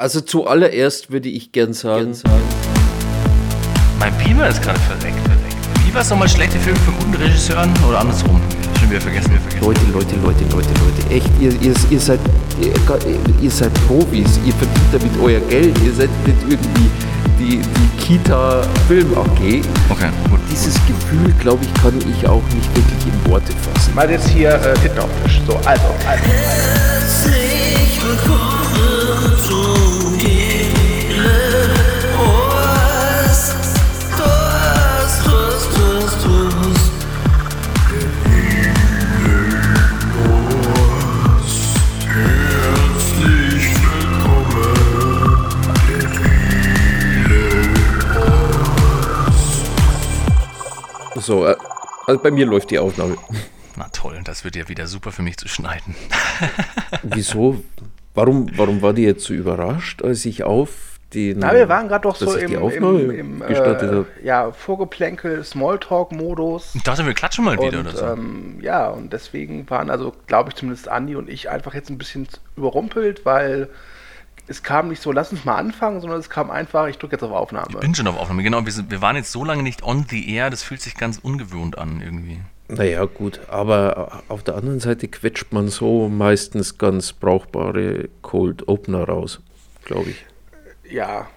Also zuallererst würde ich gern sagen. Gern sagen mein Beamer ist gerade verreckt. Wie war es nochmal schlechte Filme von guten Regisseuren oder andersrum? Schon wieder vergessen, wieder vergessen. Leute, Leute, Leute, Leute, Leute. Echt, ihr, ihr, ihr, seid, ihr, ihr seid Profis. Ihr verdient damit euer Geld. Ihr seid nicht irgendwie die, die Kita-Film AG. Okay, gut. Dieses gut. Gefühl, glaube ich, kann ich auch nicht wirklich in Worte fassen. Mal jetzt hier äh, Titten auf Tisch. So, also, also. Herzlich willkommen So, äh, also bei mir läuft die Aufnahme. Na toll, das wird ja wieder super für mich zu schneiden. Wieso? Warum, warum war die jetzt so überrascht, als ich auf den. Na, wir waren gerade doch so im, im, im äh, ja, Vorgeplänkel, Smalltalk-Modus. Ich dachte, wir klatschen mal wieder oder so. Ähm, ja, und deswegen waren also, glaube ich, zumindest Andi und ich einfach jetzt ein bisschen überrumpelt, weil es kam nicht so, lass uns mal anfangen, sondern es kam einfach, ich drücke jetzt auf Aufnahme. Ich bin schon auf Aufnahme, genau. Wir, sind, wir waren jetzt so lange nicht on the air, das fühlt sich ganz ungewohnt an irgendwie. Naja, gut, aber auf der anderen Seite quetscht man so meistens ganz brauchbare Cold Opener raus, glaube ich. Ja,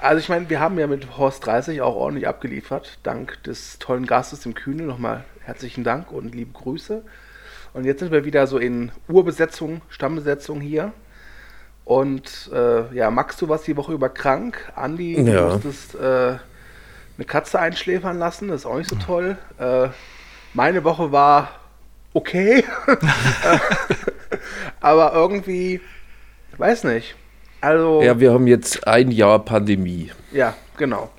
also ich meine, wir haben ja mit Horst 30 auch ordentlich abgeliefert, dank des tollen Gastes im Kühne. Nochmal herzlichen Dank und liebe Grüße. Und jetzt sind wir wieder so in Urbesetzung, Stammbesetzung hier. Und äh, ja, Max, du warst die Woche über krank. Andi, du ja. musstest äh, eine Katze einschläfern lassen, das ist auch nicht so toll. Äh, meine Woche war okay. Aber irgendwie, weiß nicht. Also. Ja, wir haben jetzt ein Jahr Pandemie. Ja, genau.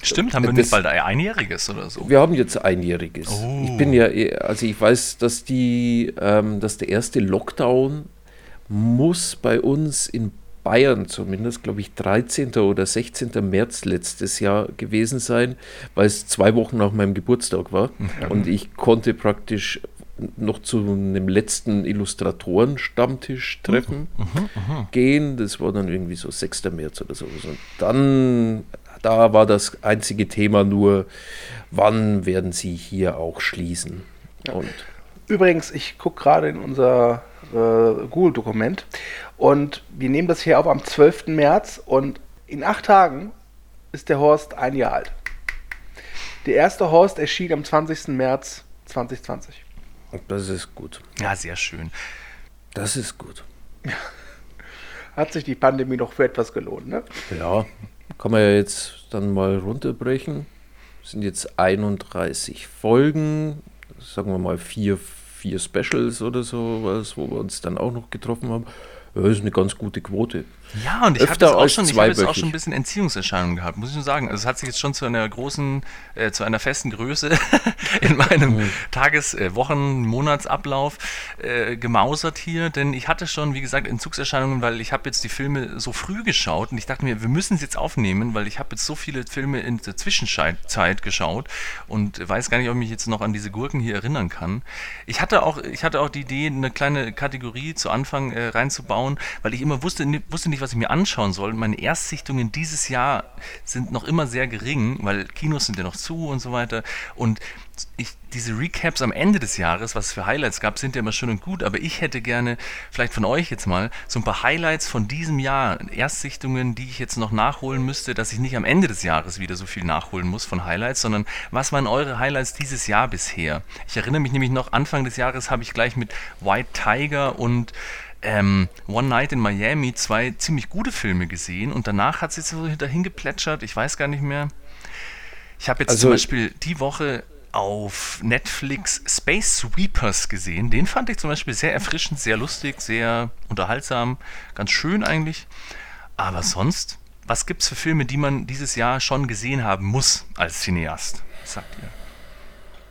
Stimmt, haben wir das, nicht bald ein Einjähriges oder so? Wir haben jetzt Einjähriges. Oh. Ich bin ja, also ich weiß, dass die, ähm, dass der erste Lockdown muss bei uns in Bayern zumindest, glaube ich, 13. oder 16. März letztes Jahr gewesen sein, weil es zwei Wochen nach meinem Geburtstag war. Mhm. Und ich konnte praktisch noch zu einem letzten Illustratoren-Stammtisch treffen mhm. Mhm. mhm. gehen. Das war dann irgendwie so 6. März oder so. Und dann, da war das einzige Thema nur, wann werden sie hier auch schließen. Und Übrigens, ich gucke gerade in unser äh, Google-Dokument. Und wir nehmen das hier auf am 12. März und in acht Tagen ist der Horst ein Jahr alt. Der erste Horst erschien am 20. März 2020. Das ist gut. Ja, sehr schön. Das ist gut. Hat sich die Pandemie noch für etwas gelohnt, ne? Ja, kann man ja jetzt dann mal runterbrechen. Das sind jetzt 31 Folgen, sagen wir mal vier vier Specials oder so was, wo wir uns dann auch noch getroffen haben. Das ist eine ganz gute Quote. Ja, und ich habe jetzt, auch schon, hab jetzt auch schon ein bisschen Entziehungserscheinungen gehabt, muss ich nur sagen. Also es hat sich jetzt schon zu einer großen, äh, zu einer festen Größe in meinem mhm. Tages-, äh, Wochen-, Monatsablauf äh, gemausert hier. Denn ich hatte schon, wie gesagt, Entzugserscheinungen, weil ich habe jetzt die Filme so früh geschaut und ich dachte mir, wir müssen es jetzt aufnehmen, weil ich habe jetzt so viele Filme in der Zwischenzeit geschaut und weiß gar nicht, ob ich mich jetzt noch an diese Gurken hier erinnern kann. Ich hatte auch, ich hatte auch die Idee, eine kleine Kategorie zu Anfang äh, reinzubauen, weil ich immer wusste, wusste nicht, was ich mir anschauen soll. Meine Erstsichtungen dieses Jahr sind noch immer sehr gering, weil Kinos sind ja noch zu und so weiter. Und ich, diese Recaps am Ende des Jahres, was es für Highlights gab, sind ja immer schön und gut, aber ich hätte gerne vielleicht von euch jetzt mal so ein paar Highlights von diesem Jahr, Erstsichtungen, die ich jetzt noch nachholen müsste, dass ich nicht am Ende des Jahres wieder so viel nachholen muss von Highlights, sondern was waren eure Highlights dieses Jahr bisher? Ich erinnere mich nämlich noch, Anfang des Jahres habe ich gleich mit White Tiger und ähm, One Night in Miami zwei ziemlich gute Filme gesehen und danach hat sie so dahin geplätschert, ich weiß gar nicht mehr. Ich habe jetzt also, zum Beispiel die Woche auf Netflix Space Sweepers gesehen. Den fand ich zum Beispiel sehr erfrischend, sehr lustig, sehr unterhaltsam, ganz schön eigentlich. Aber sonst, was gibt es für Filme, die man dieses Jahr schon gesehen haben muss als Cineast? Was sagt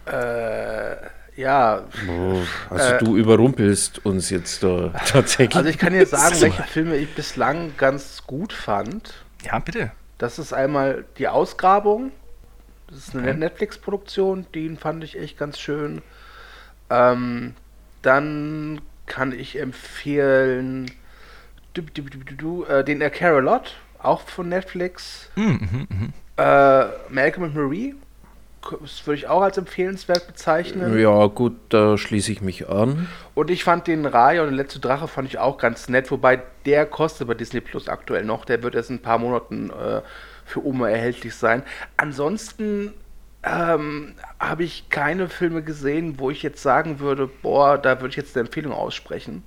ihr? Äh ja. Oh, also äh, du überrumpelst uns jetzt da tatsächlich. Also ich kann dir sagen, welche Filme ich bislang ganz gut fand. Ja, bitte. Das ist einmal die Ausgrabung. Das ist eine okay. Netflix-Produktion, den fand ich echt ganz schön. Ähm, dann kann ich empfehlen äh, den A Carolot, auch von Netflix. Mhm, mh, mh. Äh, Malcolm und Marie, das würde ich auch als empfehlenswert bezeichnen. Ja, gut, da schließe ich mich an. Und ich fand den Raya und der letzte Drache fand ich auch ganz nett, wobei der kostet bei Disney Plus aktuell noch. Der wird erst in ein paar Monaten äh, für Oma erhältlich sein. Ansonsten ähm, habe ich keine Filme gesehen, wo ich jetzt sagen würde, boah, da würde ich jetzt eine Empfehlung aussprechen.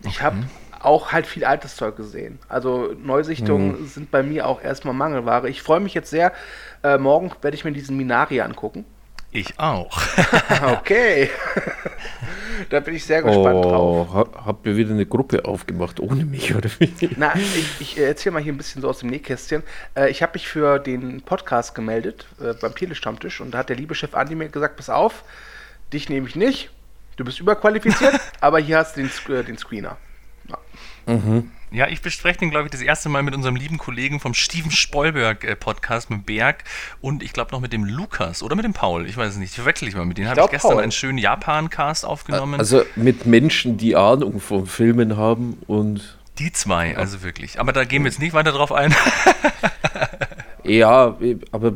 Okay. Ich habe auch halt viel altes Zeug gesehen. Also Neusichtungen mhm. sind bei mir auch erstmal Mangelware. Ich freue mich jetzt sehr. Äh, morgen werde ich mir diesen Minari angucken. Ich auch. okay. da bin ich sehr gespannt oh, drauf. habt ihr wieder eine Gruppe aufgemacht ohne mich oder wie? Na, ich, ich erzähle mal hier ein bisschen so aus dem Nähkästchen. Äh, ich habe mich für den Podcast gemeldet äh, beim Telestammtisch und da hat der liebe Chef Andi mir gesagt: Pass auf, dich nehme ich nicht. Du bist überqualifiziert, aber hier hast du den, äh, den Screener. Ja. Mhm. Ja, ich bespreche den, glaube ich, das erste Mal mit unserem lieben Kollegen vom Steven Spoilberg äh, Podcast mit Berg und ich glaube noch mit dem Lukas oder mit dem Paul. Ich weiß es nicht. Ich verwechsel ich mal mit denen. Habe ich gestern Paul. einen schönen Japan-Cast aufgenommen. Also mit Menschen, die Ahnung von Filmen haben und. Die zwei, also wirklich. Aber da gehen wir jetzt nicht weiter drauf ein. ja, aber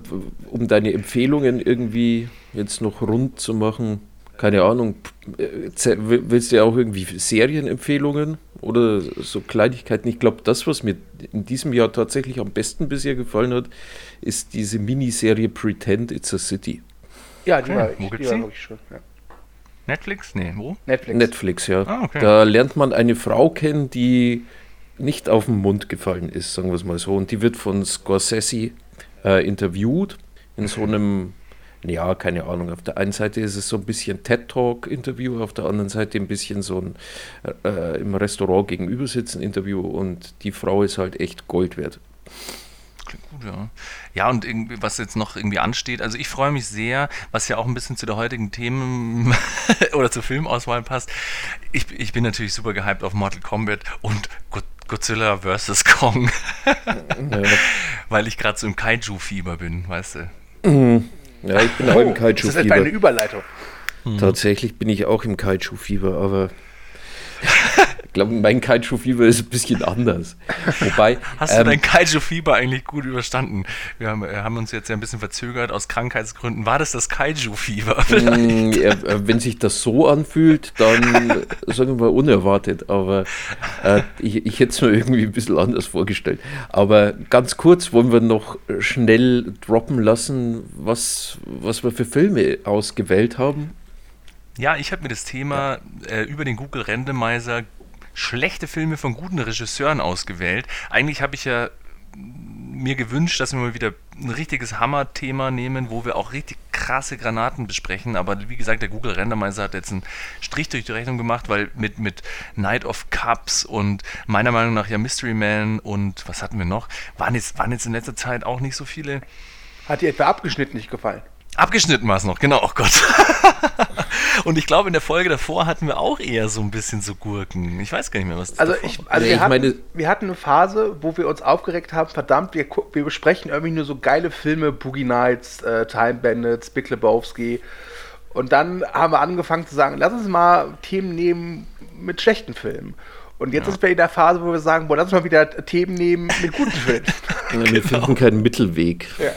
um deine Empfehlungen irgendwie jetzt noch rund zu machen, keine Ahnung, willst du ja auch irgendwie Serienempfehlungen oder so Kleinigkeiten? Ich glaube, das, was mir in diesem Jahr tatsächlich am besten bisher gefallen hat, ist diese Miniserie Pretend It's a City. Ja, die, okay. war, ich, die war wirklich schön. Ja. Netflix? Nee, wo? Netflix. Netflix, ja. Ah, okay. Da lernt man eine Frau kennen, die nicht auf den Mund gefallen ist, sagen wir es mal so. Und die wird von Scorsese äh, interviewt in so einem ja, keine Ahnung. Auf der einen Seite ist es so ein bisschen TED-Talk-Interview, auf der anderen Seite ein bisschen so ein äh, im Restaurant gegenüber sitzen Interview und die Frau ist halt echt Gold wert. Klingt gut, ja. Ja, und irgendwie, was jetzt noch irgendwie ansteht, also ich freue mich sehr, was ja auch ein bisschen zu der heutigen Themen oder zur Filmauswahl passt. Ich, ich bin natürlich super gehypt auf Mortal Kombat und Godzilla vs. Kong. ja. Weil ich gerade so im Kaiju-Fieber bin, weißt du. Mhm. Ja, ich bin auch im Kaiju-Fieber. Das ist eine Überleitung. Hm. Tatsächlich bin ich auch im Kaiju-Fieber, aber glaube, mein Kaiju-Fieber ist ein bisschen anders. Wobei, Hast ähm, du dein Kaiju-Fieber eigentlich gut überstanden? Wir haben, wir haben, uns jetzt ja ein bisschen verzögert aus Krankheitsgründen. War das das Kaiju-Fieber? Mm, äh, wenn sich das so anfühlt, dann sagen wir unerwartet. Aber äh, ich, ich hätte es mir irgendwie ein bisschen anders vorgestellt. Aber ganz kurz wollen wir noch schnell droppen lassen, was, was wir für Filme ausgewählt haben. Ja, ich habe mir das Thema äh, über den Google Randomizer schlechte Filme von guten Regisseuren ausgewählt. Eigentlich habe ich ja mir gewünscht, dass wir mal wieder ein richtiges Hammer-Thema nehmen, wo wir auch richtig krasse Granaten besprechen. Aber wie gesagt, der Google Randomizer hat jetzt einen Strich durch die Rechnung gemacht, weil mit, mit Night of Cups und meiner Meinung nach ja Mystery Man und was hatten wir noch, waren jetzt, waren jetzt in letzter Zeit auch nicht so viele. Hat dir etwa abgeschnitten nicht gefallen? Abgeschnitten war es noch, genau, oh Gott. und ich glaube, in der Folge davor hatten wir auch eher so ein bisschen so Gurken. Ich weiß gar nicht mehr, was das Also, ich, also nee, wir, ich hatten, meine, wir hatten eine Phase, wo wir uns aufgeregt haben, verdammt, wir, wir besprechen irgendwie nur so geile Filme, Boogie Nights, äh, Time Bandits, Big Lebowski. Und dann haben wir angefangen zu sagen, lass uns mal Themen nehmen mit schlechten Filmen. Und jetzt ja. ist wir in der Phase, wo wir sagen, boah, lass uns mal wieder Themen nehmen mit guten Filmen. Ja, wir genau. finden keinen Mittelweg. Ja.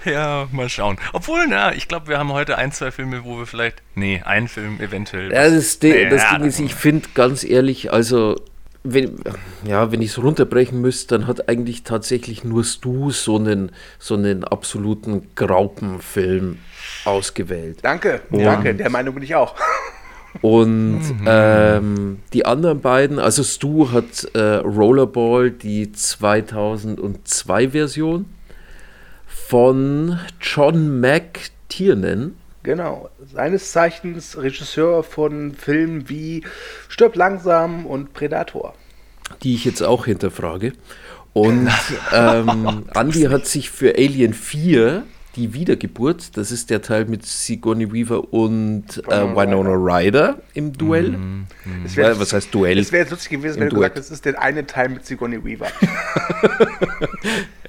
ja, mal schauen. Obwohl, na, ich glaube, wir haben heute ein, zwei Filme, wo wir vielleicht. Nee, einen Film eventuell. Ja, das, nee, das Ding ist, ich finde ganz ehrlich, also. Wenn, ja, wenn ich es runterbrechen müsste, dann hat eigentlich tatsächlich nur Stu so einen, so einen absoluten Graupenfilm ausgewählt. Danke, Und danke, der Meinung bin ich auch. Und mhm. ähm, die anderen beiden, also Stu hat äh, Rollerball, die 2002 Version von John McTiernan. Genau, seines Zeichens Regisseur von Filmen wie Stirb langsam und Predator. Die ich jetzt auch hinterfrage. Und ähm, Andy hat sich für Alien 4 die Wiedergeburt, das ist der Teil mit Sigourney Weaver und äh, Winona Ryder im Duell. Mm, mm. Wär, was heißt Duell? Es wäre lustig gewesen, wenn du gesagt hättest, das ist der eine Teil mit Sigourney Weaver.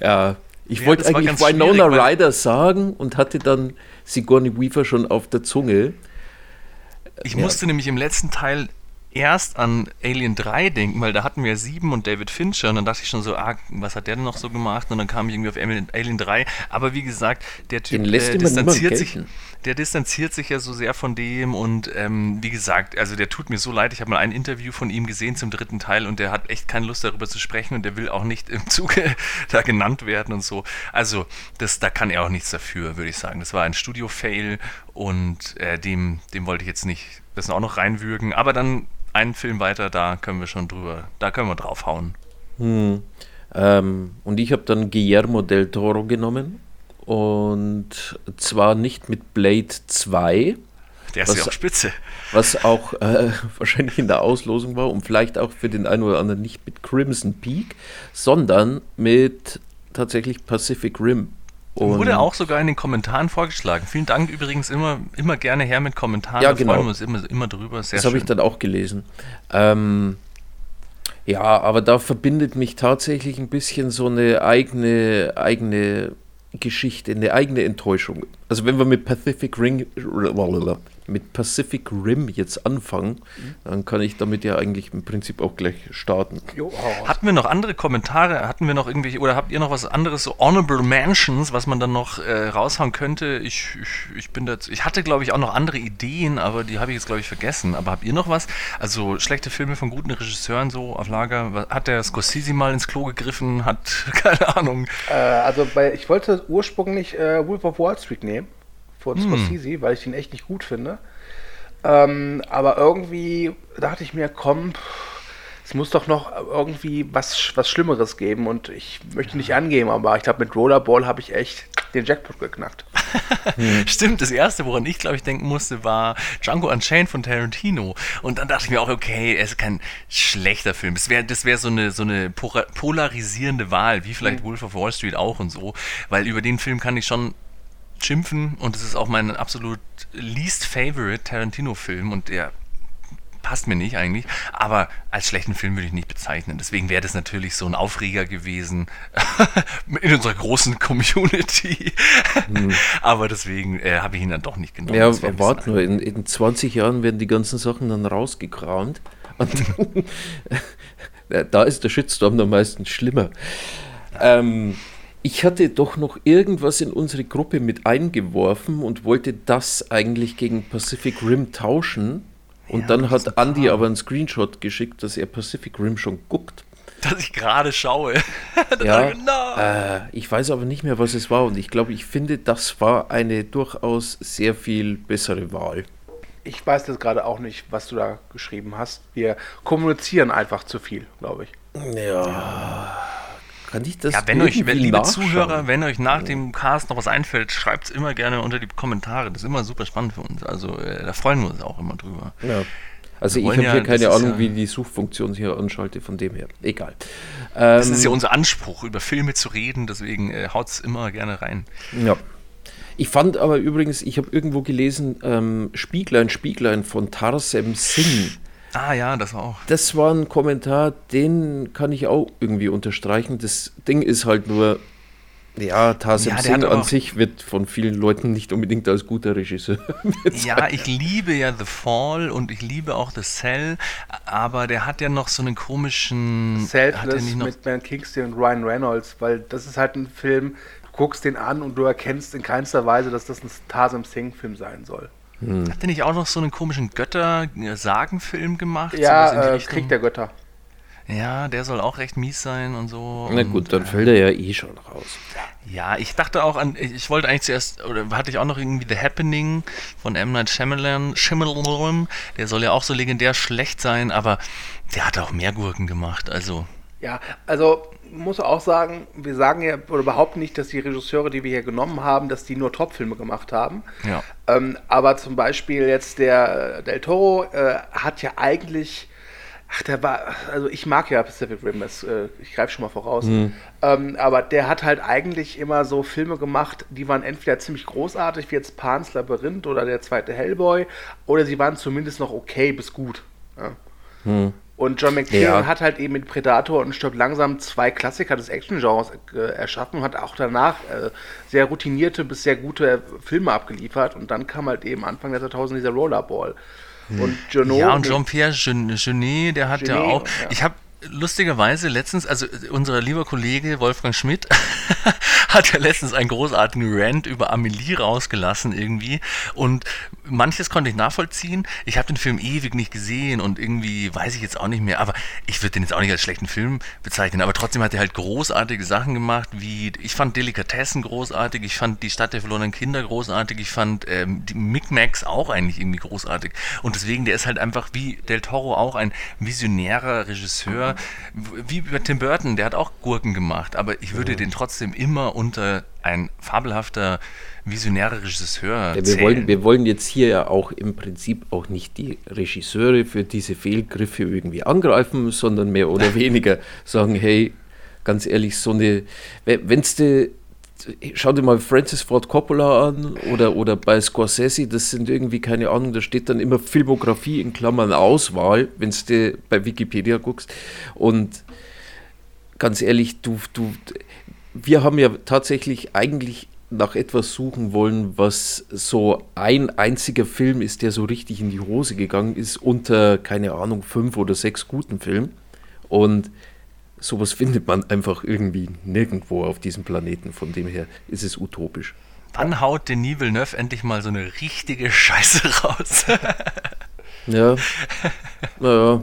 ja, ich ja, wollte eigentlich Winona Ryder sagen und hatte dann Sigourney Weaver schon auf der Zunge. Ich ja. musste nämlich im letzten Teil erst an Alien 3 denken, weil da hatten wir sieben und David Fincher und dann dachte ich schon so, ah, was hat der denn noch so gemacht? Und dann kam ich irgendwie auf Alien 3. Aber wie gesagt, der Typ äh, distanziert sich der distanziert sich ja so sehr von dem und ähm, wie gesagt, also der tut mir so leid. Ich habe mal ein Interview von ihm gesehen zum dritten Teil und der hat echt keine Lust darüber zu sprechen und der will auch nicht im Zuge da genannt werden und so. Also das, da kann er auch nichts dafür, würde ich sagen. Das war ein Studio-Fail und äh, dem, dem wollte ich jetzt nicht das auch noch reinwürgen. Aber dann einen Film weiter, da können wir schon drüber, da können wir draufhauen. Hm. Ähm, und ich habe dann Guillermo del Toro genommen und zwar nicht mit Blade 2. Der ist ja auch spitze. Was auch äh, wahrscheinlich in der Auslosung war und vielleicht auch für den einen oder anderen nicht mit Crimson Peak, sondern mit tatsächlich Pacific Rim. Und Wurde auch sogar in den Kommentaren vorgeschlagen. Vielen Dank übrigens immer, immer gerne her mit Kommentaren. Ja, genau. freuen wir uns immer, immer drüber. Sehr das habe ich dann auch gelesen. Ähm, ja, aber da verbindet mich tatsächlich ein bisschen so eine eigene, eigene Geschichte, eine eigene Enttäuschung. Also wenn wir mit Pacific Ring mit Pacific Rim jetzt anfangen, dann kann ich damit ja eigentlich im Prinzip auch gleich starten. Hatten wir noch andere Kommentare? Hatten wir noch irgendwelche, oder habt ihr noch was anderes, so Honorable Mentions, was man dann noch äh, raushauen könnte? Ich, ich, ich bin da, ich hatte glaube ich auch noch andere Ideen, aber die habe ich jetzt glaube ich vergessen. Aber habt ihr noch was? Also schlechte Filme von guten Regisseuren so auf Lager? Hat der Scorsese mal ins Klo gegriffen? Hat, keine Ahnung. Äh, also bei, ich wollte ursprünglich äh, Wolf of Wall Street nehmen von hm. Scorsese, weil ich ihn echt nicht gut finde. Ähm, aber irgendwie dachte ich mir, komm, es muss doch noch irgendwie was, was Schlimmeres geben und ich möchte nicht angeben, aber ich glaube, mit Rollerball habe ich echt den Jackpot geknackt. hm. Stimmt, das erste, woran ich glaube ich denken musste, war Django Unchained von Tarantino. Und dann dachte ich mir auch, okay, es ist kein schlechter Film. Das wäre das wär so eine, so eine polarisierende Wahl, wie vielleicht mhm. Wolf of Wall Street auch und so, weil über den Film kann ich schon schimpfen und es ist auch mein absolut least favorite Tarantino-Film und der passt mir nicht eigentlich, aber als schlechten Film würde ich nicht bezeichnen. Deswegen wäre das natürlich so ein Aufreger gewesen in unserer großen Community. Hm. aber deswegen äh, habe ich ihn dann doch nicht genommen. Ja, warte nur, in, in 20 Jahren werden die ganzen Sachen dann rausgekramt und da ist der Shitstorm am meisten schlimmer. Ähm, ich hatte doch noch irgendwas in unsere Gruppe mit eingeworfen und wollte das eigentlich gegen Pacific Rim tauschen. Und ja, dann hat Andy aber einen Screenshot geschickt, dass er Pacific Rim schon guckt. Dass ich gerade schaue. ja, ich, no. äh, ich weiß aber nicht mehr, was es war. Und ich glaube, ich finde, das war eine durchaus sehr viel bessere Wahl. Ich weiß das gerade auch nicht, was du da geschrieben hast. Wir kommunizieren einfach zu viel, glaube ich. ja. ja. Kann ich das Ja, wenn euch, liebe? Zuhörer, wenn euch nach dem Cast noch was einfällt, schreibt es immer gerne unter die Kommentare. Das ist immer super spannend für uns. Also äh, da freuen wir uns auch immer drüber. Ja. Also ich habe ja, hier keine Ahnung, ja, wie die Suchfunktion hier anschalte, von dem her. Egal. Das ähm, ist ja ähm, unser Anspruch, über Filme zu reden, deswegen äh, haut es immer gerne rein. Ja. Ich fand aber übrigens, ich habe irgendwo gelesen, ähm, Spieglein, Spieglein von Tarsem Singh Ah ja, das auch. Das war ein Kommentar, den kann ich auch irgendwie unterstreichen. Das Ding ist halt nur, ja, Tarsem ja, Singh an sich wird von vielen Leuten nicht unbedingt als guter Regisseur. ja, ich liebe ja The Fall und ich liebe auch The Cell, aber der hat ja noch so einen komischen. Selfless mit Ben Kingston und Ryan Reynolds, weil das ist halt ein Film, du guckst den an und du erkennst in keinster Weise, dass das ein Tarsem Singh-Film sein soll. Hm. Hat der nicht auch noch so einen komischen Götter-Sagenfilm gemacht? Ja, äh, Krieg der Götter. Ja, der soll auch recht mies sein und so. Na gut, und, dann fällt er ja eh schon raus. Ja, ich dachte auch an, ich wollte eigentlich zuerst, oder hatte ich auch noch irgendwie The Happening von M. Night Shyamalan, Shyamalan, der soll ja auch so legendär schlecht sein, aber der hat auch mehr Gurken gemacht, also. Ja, also muss auch sagen, wir sagen ja oder behaupten nicht, dass die Regisseure, die wir hier genommen haben, dass die nur Top-Filme gemacht haben. Ja. Ähm, aber zum Beispiel jetzt der äh, Del Toro äh, hat ja eigentlich, ach, der war, also ich mag ja Pacific Rim, das, äh, ich greife schon mal voraus. Mhm. Ähm, aber der hat halt eigentlich immer so Filme gemacht, die waren entweder ziemlich großartig, wie jetzt Pan's Labyrinth oder der zweite Hellboy, oder sie waren zumindest noch okay bis gut. Ja. Mhm. Und John McTiernan ja. hat halt eben mit Predator und Stirb langsam zwei Klassiker des Action-Genres äh, erschaffen und hat auch danach äh, sehr routinierte bis sehr gute Filme abgeliefert. Und dann kam halt eben Anfang der 2000 dieser Rollerball. Und Genot, ja, und Jean-Pierre Genet, der hat Genet, ja auch. Ich habe lustigerweise letztens, also unser lieber Kollege Wolfgang Schmidt hat ja letztens einen großartigen Rant über Amelie rausgelassen irgendwie. Und manches konnte ich nachvollziehen. Ich habe den Film ewig nicht gesehen und irgendwie weiß ich jetzt auch nicht mehr, aber ich würde den jetzt auch nicht als schlechten Film bezeichnen, aber trotzdem hat er halt großartige Sachen gemacht, wie ich fand Delikatessen großartig, ich fand die Stadt der verlorenen Kinder großartig, ich fand ähm, die Micmacs auch eigentlich irgendwie großartig. Und deswegen, der ist halt einfach wie Del Toro auch ein visionärer Regisseur, wie bei Tim Burton, der hat auch Gurken gemacht, aber ich würde ja. den trotzdem immer unter ein fabelhafter visionärer Regisseur ja, wir, wollen, wir wollen jetzt hier ja auch im Prinzip auch nicht die Regisseure für diese Fehlgriffe irgendwie angreifen, sondern mehr oder weniger sagen, hey, ganz ehrlich, so eine, wenn es schau dir mal Francis Ford Coppola an oder, oder bei Scorsese, das sind irgendwie, keine Ahnung, da steht dann immer Filmografie in Klammern Auswahl, wenn du bei Wikipedia guckst. Und ganz ehrlich, du, du, wir haben ja tatsächlich eigentlich nach etwas suchen wollen, was so ein einziger Film ist, der so richtig in die Hose gegangen ist, unter, keine Ahnung, fünf oder sechs guten Filmen. Und sowas findet man einfach irgendwie nirgendwo auf diesem Planeten. Von dem her ist es utopisch. Wann haut Denis Villeneuve endlich mal so eine richtige Scheiße raus? ja. Naja,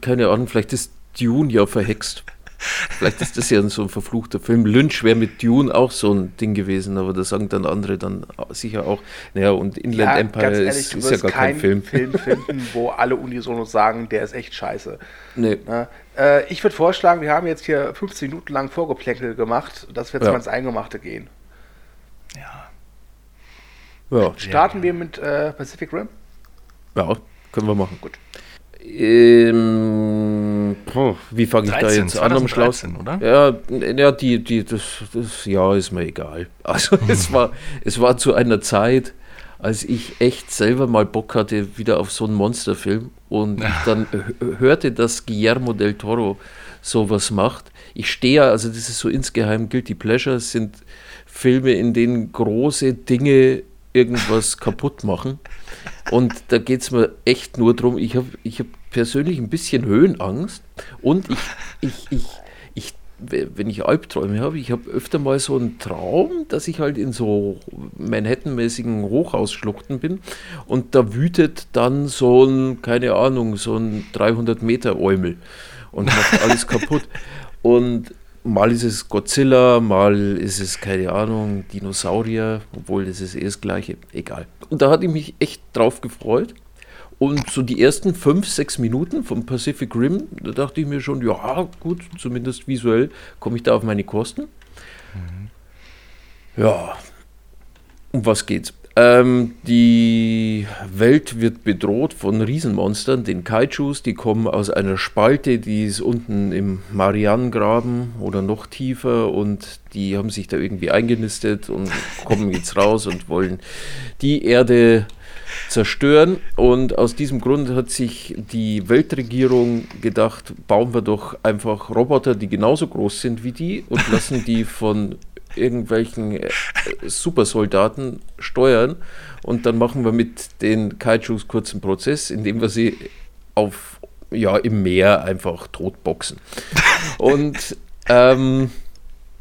keine Ahnung, vielleicht ist Dune ja verhext. Vielleicht ist das ja so ein verfluchter Film. Lynch wäre mit Dune auch so ein Ding gewesen, aber da sagen dann andere dann sicher auch, naja, und Inland ja, Empire ehrlich, ist, ist ja gar kein Film. Film finden, wo alle unisono sagen, der ist echt scheiße. Nee. Äh, ich würde vorschlagen, wir haben jetzt hier 15 Minuten lang Vorgeplänkel gemacht, dass wir jetzt ja. mal ins Eingemachte gehen. Ja. ja. Starten wir mit äh, Pacific Rim? Ja, können wir machen. Gut. Ähm, boah, wie fange ich 13, da jetzt an am Schluss? oder? Ja, ja die, die, das, das ja ist mir egal. Also es war, es war zu einer Zeit, als ich echt selber mal Bock hatte, wieder auf so einen Monsterfilm und dann hörte, dass Guillermo del Toro sowas macht. Ich stehe, also das ist so insgeheim Guilty Pleasure, sind Filme, in denen große Dinge irgendwas kaputt machen. Und da geht es mir echt nur darum, ich habe ich hab persönlich ein bisschen Höhenangst und ich, ich, ich wenn ich Albträume habe, ich habe öfter mal so einen Traum, dass ich halt in so Manhattan-mäßigen Hochhausschluchten bin und da wütet dann so ein, keine Ahnung, so ein 300 Meter Eumel und macht alles kaputt. Und mal ist es Godzilla, mal ist es, keine Ahnung, Dinosaurier, obwohl das ist eh das Gleiche, egal. Und da hatte ich mich echt drauf gefreut. Und so die ersten fünf, sechs Minuten vom Pacific Rim, da dachte ich mir schon, ja, gut, zumindest visuell komme ich da auf meine Kosten. Mhm. Ja, um was geht's? Ähm, die Welt wird bedroht von Riesenmonstern, den Kaijus, die kommen aus einer Spalte, die ist unten im Marianengraben oder noch tiefer und die haben sich da irgendwie eingenistet und kommen jetzt raus und wollen die Erde zerstören. Und aus diesem Grund hat sich die Weltregierung gedacht, bauen wir doch einfach Roboter, die genauso groß sind wie die und lassen die von irgendwelchen äh, Supersoldaten steuern und dann machen wir mit den Kaijus kurzen Prozess, indem wir sie auf, ja, im Meer einfach totboxen. Und ähm,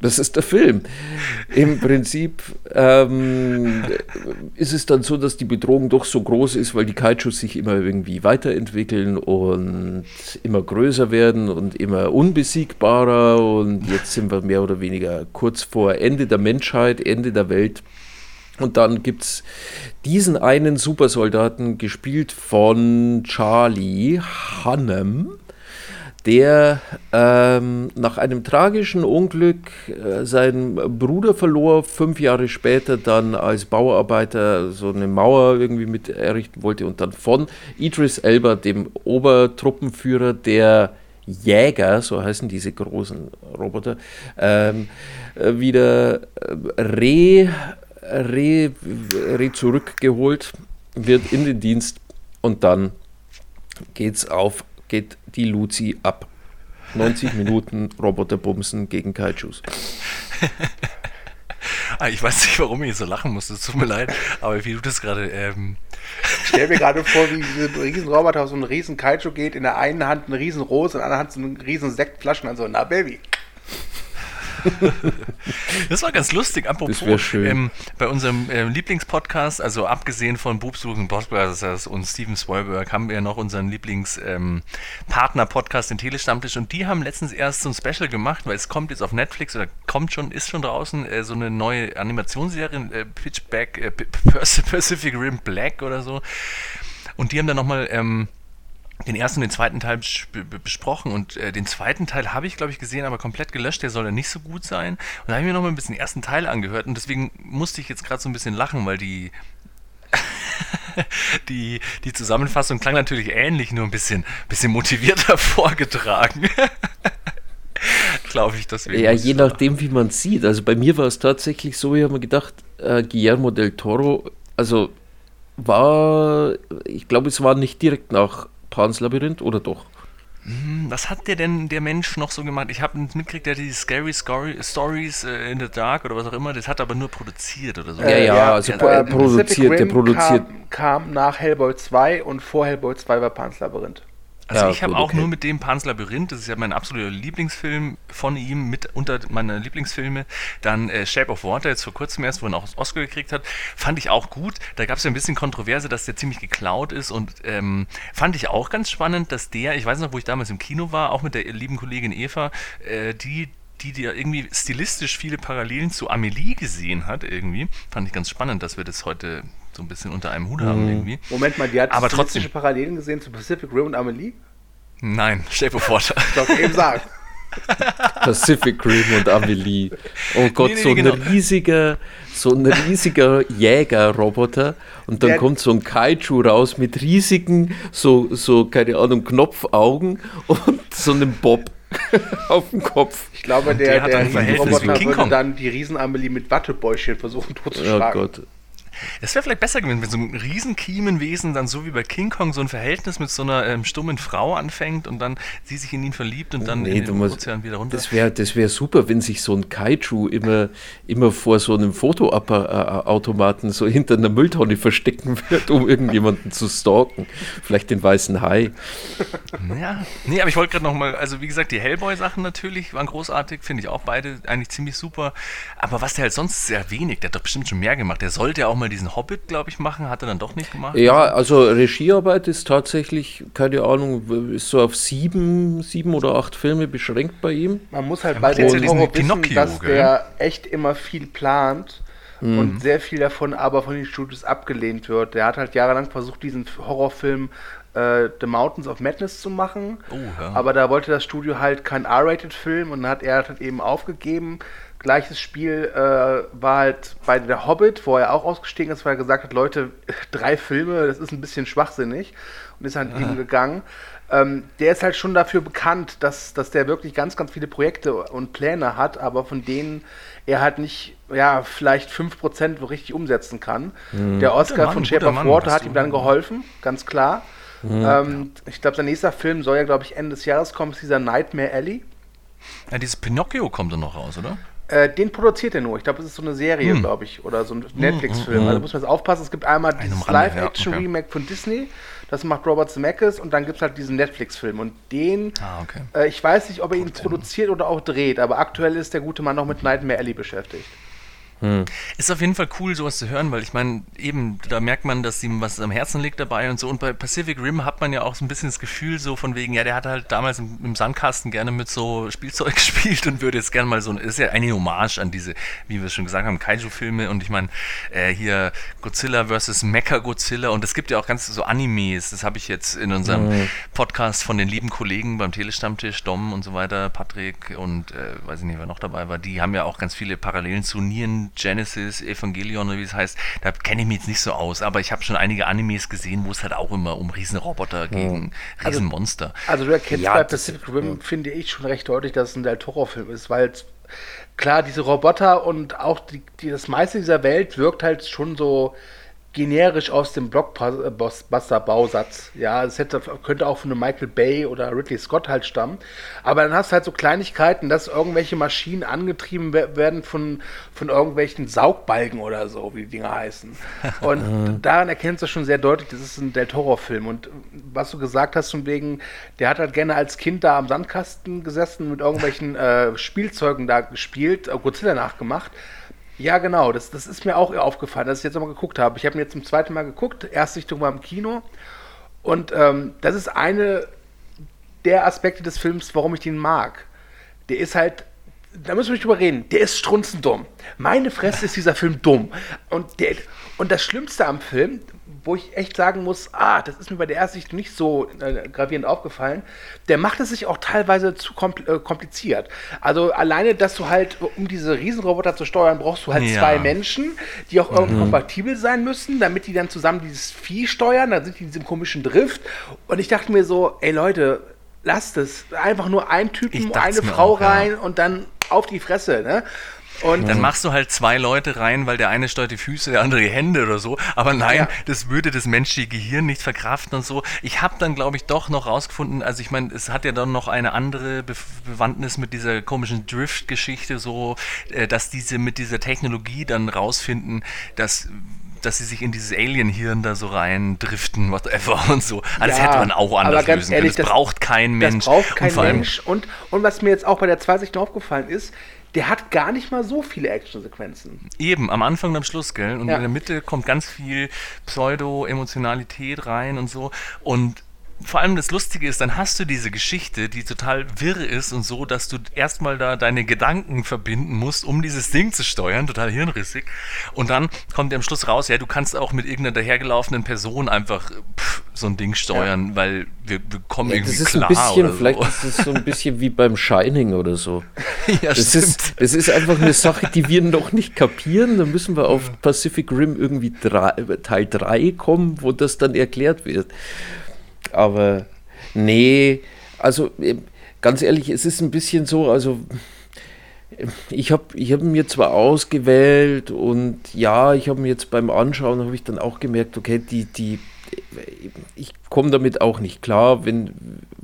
das ist der Film. Im Prinzip ähm, ist es dann so, dass die Bedrohung doch so groß ist, weil die Kaijus sich immer irgendwie weiterentwickeln und immer größer werden und immer unbesiegbarer. Und jetzt sind wir mehr oder weniger kurz vor Ende der Menschheit, Ende der Welt. Und dann gibt es diesen einen Supersoldaten, gespielt von Charlie Hannem der ähm, nach einem tragischen Unglück äh, seinen Bruder verlor, fünf Jahre später dann als Bauarbeiter so eine Mauer irgendwie mit errichten wollte und dann von Idris Elba, dem Obertruppenführer der Jäger, so heißen diese großen Roboter, ähm, äh, wieder äh, re, re, re zurückgeholt wird in den Dienst und dann geht's auf geht die Luzi ab. 90 Minuten Roboterbumsen gegen Kaijus. ah, ich weiß nicht, warum ich so lachen musste, es tut mir leid, aber wie du das gerade ähm, stelle mir gerade vor, wie diese Riesenroboter auf so einen riesen Kaiju geht, in der einen Hand eine riesen Rose, in der anderen Hand so eine riesen Sektflaschen, also na Baby. das war ganz lustig. Apropos, ähm, bei unserem äh, Lieblingspodcast, also abgesehen von Boobsuchen Bossbusters und Steven Spielberg, haben wir noch unseren Lieblingspartner-Podcast, ähm, den Telestammtisch. Und die haben letztens erst so ein Special gemacht, weil es kommt jetzt auf Netflix oder kommt schon, ist schon draußen, äh, so eine neue Animationsserie, äh, Pitchback, äh, Pacific Rim Black oder so. Und die haben dann nochmal. Ähm, den ersten und den zweiten Teil besprochen und äh, den zweiten Teil habe ich, glaube ich, gesehen, aber komplett gelöscht. Der soll ja nicht so gut sein. Und da habe ich mir noch mal ein bisschen den ersten Teil angehört und deswegen musste ich jetzt gerade so ein bisschen lachen, weil die die, die Zusammenfassung klang natürlich ähnlich, nur ein bisschen, bisschen motivierter vorgetragen. glaube ich, deswegen. Ja, je nachdem, wie man sieht. Also bei mir war es tatsächlich so, ich habe mir gedacht, äh, Guillermo del Toro, also war, ich glaube, es war nicht direkt nach Pans Labyrinth oder doch? Hm, was hat der denn, der Mensch, noch so gemacht? Ich habe mitgekriegt, der hat die Scary Story, Stories äh, in the Dark oder was auch immer, das hat er aber nur produziert oder so. Ja, ja, ja also der, äh, produziert, der produziert. Kam, kam, nach Hellboy 2 und vor Hellboy 2 war Pans Labyrinth. Also ja, ich habe auch okay. nur mit dem Pans Labyrinth, das ist ja mein absoluter Lieblingsfilm von ihm, mit unter meine Lieblingsfilme. Dann äh, Shape of Water, jetzt vor kurzem erst, wo er auch das Oscar gekriegt hat, fand ich auch gut. Da gab es ja ein bisschen Kontroverse, dass der ziemlich geklaut ist und ähm, fand ich auch ganz spannend, dass der, ich weiß noch, wo ich damals im Kino war, auch mit der lieben Kollegin Eva, äh, die die, ja irgendwie stilistisch viele Parallelen zu Amelie gesehen hat, irgendwie. Fand ich ganz spannend, dass wir das heute so ein bisschen unter einem Hut haben mhm. irgendwie. Moment mal, die hat aber trotzdem Parallelen gesehen zu Pacific Rim und Amelie? Nein, Shape of Water. Doch eben sagen. Pacific Rim und Amelie. Oh Gott, nee, nee, so genau. ein riesiger, so ein riesiger Jägerroboter und dann Der kommt so ein Kaiju raus mit riesigen, so, so keine Ahnung, Knopfaugen und so einem Bob auf dem Kopf. Ich glaube, der, der, der Riesenroboter würde dann die Riesen-Amelie mit Wattebäuschen versuchen totzuschlagen. Oh Gott. Es wäre vielleicht besser gewesen, wenn so ein Riesenkiemenwesen dann so wie bei King Kong so ein Verhältnis mit so einer ähm, stummen Frau anfängt und dann sie sich in ihn verliebt und dann nee, in den musst, Ozean wieder runter. Das wäre das wär super, wenn sich so ein Kaiju immer, immer vor so einem Fotoautomaten so hinter einer Mülltonne verstecken wird, um irgendjemanden zu stalken. Vielleicht den weißen Hai. Ja, nee, aber ich wollte gerade nochmal, also wie gesagt, die Hellboy-Sachen natürlich waren großartig, finde ich auch beide eigentlich ziemlich super. Aber was der halt sonst sehr wenig, der hat doch bestimmt schon mehr gemacht. Der sollte ja auch mal diesen Hobbit, glaube ich, machen. Hat er dann doch nicht gemacht? Ja, also Regiearbeit ist tatsächlich, keine Ahnung, ist so auf sieben, sieben oder acht Filme beschränkt bei ihm. Man muss halt ja, bei dem ja wissen, Pinocchio, dass gell? der echt immer viel plant. Mhm. Und sehr viel davon aber von den Studios abgelehnt wird. Der hat halt jahrelang versucht, diesen Horrorfilm äh, The Mountains of Madness zu machen. Oh, ja. Aber da wollte das Studio halt kein R-Rated-Film und dann hat er halt eben aufgegeben. Gleiches Spiel äh, war halt bei der Hobbit, wo er auch ausgestiegen ist, weil er gesagt hat, Leute, drei Filme, das ist ein bisschen schwachsinnig und ist halt eben gegangen. Ähm, der ist halt schon dafür bekannt, dass, dass der wirklich ganz, ganz viele Projekte und Pläne hat, aber von denen er halt nicht, ja, vielleicht 5% richtig umsetzen kann. Mhm. Der Oscar Mann, von Shape of Water hat ihm dann geholfen, ganz klar. Mhm. Ähm, ich glaube, sein nächster Film soll ja, glaube ich, Ende des Jahres kommen, ist dieser Nightmare Alley. Ja, dieses Pinocchio kommt dann noch raus, oder? Äh, den produziert er nur. Ich glaube, das ist so eine Serie, hm. glaube ich, oder so ein Netflix-Film. Hm, also muss man jetzt aufpassen. Es gibt einmal dieses Live-Action-Remake ja, okay. von Disney. Das macht Robert Zemeckis und dann gibt es halt diesen Netflix-Film. Und den, ah, okay. äh, ich weiß nicht, ob er ihn produziert oder auch dreht, aber aktuell ist der gute Mann noch mit Nightmare Alley beschäftigt. Hm. Ist auf jeden Fall cool, sowas zu hören, weil ich meine, eben, da merkt man, dass ihm was am Herzen liegt dabei und so. Und bei Pacific Rim hat man ja auch so ein bisschen das Gefühl, so von wegen, ja, der hat halt damals im, im Sandkasten gerne mit so Spielzeug gespielt und würde jetzt gerne mal so, ist ja eine Hommage an diese, wie wir schon gesagt haben, Kaiju-Filme. Und ich meine, äh, hier Godzilla vs. Mecha Godzilla und es gibt ja auch ganz so Animes, das habe ich jetzt in unserem mhm. Podcast von den lieben Kollegen beim Telestammtisch, Dom und so weiter, Patrick und äh, weiß ich nicht, wer noch dabei war, die haben ja auch ganz viele Parallelen zu Nieren Genesis, Evangelion oder wie es heißt, da kenne ich mich jetzt nicht so aus, aber ich habe schon einige Animes gesehen, wo es halt auch immer um Riesenroboter gegen also, Riesenmonster. Also du erkennst ja, bei Pacific Rim, finde ich schon recht deutlich, dass es ein Del Toro-Film ist, weil klar, diese Roboter und auch die, die, das meiste dieser Welt wirkt halt schon so generisch aus dem Blockbuster-Bausatz. Ja, es hätte, könnte auch von einem Michael Bay oder Ridley Scott halt stammen. Aber dann hast du halt so Kleinigkeiten, dass irgendwelche Maschinen angetrieben werden von, von irgendwelchen Saugbalgen oder so, wie die Dinger heißen. Und daran erkennst du schon sehr deutlich, das ist ein Del Toro-Film. Und was du gesagt hast, von wegen, der hat halt gerne als Kind da am Sandkasten gesessen, mit irgendwelchen äh, Spielzeugen da gespielt, äh, Godzilla nachgemacht. Ja, genau. Das, das ist mir auch aufgefallen, dass ich jetzt nochmal geguckt habe. Ich habe ihn jetzt zum zweiten Mal geguckt. Erstsichtung war im Kino. Und ähm, das ist eine der Aspekte des Films, warum ich den mag. Der ist halt, da müssen wir nicht drüber reden, der ist strunzendumm. Meine Fresse ist dieser Film dumm. Und, der, und das Schlimmste am Film, wo ich echt sagen muss, ah, das ist mir bei der Ersicht nicht so äh, gravierend aufgefallen, der macht es sich auch teilweise zu äh, kompliziert. Also alleine, dass du halt, um diese Riesenroboter zu steuern, brauchst du halt ja. zwei Menschen, die auch mhm. kompatibel sein müssen, damit die dann zusammen dieses Vieh steuern, dann sind die in diesem komischen Drift. Und ich dachte mir so, ey Leute, lasst es. Einfach nur ein Typen, eine Frau auch, rein ja. und dann auf die Fresse, ne? Und dann machst du halt zwei Leute rein, weil der eine steuert die Füße, der andere die Hände oder so. Aber nein, ja. das würde das menschliche Gehirn nicht verkraften und so. Ich habe dann, glaube ich, doch noch rausgefunden, also ich meine, es hat ja dann noch eine andere Be Bewandtnis mit dieser komischen Drift-Geschichte, so, äh, dass diese mit dieser Technologie dann rausfinden, dass dass sie sich in dieses Alien-Hirn da so rein driften, whatever und so. Also ja, das hätte man auch anders lösen ehrlich, können. Das, das braucht kein Mensch. Das braucht kein und Mensch. Und, und was mir jetzt auch bei der Zweisicht aufgefallen ist, der hat gar nicht mal so viele Actionsequenzen. Eben, am Anfang und am Schluss, gell? Und ja. in der Mitte kommt ganz viel Pseudo-Emotionalität rein und so. Und vor allem das Lustige ist, dann hast du diese Geschichte, die total wirr ist und so, dass du erstmal da deine Gedanken verbinden musst, um dieses Ding zu steuern, total hirnrissig. Und dann kommt dir am Schluss raus, ja, du kannst auch mit irgendeiner dahergelaufenen Person einfach pff, so ein Ding steuern, ja. weil wir, wir kommen ja, irgendwie das ist klar. Ein bisschen, so. Vielleicht ist es so ein bisschen wie beim Shining oder so. ja, das stimmt. Ist, das ist einfach eine Sache, die wir noch nicht kapieren. Da müssen wir auf Pacific Rim irgendwie drei, Teil 3 kommen, wo das dann erklärt wird. Aber nee, also äh, ganz ehrlich, es ist ein bisschen so, also ich habe ich hab mir zwar ausgewählt und ja, ich habe mir jetzt beim Anschauen, habe ich dann auch gemerkt, okay, die, die, ich komme damit auch nicht klar, wenn,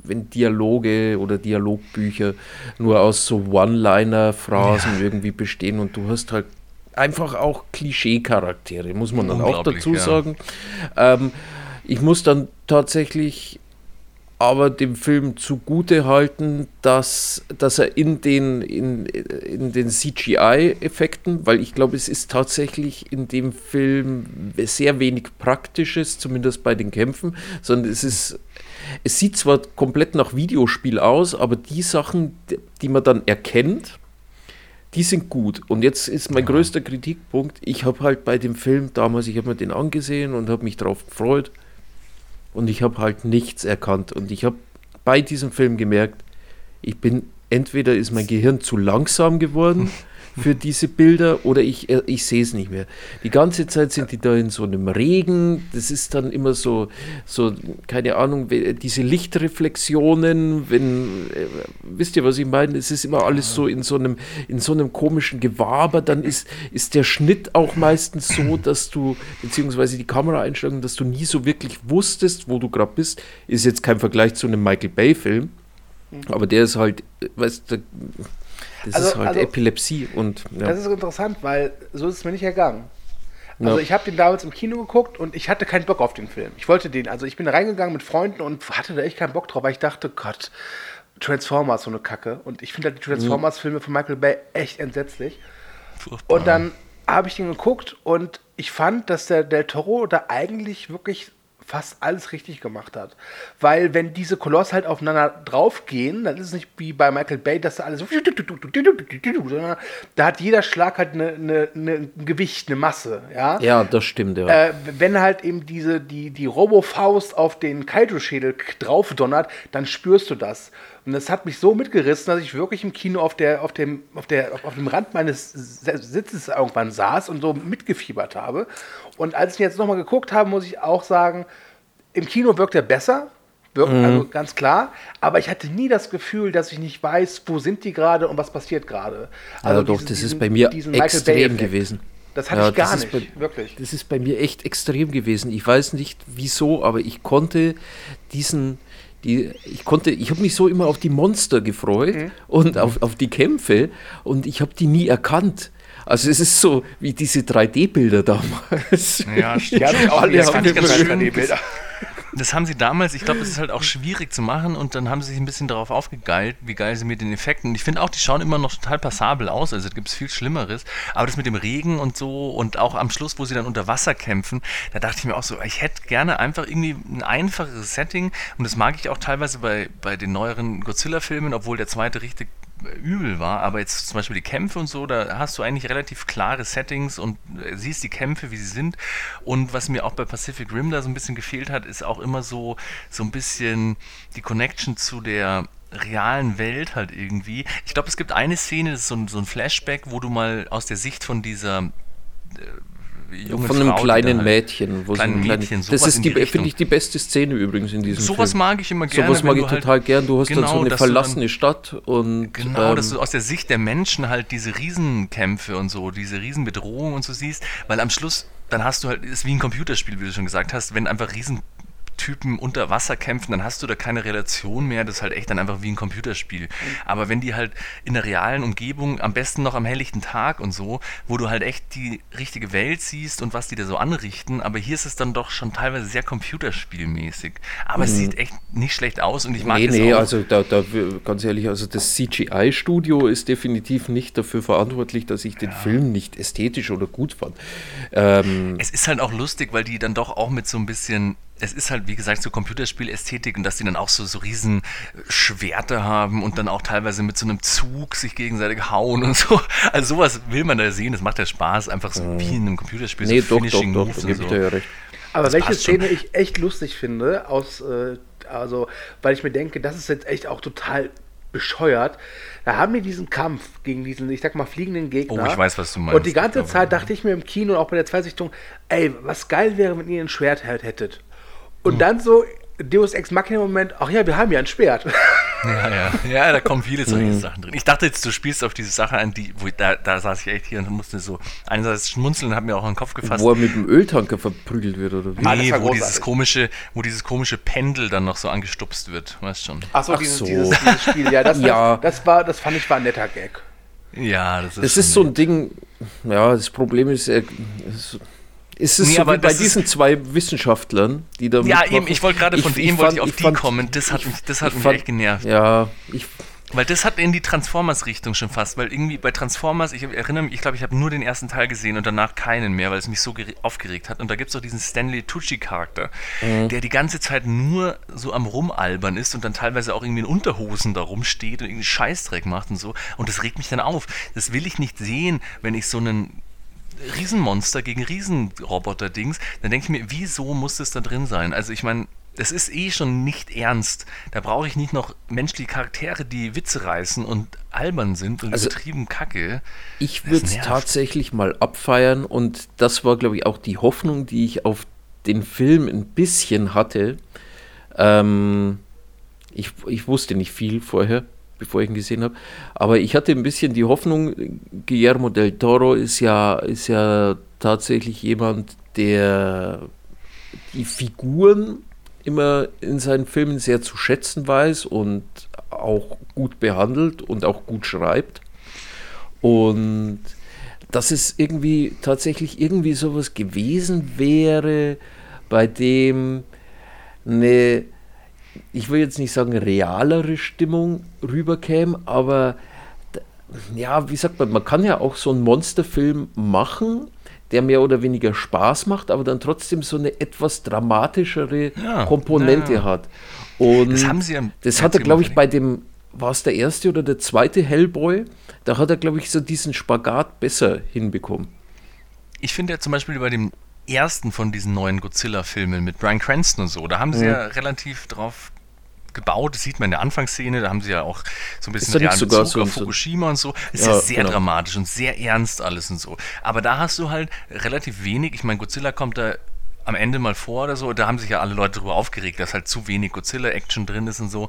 wenn Dialoge oder Dialogbücher nur aus so One-Liner-Phrasen ja. irgendwie bestehen und du hast halt einfach auch Klischee-Charaktere, muss man dann auch dazu ja. sagen. Ähm, ich muss dann tatsächlich aber dem Film zugute halten, dass, dass er in den, in, in den CGI-Effekten, weil ich glaube, es ist tatsächlich in dem Film sehr wenig Praktisches, zumindest bei den Kämpfen, sondern es ist, es sieht zwar komplett nach Videospiel aus, aber die Sachen, die man dann erkennt, die sind gut. Und jetzt ist mein ja. größter Kritikpunkt, ich habe halt bei dem Film damals, ich habe mir den angesehen und habe mich darauf gefreut, und ich habe halt nichts erkannt. Und ich habe bei diesem Film gemerkt, ich bin, entweder ist mein Gehirn zu langsam geworden für diese Bilder oder ich, äh, ich sehe es nicht mehr. Die ganze Zeit sind die da in so einem Regen, das ist dann immer so, so keine Ahnung, diese Lichtreflexionen, wenn, äh, wisst ihr, was ich meine? Es ist immer alles so in so einem, in so einem komischen Gewaber, dann ist, ist der Schnitt auch meistens so, dass du, beziehungsweise die Kameraeinstellung, dass du nie so wirklich wusstest, wo du gerade bist, ist jetzt kein Vergleich zu einem Michael Bay-Film. Mhm. Aber der ist halt, weißt du, das also, ist halt also, Epilepsie und. Ja. Das ist interessant, weil so ist es mir nicht ergangen. Also ja. ich habe den damals im Kino geguckt und ich hatte keinen Bock auf den Film. Ich wollte den, also ich bin reingegangen mit Freunden und hatte da echt keinen Bock drauf, weil ich dachte, Gott, Transformers so eine Kacke. Und ich finde halt die Transformers-Filme von Michael Bay echt entsetzlich. Furchtbar. Und dann habe ich den geguckt und ich fand, dass der Del Toro da eigentlich wirklich fast alles richtig gemacht hat. Weil wenn diese Kolosse halt aufeinander draufgehen, dann ist es nicht wie bei Michael Bay, dass da alles so sondern da hat jeder Schlag halt eine, eine, eine, ein Gewicht, eine Masse, ja. Ja, das stimmt, ja. Äh, wenn halt eben diese, die, die Robo-Faust auf den Kaiju-Schädel drauf donnert, dann spürst du das. Und das hat mich so mitgerissen, dass ich wirklich im Kino auf, der, auf, dem, auf, der, auf dem Rand meines Sitzes irgendwann saß und so mitgefiebert habe. Und als ich jetzt nochmal geguckt habe, muss ich auch sagen, im Kino wirkt er besser, wirkt mhm. also ganz klar, aber ich hatte nie das Gefühl, dass ich nicht weiß, wo sind die gerade und was passiert gerade. Also, also doch, diesen, das ist bei mir extrem gewesen. Das hatte ja, ich gar nicht, bei, wirklich. Das ist bei mir echt extrem gewesen. Ich weiß nicht wieso, aber ich konnte diesen, die, ich konnte, ich habe mich so immer auf die Monster gefreut mhm. und auf, auf die Kämpfe und ich habe die nie erkannt. Also es ist so wie diese 3D-Bilder damals. Ja, stimmt. Ja, alle haben ganz 3D-Bilder. Das haben sie damals, ich glaube, es ist halt auch schwierig zu machen und dann haben sie sich ein bisschen darauf aufgegeilt, wie geil sie mit den Effekten. Ich finde auch, die schauen immer noch total passabel aus, also gibt es viel Schlimmeres. Aber das mit dem Regen und so und auch am Schluss, wo sie dann unter Wasser kämpfen, da dachte ich mir auch so, ich hätte gerne einfach irgendwie ein einfacheres Setting und das mag ich auch teilweise bei, bei den neueren Godzilla-Filmen, obwohl der zweite richtig übel war, aber jetzt zum Beispiel die Kämpfe und so, da hast du eigentlich relativ klare Settings und äh, siehst die Kämpfe, wie sie sind. Und was mir auch bei Pacific Rim da so ein bisschen gefehlt hat, ist auch immer so, so ein bisschen die Connection zu der realen Welt halt irgendwie. Ich glaube, es gibt eine Szene, das ist so ein, so ein Flashback, wo du mal aus der Sicht von dieser äh, junge Von einem Frau, kleinen halt Mädchen. Wo kleinen so Mädchen das ist, finde ich, die beste Szene übrigens in diesem sowas Film. mag ich immer gerne. Sowas mag ich halt, total gern. Du hast genau, dann so eine verlassene dann, Stadt und... Genau, ähm, dass du aus der Sicht der Menschen halt diese Riesenkämpfe und so, diese Riesenbedrohungen und so siehst, weil am Schluss dann hast du halt, ist wie ein Computerspiel, wie du schon gesagt hast, wenn einfach riesen Typen unter Wasser kämpfen, dann hast du da keine Relation mehr. Das ist halt echt dann einfach wie ein Computerspiel. Aber wenn die halt in der realen Umgebung, am besten noch am helllichten Tag und so, wo du halt echt die richtige Welt siehst und was die da so anrichten, aber hier ist es dann doch schon teilweise sehr computerspielmäßig. Aber mhm. es sieht echt nicht schlecht aus und ich mag nee, es nee, auch. also da, da, ganz ehrlich, also das CGI-Studio ist definitiv nicht dafür verantwortlich, dass ich den ja. Film nicht ästhetisch oder gut fand. Ähm, es ist halt auch lustig, weil die dann doch auch mit so ein bisschen es ist halt, wie gesagt, so Computerspielästhetik und dass die dann auch so, so riesen Schwerter haben und dann auch teilweise mit so einem Zug sich gegenseitig hauen und so. Also sowas will man da sehen, das macht ja Spaß, einfach so mhm. wie in einem Computerspiel. Nee, so doch, Finishing doch, doch, Moves doch, so. ja. Aber das welche Szene ich echt lustig finde, aus, äh, also, weil ich mir denke, das ist jetzt echt auch total bescheuert. Da haben wir diesen Kampf gegen diesen, ich sag mal, fliegenden Gegner. Oh, ich weiß, was du meinst. Und die ganze Zeit dachte ich mir im Kino und auch bei der Zweisichtung, ey, was geil wäre, wenn ihr ein Schwert hättet. Und mhm. dann so Deus Ex Machina Moment, ach ja, wir haben ja ein Schwert. Ja, ja, ja, da kommen viele solche mhm. Sachen drin. Ich dachte jetzt, du spielst auf diese Sache an, die, wo ich, da, da saß ich echt hier und musste so einerseits schmunzeln und habe mir auch in den Kopf gefasst. Wo er mit dem Öltanker verprügelt wird, oder wie? Nee, ah, wo dieses komische, wo dieses komische Pendel dann noch so angestupst wird, weißt schon. Ach so, ach dieses, so. Dieses, dieses, Spiel, ja, das, ja. Das, das, war, das fand ich war ein netter Gag. Ja, das ist. Das ist so ein Ding, ja, das Problem ist, er, ist es nee, so wie bei diesen zwei Wissenschaftlern, die da Ja, eben, ich wollte gerade von ich, dem wollte ich auf die fand, kommen. Das hat mich, das hat mich fand, echt genervt. Ja, ich. Weil das hat in die Transformers-Richtung schon fast, weil irgendwie bei Transformers, ich erinnere mich, ich glaube, ich habe nur den ersten Teil gesehen und danach keinen mehr, weil es mich so aufgeregt hat. Und da gibt es auch diesen Stanley Tucci-Charakter, mhm. der die ganze Zeit nur so am Rumalbern ist und dann teilweise auch irgendwie in Unterhosen da rumsteht und irgendwie Scheißdreck macht und so. Und das regt mich dann auf. Das will ich nicht sehen, wenn ich so einen Riesenmonster gegen Riesenroboter-Dings, dann denke ich mir, wieso muss das da drin sein? Also ich meine, es ist eh schon nicht ernst. Da brauche ich nicht noch menschliche Charaktere, die Witze reißen und albern sind und also, übertrieben kacke. Ich würde es tatsächlich mal abfeiern und das war, glaube ich, auch die Hoffnung, die ich auf den Film ein bisschen hatte. Ähm, ich, ich wusste nicht viel vorher bevor ich ihn gesehen habe. Aber ich hatte ein bisschen die Hoffnung, Guillermo del Toro ist ja, ist ja tatsächlich jemand, der die Figuren immer in seinen Filmen sehr zu schätzen weiß und auch gut behandelt und auch gut schreibt. Und dass es irgendwie tatsächlich irgendwie sowas gewesen wäre, bei dem eine ich will jetzt nicht sagen realere Stimmung rüberkäme, aber ja, wie sagt man, man kann ja auch so einen Monsterfilm machen, der mehr oder weniger Spaß macht, aber dann trotzdem so eine etwas dramatischere ja, Komponente ja. hat. Und das haben sie ja, Das hat er, glaube ich, bei dem, war es der erste oder der zweite Hellboy? Da hat er, glaube ich, so diesen Spagat besser hinbekommen. Ich finde ja zum Beispiel bei dem ersten von diesen neuen Godzilla-Filmen mit Brian Cranston und so, da haben sie ja relativ drauf gebaut. Das sieht man in der Anfangsszene, da haben sie ja auch so ein bisschen realen Bezug so auf Fukushima und so. Ist ja, ja sehr genau. dramatisch und sehr ernst alles und so. Aber da hast du halt relativ wenig. Ich meine, Godzilla kommt da am Ende mal vor oder so. Da haben sich ja alle Leute darüber aufgeregt, dass halt zu wenig Godzilla-Action drin ist und so.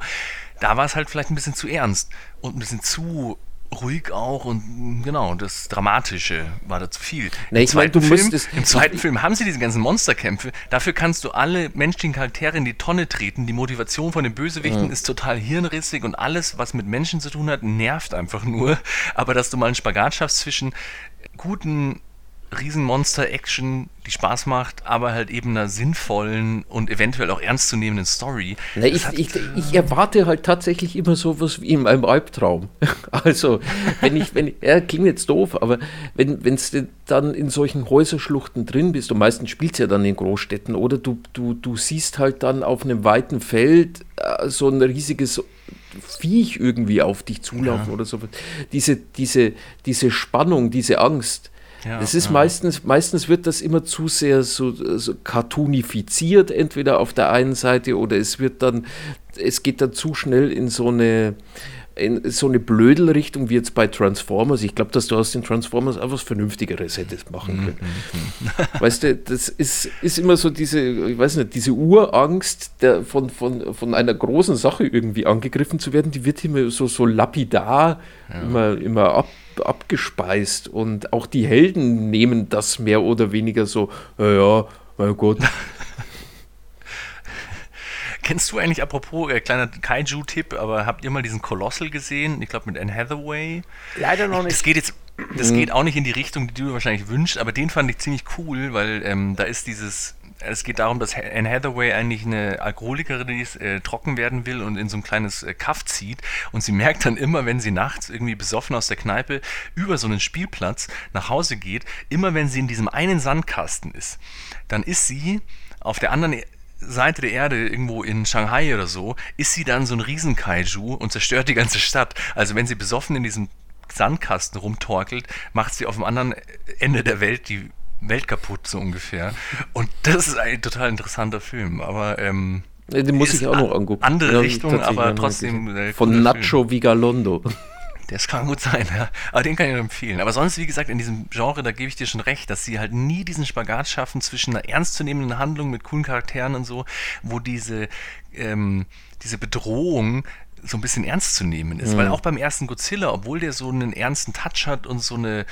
Da war es halt vielleicht ein bisschen zu ernst und ein bisschen zu ruhig auch und genau, das Dramatische war da zu viel. Nee, Im, zweiten, mein, Film, Im zweiten Film haben sie diese ganzen Monsterkämpfe. Dafür kannst du alle menschlichen Charaktere in die Tonne treten. Die Motivation von den Bösewichten mhm. ist total hirnrissig und alles, was mit Menschen zu tun hat, nervt einfach nur. Aber dass du mal einen Spagat schaffst zwischen guten Riesenmonster-Action, die Spaß macht, aber halt eben einer sinnvollen und eventuell auch ernstzunehmenden Story. Na, ich, ich, ich, erwarte halt tatsächlich immer sowas wie in meinem Albtraum. Also, wenn ich, wenn ja, klingt jetzt doof, aber wenn du dann in solchen Häuserschluchten drin bist, und meistens spielt es ja dann in Großstädten, oder du, du, du siehst halt dann auf einem weiten Feld äh, so ein riesiges Viech irgendwie auf dich zulaufen ja. oder so. Diese, diese, diese Spannung, diese Angst, ja, das ist ja. meistens, meistens wird das immer zu sehr so, so cartoonifiziert, entweder auf der einen Seite oder es wird dann, es geht dann zu schnell in so eine, in so eine Blödelrichtung wie jetzt bei Transformers. Ich glaube, dass du aus den Transformers auch was Vernünftigeres hättest machen mhm, können. Mhm. weißt du, das ist, ist immer so diese, ich weiß nicht, diese Urangst der, von, von, von einer großen Sache irgendwie angegriffen zu werden, die wird immer so, so lapidar ja. immer, immer ab abgespeist und auch die Helden nehmen das mehr oder weniger so, ja, mein Gott. Kennst du eigentlich, apropos, äh, kleiner Kaiju-Tipp, aber habt ihr mal diesen Colossal gesehen? Ich glaube mit Anne Hathaway. Leider noch nicht. Das geht jetzt, das mhm. geht auch nicht in die Richtung, die du wahrscheinlich wünschst, aber den fand ich ziemlich cool, weil ähm, da ist dieses es geht darum, dass Anne Hathaway eigentlich eine Alkoholikerin ist, äh, trocken werden will und in so ein kleines äh, Kaff zieht. Und sie merkt dann immer, wenn sie nachts irgendwie besoffen aus der Kneipe über so einen Spielplatz nach Hause geht, immer wenn sie in diesem einen Sandkasten ist, dann ist sie auf der anderen Seite der Erde, irgendwo in Shanghai oder so, ist sie dann so ein Riesen-Kaiju und zerstört die ganze Stadt. Also wenn sie besoffen in diesem Sandkasten rumtorkelt, macht sie auf dem anderen Ende der Welt die Welt kaputt, so ungefähr. Und das ist ein total interessanter Film, aber ähm, den muss ich auch noch angucken. Andere ja, Richtung, aber trotzdem. Äh, Von Nacho Film. Vigalondo. Das kann gut sein, ja. Aber den kann ich empfehlen. Aber sonst, wie gesagt, in diesem Genre, da gebe ich dir schon recht, dass sie halt nie diesen Spagat schaffen zwischen einer ernstzunehmenden Handlung mit coolen Charakteren und so, wo diese, ähm, diese Bedrohung so ein bisschen ernst zu nehmen ist. Mhm. Weil auch beim ersten Godzilla, obwohl der so einen ernsten Touch hat und so eine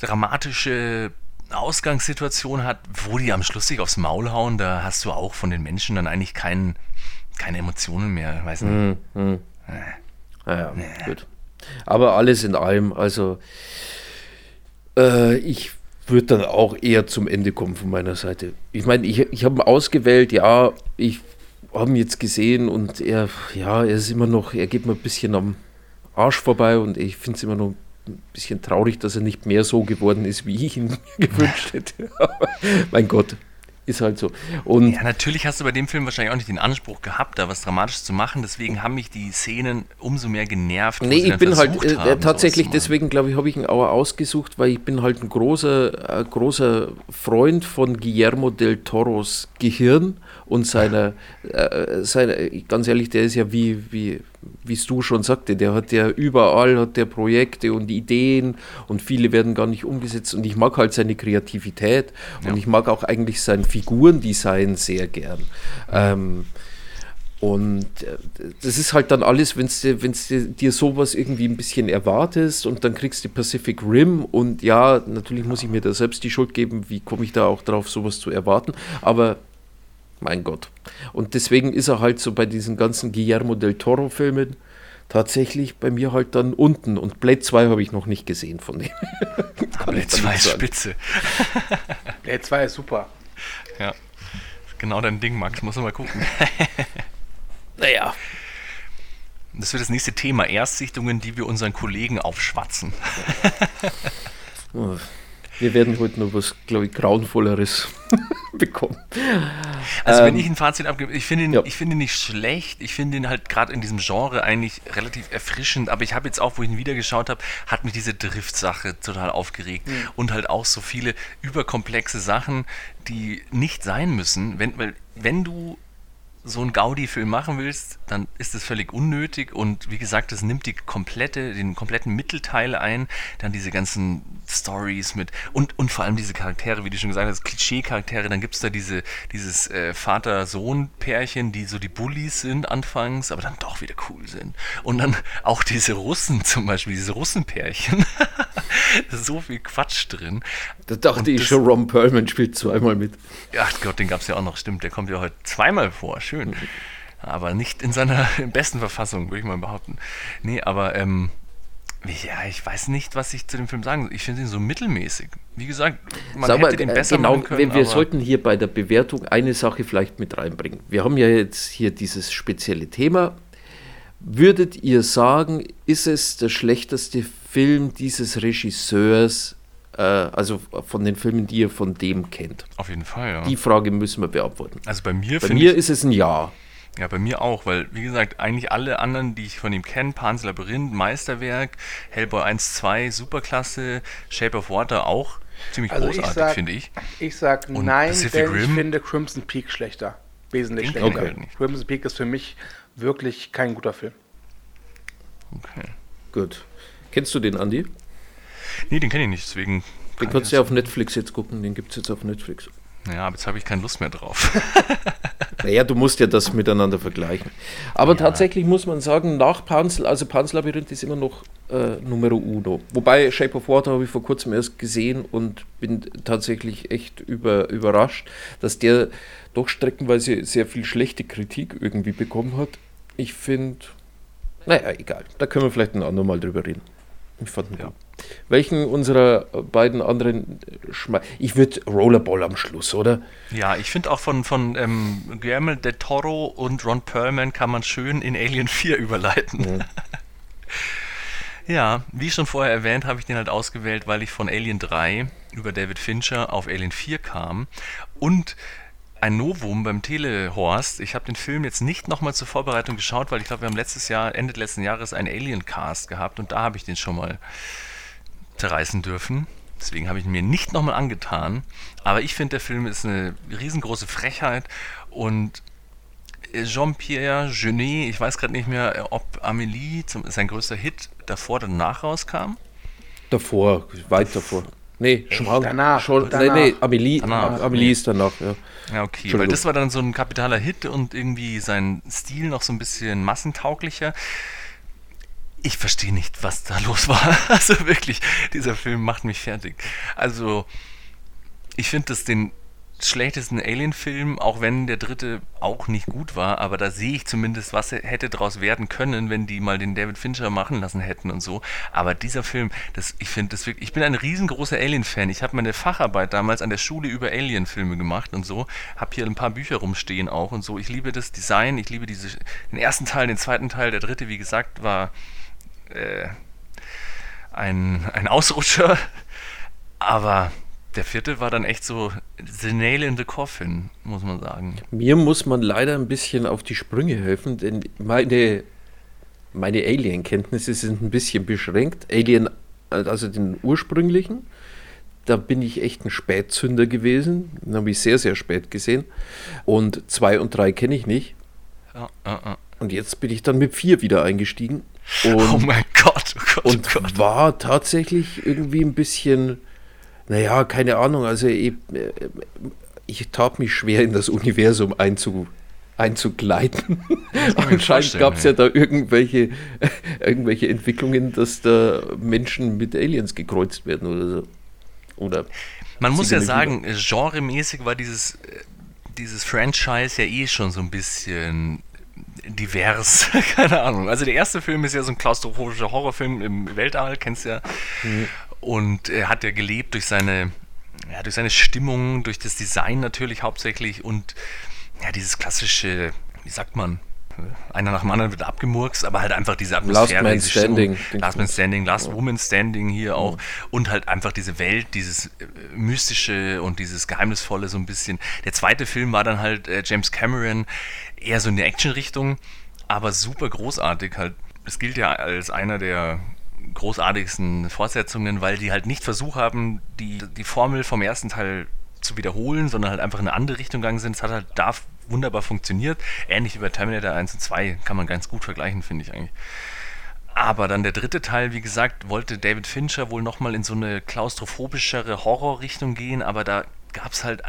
dramatische Ausgangssituation hat, wo die am Schluss sich aufs Maul hauen, da hast du auch von den Menschen dann eigentlich kein, keine Emotionen mehr. Weiß nicht. Mm, mm. Äh. Ja, nee. gut. Aber alles in allem, also äh, ich würde dann auch eher zum Ende kommen von meiner Seite. Ich meine, ich, ich habe ihn ausgewählt, ja, ich habe ihn jetzt gesehen und er, ja, er ist immer noch, er geht mir ein bisschen am Arsch vorbei und ich finde es immer noch ein bisschen traurig, dass er nicht mehr so geworden ist, wie ich ihn mir gewünscht hätte. mein Gott, ist halt so. Und ja, natürlich hast du bei dem Film wahrscheinlich auch nicht den Anspruch gehabt, da was Dramatisches zu machen. Deswegen haben mich die Szenen umso mehr genervt. Nee, ich bin halt äh, haben, tatsächlich, deswegen glaube ich, habe ich ihn auch ausgesucht, weil ich bin halt ein großer, äh, großer Freund von Guillermo del Toros Gehirn und seiner, äh, seiner, ganz ehrlich, der ist ja wie, wie wie du schon sagte, der hat ja überall hat der Projekte und Ideen und viele werden gar nicht umgesetzt und ich mag halt seine Kreativität ja. und ich mag auch eigentlich sein Figurendesign sehr gern. Ähm, und äh, das ist halt dann alles, wenn du dir sowas irgendwie ein bisschen erwartest und dann kriegst du Pacific Rim und ja, natürlich muss ich mir da selbst die Schuld geben, wie komme ich da auch drauf, sowas zu erwarten, aber mein Gott. Und deswegen ist er halt so bei diesen ganzen Guillermo del Toro-Filmen tatsächlich bei mir halt dann unten. Und Blade 2 habe ich noch nicht gesehen von dem. Blade 2 ist spitze. Blade 2 ist super. Ja. Genau dein Ding, Max. Muss mal gucken. naja. Das wird das nächste Thema. Erstsichtungen, die wir unseren Kollegen aufschwatzen. Wir werden heute noch was, glaube ich, Grauenvolleres bekommen. Also, ähm, wenn ich ein Fazit abgebe, ich finde ihn, ja. find ihn nicht schlecht. Ich finde ihn halt gerade in diesem Genre eigentlich relativ erfrischend. Aber ich habe jetzt auch, wo ich ihn wieder geschaut habe, hat mich diese Drift-Sache total aufgeregt. Mhm. Und halt auch so viele überkomplexe Sachen, die nicht sein müssen. Wenn, weil, wenn du so einen Gaudi-Film machen willst, dann ist es völlig unnötig und wie gesagt, es nimmt die komplette, den kompletten Mittelteil ein, dann diese ganzen Stories mit und, und vor allem diese Charaktere, wie du schon gesagt hast, Klischee-Charaktere, dann gibt es da diese, dieses äh, Vater-Sohn-Pärchen, die so die Bullies sind anfangs, aber dann doch wieder cool sind. Und dann auch diese Russen zum Beispiel, diese Russenpärchen. so viel Quatsch drin. Da dachte und ich schon, Ron Perlman spielt zweimal mit. Ja, Gott, den gab es ja auch noch, stimmt, der kommt ja heute zweimal vor schön. Aber nicht in seiner besten Verfassung, würde ich mal behaupten. Nee, aber ähm, ja, ich weiß nicht, was ich zu dem Film sagen soll. Ich finde ihn so mittelmäßig. Wie gesagt, man Sag hätte mal, den äh, besser genau, machen können. Wir sollten hier bei der Bewertung eine Sache vielleicht mit reinbringen. Wir haben ja jetzt hier dieses spezielle Thema. Würdet ihr sagen, ist es der schlechteste Film dieses Regisseurs, also von den Filmen, die ihr von dem kennt? Auf jeden Fall, ja. Die Frage müssen wir beantworten. Also bei mir, bei mir ist es ein Ja. Ja, bei mir auch, weil, wie gesagt, eigentlich alle anderen, die ich von ihm kenne, Pan's Labyrinth, Meisterwerk, Hellboy 1, 2, Superklasse, Shape of Water auch ziemlich also großartig, finde ich. Ich sag Und nein, Pacific denn Rim? ich finde Crimson Peak schlechter. Wesentlich Den schlechter. Okay. Crimson Peak ist für mich wirklich kein guter Film. Okay. Gut. Kennst du den, Andy? Nee, den kenne ich nicht, deswegen. Den kannst du ja auf Netflix jetzt gucken, den gibt es jetzt auf Netflix. Ja, aber jetzt habe ich keine Lust mehr drauf. naja, du musst ja das miteinander vergleichen. Aber ja. tatsächlich muss man sagen, nach Panzel, also Panzlabyrinth ist immer noch äh, Numero uno. Wobei Shape of Water habe ich vor kurzem erst gesehen und bin tatsächlich echt über, überrascht, dass der doch streckenweise sehr viel schlechte Kritik irgendwie bekommen hat. Ich finde, naja, egal. Da können wir vielleicht ein andermal drüber reden. Ich fand ihn ja. gut. Welchen unserer beiden anderen Schme Ich würde Rollerball am Schluss, oder? Ja, ich finde auch von, von ähm, Guillermo del Toro und Ron Perlman kann man schön in Alien 4 überleiten. Ja, ja wie schon vorher erwähnt, habe ich den halt ausgewählt, weil ich von Alien 3 über David Fincher auf Alien 4 kam und ein Novum beim Telehorst. Ich habe den Film jetzt nicht nochmal zur Vorbereitung geschaut, weil ich glaube, wir haben letztes Jahr, Ende letzten Jahres, einen Alien-Cast gehabt und da habe ich den schon mal zerreißen dürfen. Deswegen habe ich ihn mir nicht nochmal angetan. Aber ich finde, der Film ist eine riesengroße Frechheit und Jean-Pierre Genet, ich weiß gerade nicht mehr, ob Amélie sein größter Hit davor oder danach rauskam. Davor, weit davor. Nee, schon mal. Danach. Schon, danach. Nee, nee, Amelie, danach. Amelie nee. ist danach, ja. Ja, okay, weil das war dann so ein kapitaler Hit und irgendwie sein Stil noch so ein bisschen massentauglicher. Ich verstehe nicht, was da los war. Also wirklich, dieser Film macht mich fertig. Also, ich finde das den schlechtesten Alien-Film, auch wenn der dritte auch nicht gut war, aber da sehe ich zumindest, was hätte daraus werden können, wenn die mal den David Fincher machen lassen hätten und so. Aber dieser Film, das, ich finde das wirklich, ich bin ein riesengroßer Alien-Fan. Ich habe meine Facharbeit damals an der Schule über Alien-Filme gemacht und so, habe hier ein paar Bücher rumstehen auch und so. Ich liebe das Design, ich liebe diese, den ersten Teil, den zweiten Teil, der dritte, wie gesagt, war äh, ein, ein Ausrutscher. Aber der vierte war dann echt so the nail in the coffin, muss man sagen. Mir muss man leider ein bisschen auf die Sprünge helfen, denn meine, meine Alien-Kenntnisse sind ein bisschen beschränkt. Alien, also den ursprünglichen, da bin ich echt ein Spätzünder gewesen. Den habe ich sehr, sehr spät gesehen. Und zwei und drei kenne ich nicht. Ja, ja, ja. Und jetzt bin ich dann mit vier wieder eingestiegen. Und, oh mein Gott, oh Gott, oh und Gott. war tatsächlich irgendwie ein bisschen, naja, keine Ahnung, also ich, ich tat mich schwer in das Universum einzu, einzugleiten. Anscheinend gab es ja. ja da irgendwelche, irgendwelche Entwicklungen, dass da Menschen mit Aliens gekreuzt werden oder so. Oder Man muss ja sagen, genremäßig war dieses, dieses Franchise ja eh schon so ein bisschen divers, keine Ahnung. Also der erste Film ist ja so ein klaustrophobischer Horrorfilm im Weltall, kennst du ja. Mhm. Und er hat ja gelebt durch seine, ja, durch seine Stimmung, durch das Design natürlich hauptsächlich und ja, dieses klassische, wie sagt man, einer nach dem anderen wird abgemurkst, aber halt einfach diese Atmosphäre. Last Man Standing. Last Man Standing, Last ja. Woman Standing hier auch. Und halt einfach diese Welt, dieses äh, Mystische und dieses Geheimnisvolle so ein bisschen. Der zweite Film war dann halt äh, James Cameron, eher so in der Action-Richtung, aber super großartig halt. Es gilt ja als einer der großartigsten Fortsetzungen, weil die halt nicht Versuch haben, die, die Formel vom ersten Teil zu wiederholen, sondern halt einfach in eine andere Richtung gegangen sind. Es hat halt da wunderbar funktioniert. Ähnlich wie bei Terminator 1 und 2 kann man ganz gut vergleichen, finde ich eigentlich. Aber dann der dritte Teil, wie gesagt, wollte David Fincher wohl nochmal in so eine klaustrophobischere Horrorrichtung gehen, aber da gab es halt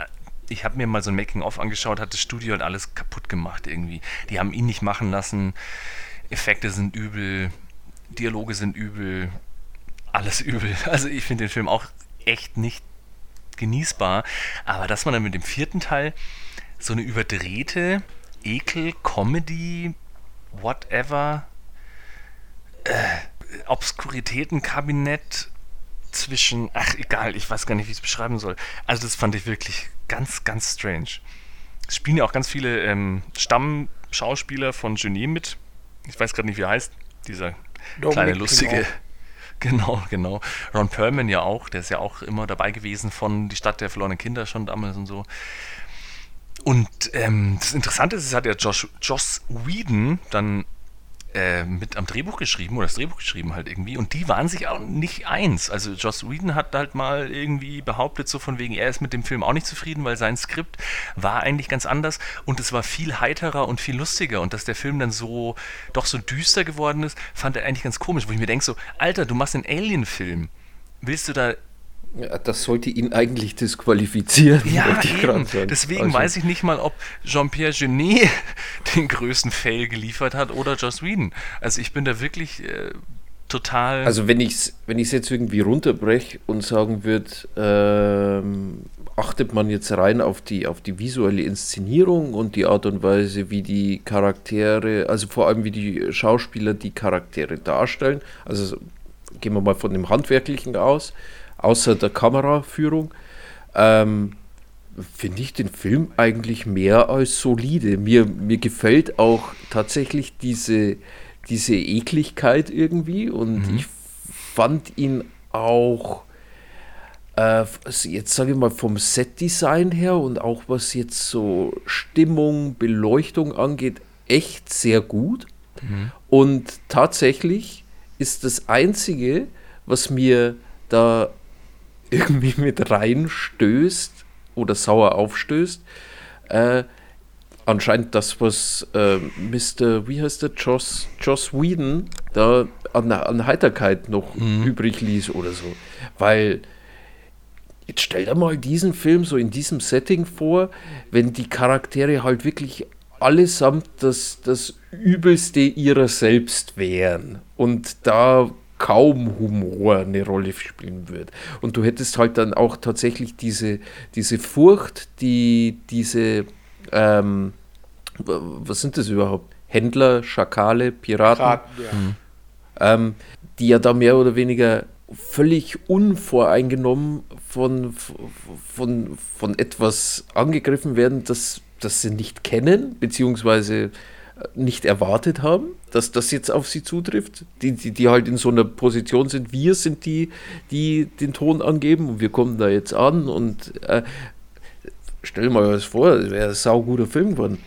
ich habe mir mal so ein Making-of angeschaut, hat das Studio halt alles kaputt gemacht irgendwie. Die haben ihn nicht machen lassen. Effekte sind übel, Dialoge sind übel, alles übel. Also ich finde den Film auch echt nicht genießbar. Aber dass man dann mit dem vierten Teil so eine überdrehte Ekel, Comedy, whatever, äh, Obskuritätenkabinett zwischen, ach egal, ich weiß gar nicht, wie ich es beschreiben soll. Also das fand ich wirklich ganz, ganz strange. Es spielen ja auch ganz viele ähm, Stammschauspieler von Genie mit. Ich weiß gerade nicht, wie er heißt. Dieser Dominic kleine lustige. Genau, genau. Ron Perlman ja auch, der ist ja auch immer dabei gewesen von Die Stadt der verlorenen Kinder schon damals und so. Und ähm, das Interessante ist, es hat ja Josh, Joss Whedon dann äh, mit am Drehbuch geschrieben oder das Drehbuch geschrieben halt irgendwie und die waren sich auch nicht eins. Also Joss Whedon hat halt mal irgendwie behauptet so von wegen, er ist mit dem Film auch nicht zufrieden, weil sein Skript war eigentlich ganz anders und es war viel heiterer und viel lustiger und dass der Film dann so doch so düster geworden ist, fand er eigentlich ganz komisch, wo ich mir denke so, Alter, du machst einen Alien-Film. Willst du da ja, das sollte ihn eigentlich disqualifizieren. Ja, eben. Deswegen also. weiß ich nicht mal, ob Jean-Pierre Genet den größten Fail geliefert hat oder Joss Whedon. Also ich bin da wirklich äh, total. Also wenn ich es wenn jetzt irgendwie runterbreche und sagen würde, ähm, achtet man jetzt rein auf die, auf die visuelle Inszenierung und die Art und Weise, wie die Charaktere, also vor allem wie die Schauspieler die Charaktere darstellen. Also gehen wir mal von dem Handwerklichen aus außer der Kameraführung, ähm, finde ich den Film eigentlich mehr als solide. Mir, mir gefällt auch tatsächlich diese, diese Ekligkeit irgendwie und mhm. ich fand ihn auch äh, jetzt sage ich mal vom Setdesign her und auch was jetzt so Stimmung, Beleuchtung angeht, echt sehr gut. Mhm. Und tatsächlich ist das Einzige, was mir da irgendwie mit reinstößt oder sauer aufstößt. Äh, anscheinend das, was äh, Mr. wie heißt der, Joss, Joss Whedon da an, an Heiterkeit noch mhm. übrig ließ oder so. Weil jetzt stell dir mal diesen Film so in diesem Setting vor, wenn die Charaktere halt wirklich allesamt das, das Übelste ihrer selbst wären und da kaum Humor eine Rolle spielen wird. Und du hättest halt dann auch tatsächlich diese, diese Furcht, die diese, ähm, was sind das überhaupt? Händler, Schakale, Piraten, Piraten ja. mhm. ähm, die ja da mehr oder weniger völlig unvoreingenommen von, von, von etwas angegriffen werden, das, das sie nicht kennen, beziehungsweise nicht erwartet haben, dass das jetzt auf sie zutrifft, die, die, die halt in so einer Position sind, wir sind die, die den Ton angeben und wir kommen da jetzt an und äh, stell dir mal was vor, das wäre ein sauguter Film geworden.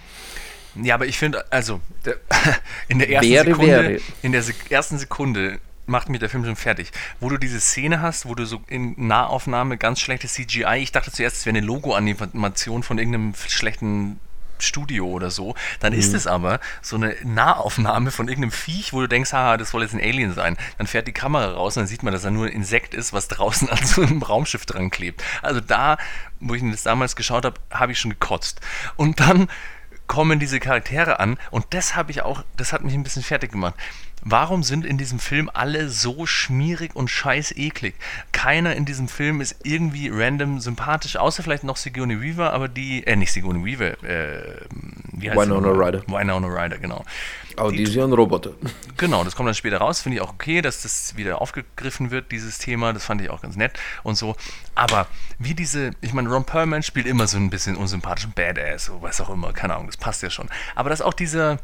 Ja, aber ich finde, also der, in der ersten wäre, Sekunde, wäre. in der ersten Sekunde macht mich der Film schon fertig. Wo du diese Szene hast, wo du so in Nahaufnahme ganz schlechtes CGI, ich dachte zuerst, es wäre eine Logo-Animation von irgendeinem schlechten Studio oder so, dann mhm. ist es aber so eine Nahaufnahme von irgendeinem Viech, wo du denkst, haha, das soll jetzt ein Alien sein. Dann fährt die Kamera raus und dann sieht man, dass er nur ein Insekt ist, was draußen an so einem Raumschiff dran klebt. Also da, wo ich das damals geschaut habe, habe ich schon gekotzt. Und dann kommen diese Charaktere an und das habe ich auch, das hat mich ein bisschen fertig gemacht. Warum sind in diesem Film alle so schmierig und scheiß eklig? Keiner in diesem Film ist irgendwie random sympathisch, außer vielleicht noch Sigourney Weaver, aber die, äh, nicht Sigourney Weaver, äh, wie heißt Winona Ryder. Winona Ryder, genau. Aber die, die ist ja ein Roboter. Genau, das kommt dann später raus. Finde ich auch okay, dass das wieder aufgegriffen wird, dieses Thema. Das fand ich auch ganz nett und so. Aber wie diese, ich meine, Ron Perlman spielt immer so ein bisschen unsympathischen Badass, so was auch immer, keine Ahnung, das passt ja schon. Aber dass auch dieser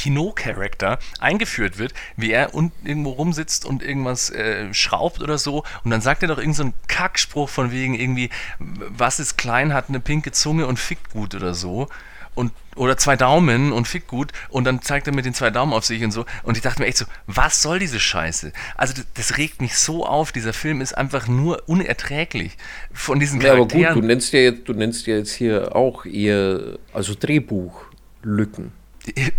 Pinot-Charakter eingeführt wird, wie er und irgendwo rumsitzt und irgendwas äh, schraubt oder so. Und dann sagt er doch irgendeinen so Kackspruch von wegen irgendwie, was ist klein, hat eine pinke Zunge und fickt gut oder so. Und oder zwei Daumen und fick gut. Und dann zeigt er mit den zwei Daumen auf sich und so. Und ich dachte mir echt so, was soll diese Scheiße? Also das, das regt mich so auf, dieser Film ist einfach nur unerträglich von diesen Charakteren. Ja, aber gut, du nennst ja jetzt, du nennst ja jetzt hier auch eher also Drehbuchlücken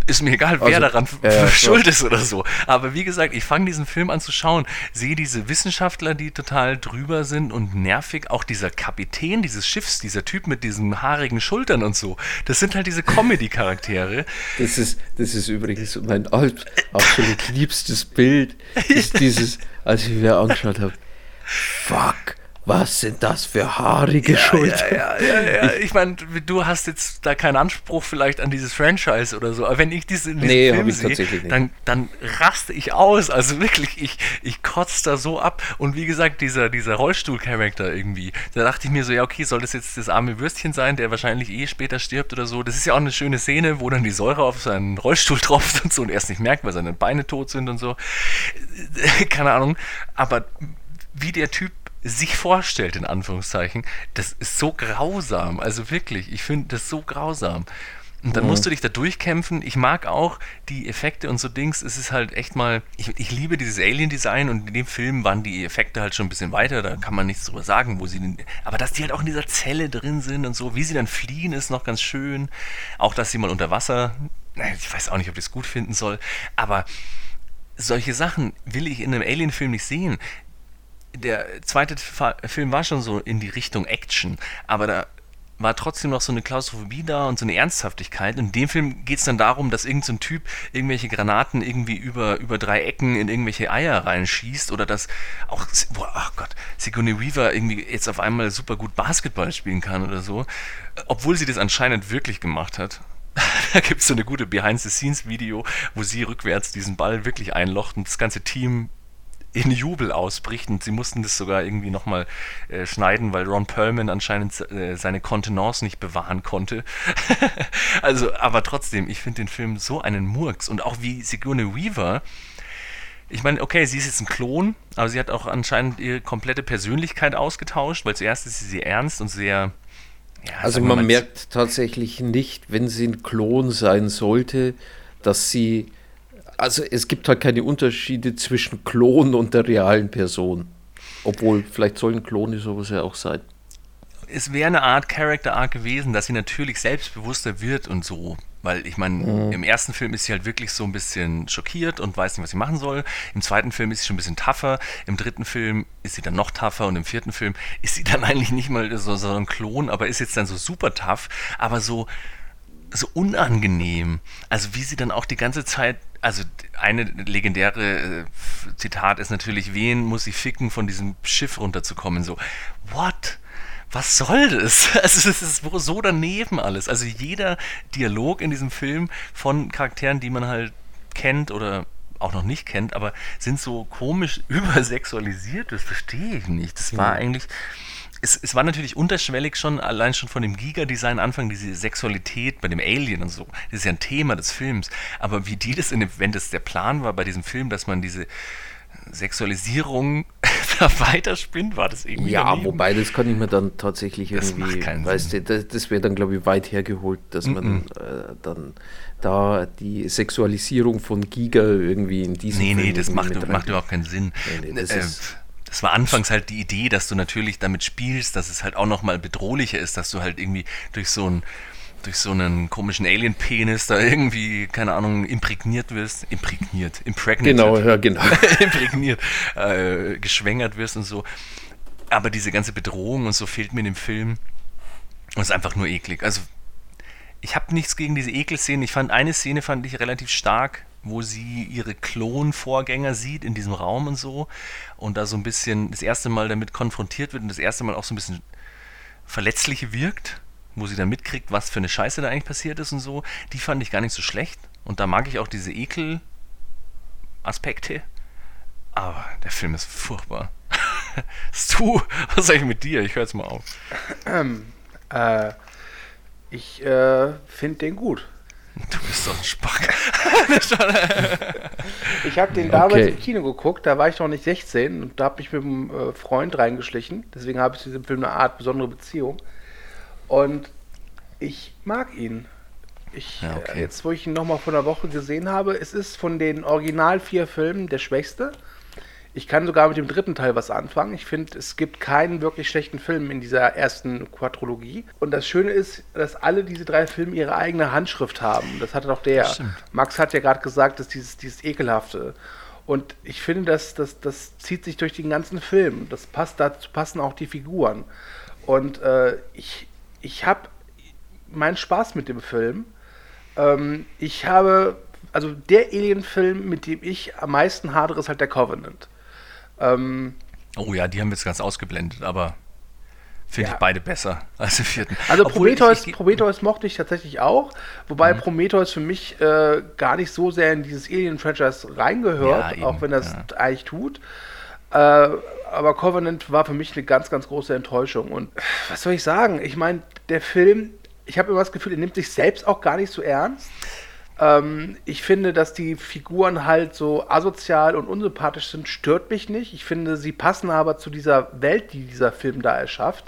ist mir egal, wer also, daran äh, schuld ist oder so. Aber wie gesagt, ich fange diesen Film an zu schauen, sehe diese Wissenschaftler, die total drüber sind und nervig. Auch dieser Kapitän dieses Schiffs, dieser Typ mit diesen haarigen Schultern und so. Das sind halt diese Comedy-Charaktere. Das ist, das ist übrigens mein absolut liebstes Bild, ist dieses, als ich mir angeschaut habe. Fuck was sind das für haarige ja, Schultern? Ja, ja, ja, ja. Ich meine, du hast jetzt da keinen Anspruch vielleicht an dieses Franchise oder so, aber wenn ich diese nee, Film sehe, dann, dann raste ich aus. Also wirklich, ich, ich kotze da so ab. Und wie gesagt, dieser, dieser Rollstuhl-Charakter irgendwie, da dachte ich mir so, ja, okay, soll das jetzt das arme Würstchen sein, der wahrscheinlich eh später stirbt oder so. Das ist ja auch eine schöne Szene, wo dann die Säure auf seinen Rollstuhl tropft und so und erst nicht merkt, weil seine Beine tot sind und so. Keine Ahnung. Aber wie der Typ sich vorstellt, in Anführungszeichen, das ist so grausam. Also wirklich, ich finde das so grausam. Und dann mhm. musst du dich da durchkämpfen. Ich mag auch die Effekte und so Dings. Es ist halt echt mal, ich, ich liebe dieses Alien-Design und in dem Film waren die Effekte halt schon ein bisschen weiter. Da kann man nichts drüber sagen, wo sie, aber dass die halt auch in dieser Zelle drin sind und so, wie sie dann fliehen, ist noch ganz schön. Auch, dass sie mal unter Wasser, ich weiß auch nicht, ob ich das gut finden soll, aber solche Sachen will ich in einem Alien-Film nicht sehen der zweite Film war schon so in die Richtung Action, aber da war trotzdem noch so eine Klaustrophobie da und so eine Ernsthaftigkeit. Und in dem Film geht es dann darum, dass irgendein so Typ irgendwelche Granaten irgendwie über, über drei Ecken in irgendwelche Eier reinschießt oder dass auch, boah, ach Gott, Sigourney Weaver irgendwie jetzt auf einmal super gut Basketball spielen kann oder so. Obwohl sie das anscheinend wirklich gemacht hat. da gibt es so eine gute Behind-the-Scenes-Video, wo sie rückwärts diesen Ball wirklich einlocht und das ganze Team in Jubel ausbricht und sie mussten das sogar irgendwie nochmal äh, schneiden, weil Ron Perlman anscheinend äh, seine Kontenance nicht bewahren konnte. also, aber trotzdem, ich finde den Film so einen Murks und auch wie Sigourney Weaver. Ich meine, okay, sie ist jetzt ein Klon, aber sie hat auch anscheinend ihre komplette Persönlichkeit ausgetauscht, weil zuerst ist sie sehr ernst und sehr. Ja, also man merkt tatsächlich nicht, wenn sie ein Klon sein sollte, dass sie also es gibt halt keine Unterschiede zwischen Klon und der realen Person. Obwohl, vielleicht sollen Klone sowas ja auch sein. Es wäre eine Art Character Arc gewesen, dass sie natürlich selbstbewusster wird und so. Weil ich meine, mhm. im ersten Film ist sie halt wirklich so ein bisschen schockiert und weiß nicht, was sie machen soll. Im zweiten Film ist sie schon ein bisschen tougher. Im dritten Film ist sie dann noch tougher und im vierten Film ist sie dann eigentlich nicht mal so, so ein Klon, aber ist jetzt dann so super tough, aber so, so unangenehm. Also wie sie dann auch die ganze Zeit also eine legendäre äh, Zitat ist natürlich, wen muss sie ficken, von diesem Schiff runterzukommen? So, what? Was soll das? Also es ist so daneben alles. Also jeder Dialog in diesem Film von Charakteren, die man halt kennt oder auch noch nicht kennt, aber sind so komisch übersexualisiert, das verstehe ich nicht. Das war eigentlich es, es war natürlich unterschwellig schon, allein schon von dem Giga-Design Anfang, diese Sexualität bei dem Alien und so. Das ist ja ein Thema des Films. Aber wie die das in dem, wenn das der Plan war bei diesem Film, dass man diese Sexualisierung da weiterspinnt, war das irgendwie. Ja, daneben. wobei das kann ich mir dann tatsächlich irgendwie, das weißt du, das, das wäre dann, glaube ich, weit hergeholt, dass mm -mm. man äh, dann da die Sexualisierung von Giga irgendwie in diesem Nee, Film nee, das macht, macht überhaupt keinen Sinn. Nee, nee, das äh, ist das war anfangs halt die Idee, dass du natürlich damit spielst, dass es halt auch nochmal bedrohlicher ist, dass du halt irgendwie durch so ein durch so einen komischen Alien-Penis da irgendwie, keine Ahnung, imprägniert wirst. Imprägniert, impregniert. Genau, ja, genau. imprägniert, äh, geschwängert wirst und so. Aber diese ganze Bedrohung und so fehlt mir in dem Film. Und ist einfach nur eklig. Also, ich habe nichts gegen diese Ekelszenen. Ich fand eine Szene fand ich relativ stark wo sie ihre Klonvorgänger sieht in diesem Raum und so und da so ein bisschen das erste Mal damit konfrontiert wird und das erste Mal auch so ein bisschen verletzlich wirkt, wo sie dann mitkriegt, was für eine Scheiße da eigentlich passiert ist und so, die fand ich gar nicht so schlecht und da mag ich auch diese Ekel-Aspekte, aber der Film ist furchtbar. Stu, was sag ich mit dir? Ich höre jetzt mal auf. Ähm, äh, ich äh, finde den gut. Du bist doch ein Spack. ich habe den damals okay. im Kino geguckt, da war ich noch nicht 16 und da habe ich mit einem äh, Freund reingeschlichen. Deswegen habe ich zu diesem Film eine Art besondere Beziehung. Und ich mag ihn. Ich, ja, okay. Jetzt, wo ich ihn nochmal vor einer Woche gesehen habe, es ist von den original vier Filmen der schwächste. Ich kann sogar mit dem dritten Teil was anfangen. Ich finde, es gibt keinen wirklich schlechten Film in dieser ersten Quadrologie. Und das Schöne ist, dass alle diese drei Filme ihre eigene Handschrift haben. Das hatte doch der. Max hat ja gerade gesagt, dass dieses, dieses Ekelhafte. Und ich finde, dass das, das zieht sich durch den ganzen Film. Das passt, dazu passen auch die Figuren. Und äh, ich, ich habe meinen Spaß mit dem Film. Ähm, ich habe, also der Alien-Film, mit dem ich am meisten hadere, ist halt der Covenant. Ähm, oh ja, die haben wir jetzt ganz ausgeblendet, aber finde ja. ich beide besser als den vierten. Also Prometheus, ich, Prometheus mochte ich tatsächlich auch, wobei mhm. Prometheus für mich äh, gar nicht so sehr in dieses Alien-Franchise reingehört, ja, auch wenn das ja. eigentlich tut. Äh, aber Covenant war für mich eine ganz, ganz große Enttäuschung. Und was soll ich sagen? Ich meine, der Film, ich habe immer das Gefühl, er nimmt sich selbst auch gar nicht so ernst. Ähm, ich finde, dass die Figuren halt so asozial und unsympathisch sind, stört mich nicht. Ich finde, sie passen aber zu dieser Welt, die dieser Film da erschafft.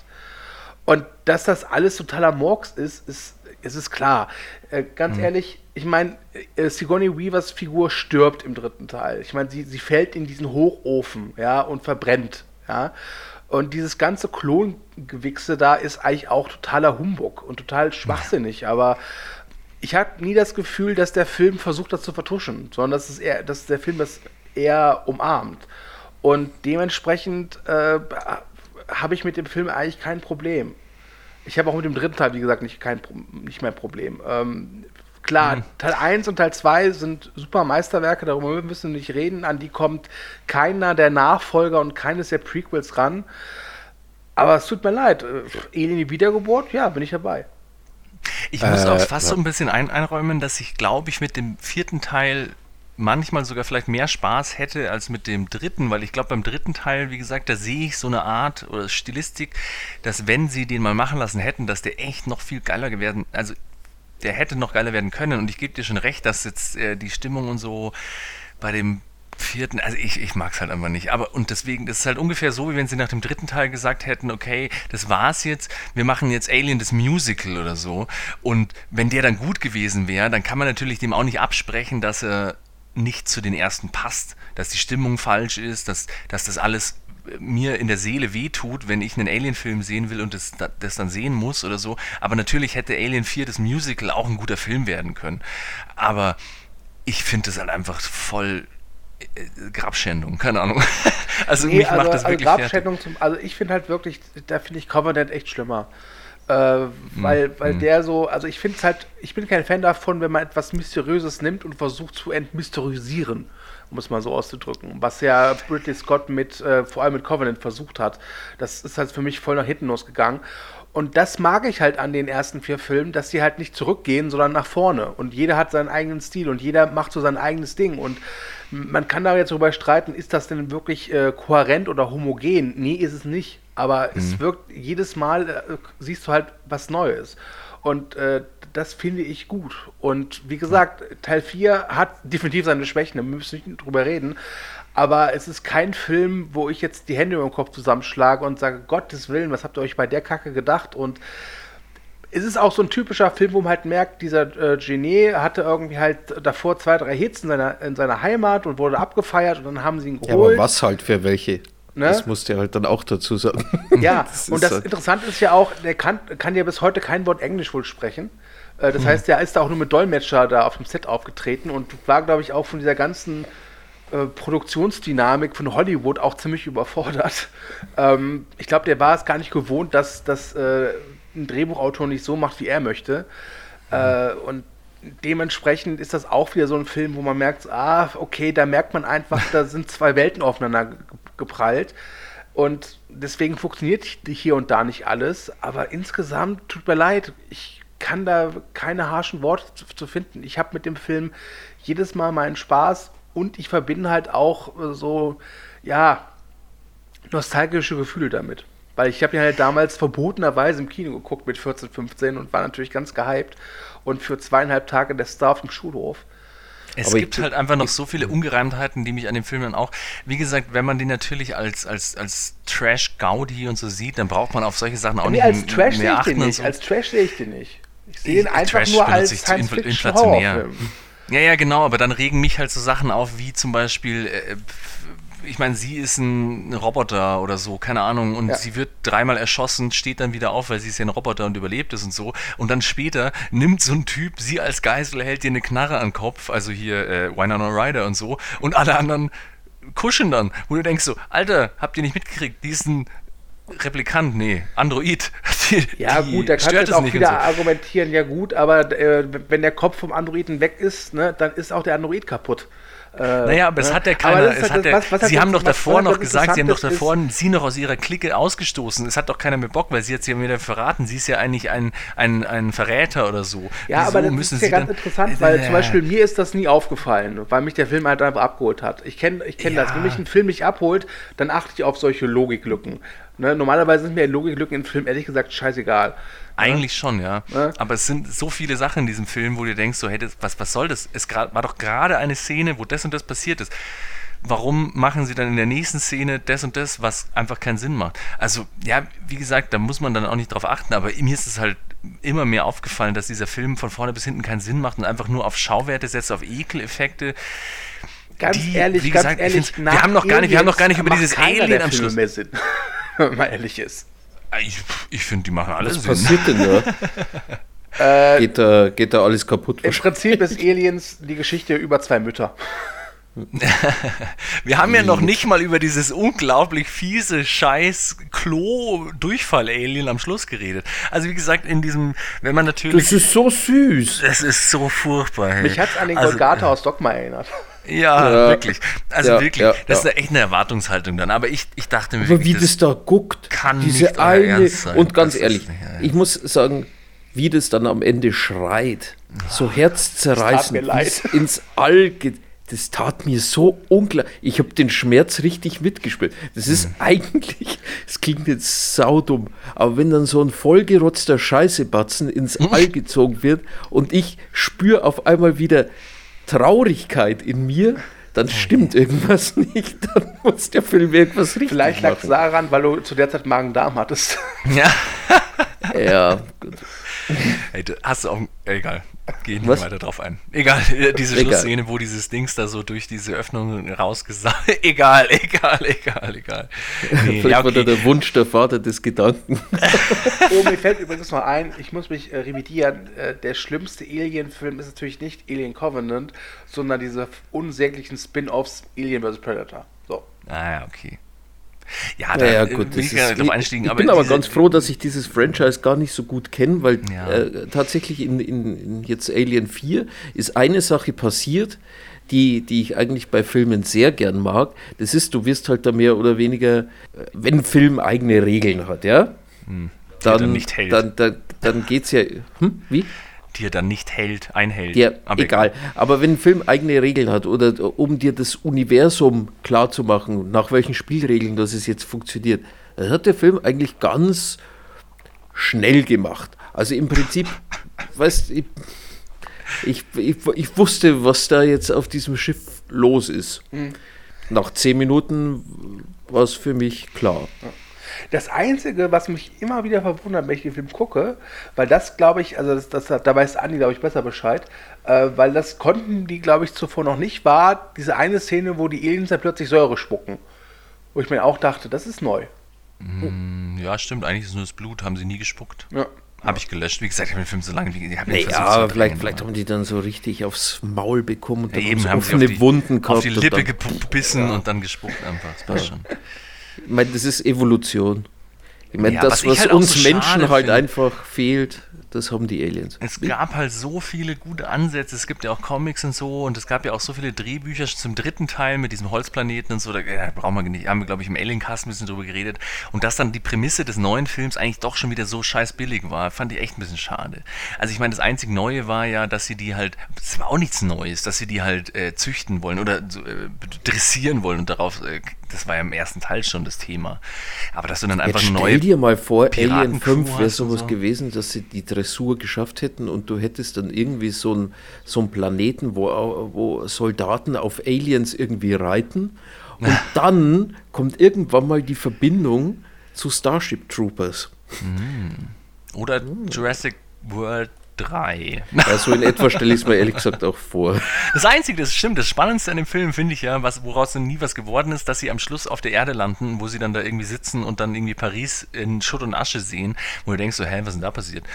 Und dass das alles totaler Murks ist, ist, ist es klar. Äh, ganz mhm. ehrlich, ich meine, äh, Sigourney Weavers Figur stirbt im dritten Teil. Ich meine, sie, sie fällt in diesen Hochofen, ja, und verbrennt, ja. Und dieses ganze Klongewichse da ist eigentlich auch totaler Humbug und total schwachsinnig, aber ich habe nie das Gefühl, dass der Film versucht, das zu vertuschen, sondern dass, es eher, dass der Film das eher umarmt. Und dementsprechend äh, habe ich mit dem Film eigentlich kein Problem. Ich habe auch mit dem dritten Teil, wie gesagt, nicht, kein, nicht mehr ein Problem. Ähm, klar, mhm. Teil 1 und Teil 2 sind super Meisterwerke, darüber müssen wir nicht reden. An die kommt keiner der Nachfolger und keines der Prequels ran. Aber es tut mir leid. Äh, Alien die Wiedergeburt, ja, bin ich dabei. Ich muss äh, auch fast so ein bisschen ein, einräumen, dass ich, glaube ich, mit dem vierten Teil manchmal sogar vielleicht mehr Spaß hätte als mit dem dritten, weil ich glaube, beim dritten Teil, wie gesagt, da sehe ich so eine Art oder Stilistik, dass wenn sie den mal machen lassen hätten, dass der echt noch viel geiler werden, also der hätte noch geiler werden können. Und ich gebe dir schon recht, dass jetzt äh, die Stimmung und so bei dem vierten, also ich, ich mag es halt einfach nicht. Aber und deswegen, das ist halt ungefähr so, wie wenn sie nach dem dritten Teil gesagt hätten, okay, das war's jetzt, wir machen jetzt Alien das Musical oder so. Und wenn der dann gut gewesen wäre, dann kann man natürlich dem auch nicht absprechen, dass er nicht zu den ersten passt, dass die Stimmung falsch ist, dass, dass das alles mir in der Seele wehtut, wenn ich einen Alien-Film sehen will und das, das dann sehen muss oder so. Aber natürlich hätte Alien 4 das Musical auch ein guter Film werden können. Aber ich finde das halt einfach voll äh, Grabschändung, keine Ahnung. also nee, mich also, macht das also wirklich Grabschändung zum, also ich finde halt wirklich, da finde ich Covenant echt schlimmer. Äh, weil hm, weil hm. der so, also ich finde es halt, ich bin kein Fan davon, wenn man etwas Mysteriöses nimmt und versucht zu entmysterisieren, um es mal so auszudrücken. Was ja Ridley Scott mit, äh, vor allem mit Covenant versucht hat. Das ist halt für mich voll nach hinten losgegangen. Und das mag ich halt an den ersten vier Filmen, dass sie halt nicht zurückgehen, sondern nach vorne. Und jeder hat seinen eigenen Stil und jeder macht so sein eigenes Ding. Und man kann da jetzt darüber streiten, ist das denn wirklich äh, kohärent oder homogen? Nee, ist es nicht. Aber mhm. es wirkt jedes Mal, äh, siehst du halt was Neues. Und äh, das finde ich gut. Und wie gesagt, Teil 4 hat definitiv seine Schwächen, da müssen wir nicht drüber reden. Aber es ist kein Film, wo ich jetzt die Hände über den Kopf zusammenschlage und sage, Gottes Willen, was habt ihr euch bei der Kacke gedacht? Und es ist auch so ein typischer Film, wo man halt merkt, dieser äh, Genie hatte irgendwie halt davor zwei, drei Hits in seiner, in seiner Heimat und wurde abgefeiert und dann haben sie ihn geholt. Ja, aber was halt für welche? Ne? Das musst du halt dann auch dazu sagen. Ja, das und das halt Interessante ist ja auch, der kann, kann ja bis heute kein Wort Englisch wohl sprechen. Äh, das hm. heißt, der ist da auch nur mit Dolmetscher da auf dem Set aufgetreten und war, glaube ich, auch von dieser ganzen äh, Produktionsdynamik von Hollywood auch ziemlich überfordert. Ähm, ich glaube, der war es gar nicht gewohnt, dass, dass äh, ein Drehbuchautor nicht so macht, wie er möchte. Mhm. Äh, und dementsprechend ist das auch wieder so ein Film, wo man merkt, ah, okay, da merkt man einfach, da sind zwei Welten aufeinander geprallt. Und deswegen funktioniert hier und da nicht alles. Aber insgesamt tut mir leid, ich kann da keine harschen Worte zu, zu finden. Ich habe mit dem Film jedes Mal meinen Spaß und ich verbinde halt auch äh, so, ja, nostalgische Gefühle damit. Weil ich habe ihn halt damals verbotenerweise im Kino geguckt mit 14, 15 und war natürlich ganz gehypt. Und für zweieinhalb Tage der Star auf dem Schulhof. Es Aber gibt halt einfach noch so viele Ungereimtheiten, die mich an dem Film dann auch. Wie gesagt, wenn man den natürlich als, als, als Trash-Gaudi und so sieht, dann braucht man auf solche Sachen auch nee, nicht als Trash mehr achten. Nicht, so. Als Trash sehe ich den nicht. Ich sehe ihn einfach Trash nur als Science-Fiction-Horrorfilm. Ja, ja, genau, aber dann regen mich halt so Sachen auf, wie zum Beispiel, äh, ich meine, sie ist ein Roboter oder so, keine Ahnung, und ja. sie wird dreimal erschossen, steht dann wieder auf, weil sie ist ja ein Roboter und überlebt es und so. Und dann später nimmt so ein Typ sie als Geisel, hält ihr eine Knarre an den Kopf, also hier äh, Winona Ryder und so, und alle anderen kuschen dann, wo du denkst so, Alter, habt ihr nicht mitgekriegt, diesen Replikant, nee, Android. Die, ja, gut, da kannst du jetzt auch wieder so. argumentieren, ja gut, aber äh, wenn der Kopf vom Androiden weg ist, ne, dann ist auch der Android kaputt. Äh, naja, aber es hat ja keiner. Es halt der, was, was sie haben doch davor noch gesagt, sie haben doch davor sie noch aus ihrer Clique ausgestoßen. Es hat doch keiner mehr Bock, weil sie jetzt ja wieder verraten. Sie ist ja eigentlich ein, ein, ein Verräter oder so. Ja, Wieso aber das müssen ist ja ganz dann, interessant, weil äh, zum Beispiel mir ist das nie aufgefallen, weil mich der Film halt einfach abgeholt hat. Ich kenne ich kenn ja. das. Wenn mich ein Film nicht abholt, dann achte ich auf solche Logiklücken. Ne? Normalerweise sind mir Logiklücken im Film ehrlich gesagt scheißegal. Eigentlich schon, ja. ja. Aber es sind so viele Sachen in diesem Film, wo du denkst, so, hey, das, was, was soll das? Es war doch gerade eine Szene, wo das und das passiert ist. Warum machen sie dann in der nächsten Szene das und das, was einfach keinen Sinn macht? Also, ja, wie gesagt, da muss man dann auch nicht drauf achten, aber mir ist es halt immer mehr aufgefallen, dass dieser Film von vorne bis hinten keinen Sinn macht und einfach nur auf Schauwerte setzt, auf Ekeleffekte. Ganz die, ehrlich, ganz gesagt, ehrlich, wir haben noch gar nicht, wir haben noch gar nicht über dieses Alien am Schluss. Mehr Sinn, wenn man ehrlich ist. Ich, ich finde, die machen alles. Was passiert denn da? Äh, geht, da, geht da alles kaputt? Im Prinzip ist Aliens die Geschichte über zwei Mütter. Wir haben ja noch nicht mal über dieses unglaublich fiese Scheiß Klo-Durchfall-Alien am Schluss geredet. Also wie gesagt, in diesem, wenn man natürlich. Das ist so süß. Das ist so furchtbar. Hey. Mich hat es an den also, Golgata aus Dogma erinnert. Ja, ja, wirklich. Also ja, wirklich, ja, das ist echt eine Erwartungshaltung dann. Aber ich, ich dachte mir, wirklich, wie das, das da guckt, kann diese nicht eine und ganz das ehrlich, nicht, ich muss sagen, wie das dann am Ende schreit, so herzzerreißend ins All geht. Das tat mir so unklar. Ich habe den Schmerz richtig mitgespielt. Das ist mhm. eigentlich, es klingt jetzt saudumm, aber wenn dann so ein vollgerotzter Scheißebatzen ins All gezogen wird und ich spüre auf einmal wieder Traurigkeit in mir, dann stimmt irgendwas nicht. Dann muss der Film irgendwas richtig Vielleicht lag es daran, weil du zu der Zeit Magen-Darm hattest. Ja. ja, gut. Du hast auch. Egal. Gehen wir weiter drauf ein. Egal, äh, diese egal. Schlussszene, wo dieses Dings da so durch diese Öffnung rausgesagt. egal, egal, egal, egal. Nee, Vielleicht ja, okay. war der Wunsch der Vater des Gedanken. oh, mir fällt übrigens noch ein, ich muss mich äh, revidieren. Äh, der schlimmste Alien-Film ist natürlich nicht Alien Covenant, sondern diese unsäglichen Spin-offs Alien vs. Predator. So. Ah, ja, okay. Ja, da ja, gut, will ich ist, drauf einstiegen. Ich aber bin aber ganz froh, dass ich dieses Franchise gar nicht so gut kenne, weil ja. äh, tatsächlich in, in, in, jetzt Alien 4 ist eine Sache passiert, die, die ich eigentlich bei Filmen sehr gern mag. Das ist, du wirst halt da mehr oder weniger, äh, wenn ein Film eigene Regeln hat, ja, hm. dann, dann, nicht hält. dann, dann, dann geht es ja, hm, wie? Die er dann nicht hält, einhält. Ja, aber egal. Aber wenn ein Film eigene Regeln hat oder um dir das Universum klar zu machen, nach welchen Spielregeln das es jetzt funktioniert, dann hat der Film eigentlich ganz schnell gemacht. Also im Prinzip, weißt ich, ich, ich, ich, wusste, was da jetzt auf diesem Schiff los ist. Mhm. Nach zehn Minuten war es für mich klar. Ja. Das Einzige, was mich immer wieder verwundert, wenn ich den Film gucke, weil das glaube ich, also das, das, da weiß Andi, glaube ich, besser Bescheid, äh, weil das konnten die, glaube ich, zuvor noch nicht, war diese eine Szene, wo die Aliens dann plötzlich Säure spucken. Wo ich mir auch dachte, das ist neu. Mm, ja, stimmt, eigentlich ist nur das Blut, haben sie nie gespuckt. Ja. Habe ich gelöscht. Wie gesagt, ich habe den Film so lange wie ich habe nee, Ja, vielleicht, vielleicht haben die dann so richtig aufs Maul bekommen und ja, eben, haben offene die, Wunden gehabt. Auf die Lippe gebissen und dann gespuckt einfach. Das passt ja. schon. Ich meine, das ist Evolution. Ich meine, ja, das, was, was halt uns so Menschen halt finde. einfach fehlt, das haben die Aliens. Es gab halt so viele gute Ansätze. Es gibt ja auch Comics und so und es gab ja auch so viele Drehbücher zum dritten Teil mit diesem Holzplaneten und so. Da ja, brauchen wir nicht. Haben wir, glaube ich, im Aliencast ein bisschen drüber geredet. Und dass dann die Prämisse des neuen Films eigentlich doch schon wieder so scheiß billig war, fand ich echt ein bisschen schade. Also ich meine, das einzig Neue war ja, dass sie die halt, das war auch nichts Neues, dass sie die halt äh, züchten wollen oder äh, dressieren wollen und darauf, äh, das war ja im ersten Teil schon das Thema. Aber dass du dann einfach Jetzt stell neue. dir mal vor, Alien 5 wäre sowas so. gewesen, dass sie die Dressur Dressur geschafft hätten und du hättest dann irgendwie so einen so Planeten, wo, wo Soldaten auf Aliens irgendwie reiten. Und dann kommt irgendwann mal die Verbindung zu Starship Troopers. Mhm. Oder mhm. Jurassic World drei. Ja, so in etwa stelle ich es mir ehrlich gesagt auch vor. Das Einzige, das stimmt, das Spannendste an dem Film finde ich ja, was, woraus dann nie was geworden ist, dass sie am Schluss auf der Erde landen, wo sie dann da irgendwie sitzen und dann irgendwie Paris in Schutt und Asche sehen, wo du denkst so, hä, was ist denn da passiert?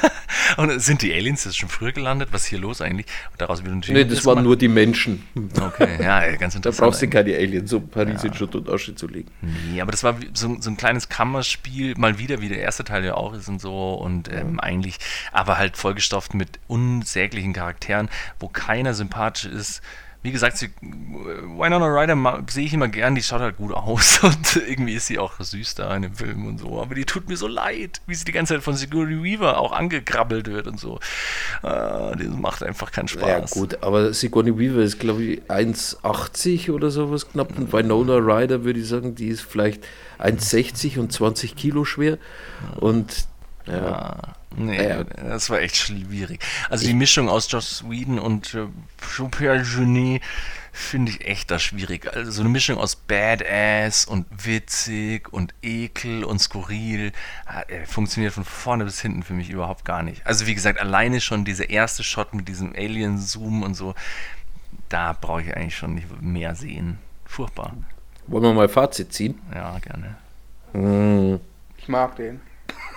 und sind die Aliens das schon früher gelandet? Was ist hier los eigentlich? Und daraus wird natürlich. Nee, das waren nur die Menschen. Okay, ja, ganz interessant. Da brauchst du keine Aliens, um Paris ja. in Schutt und Asche zu legen. Nee, aber das war so, so ein kleines Kammerspiel, mal wieder, wie der erste Teil ja auch ist und so und ähm, eigentlich, aber halt vollgestopft mit unsäglichen Charakteren, wo keiner sympathisch ist. Wie gesagt, sie, Winona Ryder sehe ich immer gern, die schaut halt gut aus und irgendwie ist sie auch süß da in dem Film und so. Aber die tut mir so leid, wie sie die ganze Zeit von Sigourney Weaver auch angekrabbelt wird und so. Äh, das macht einfach keinen Spaß. Ja, gut, aber Sigourney Weaver ist, glaube ich, 1,80 oder sowas knapp. Und Winona Ryder würde ich sagen, die ist vielleicht 1,60 und 20 Kilo schwer. Und ja. ja. Nee, ja. das war echt schwierig. Also die Mischung aus Joss Whedon und äh, Super Genie finde ich echt da schwierig. Also so eine Mischung aus Badass und witzig und ekel und skurril äh, funktioniert von vorne bis hinten für mich überhaupt gar nicht. Also wie gesagt, alleine schon dieser erste Shot mit diesem Alien-Zoom und so, da brauche ich eigentlich schon nicht mehr sehen. Furchtbar. Wollen wir mal Fazit ziehen? Ja, gerne. Hm. Ich mag den.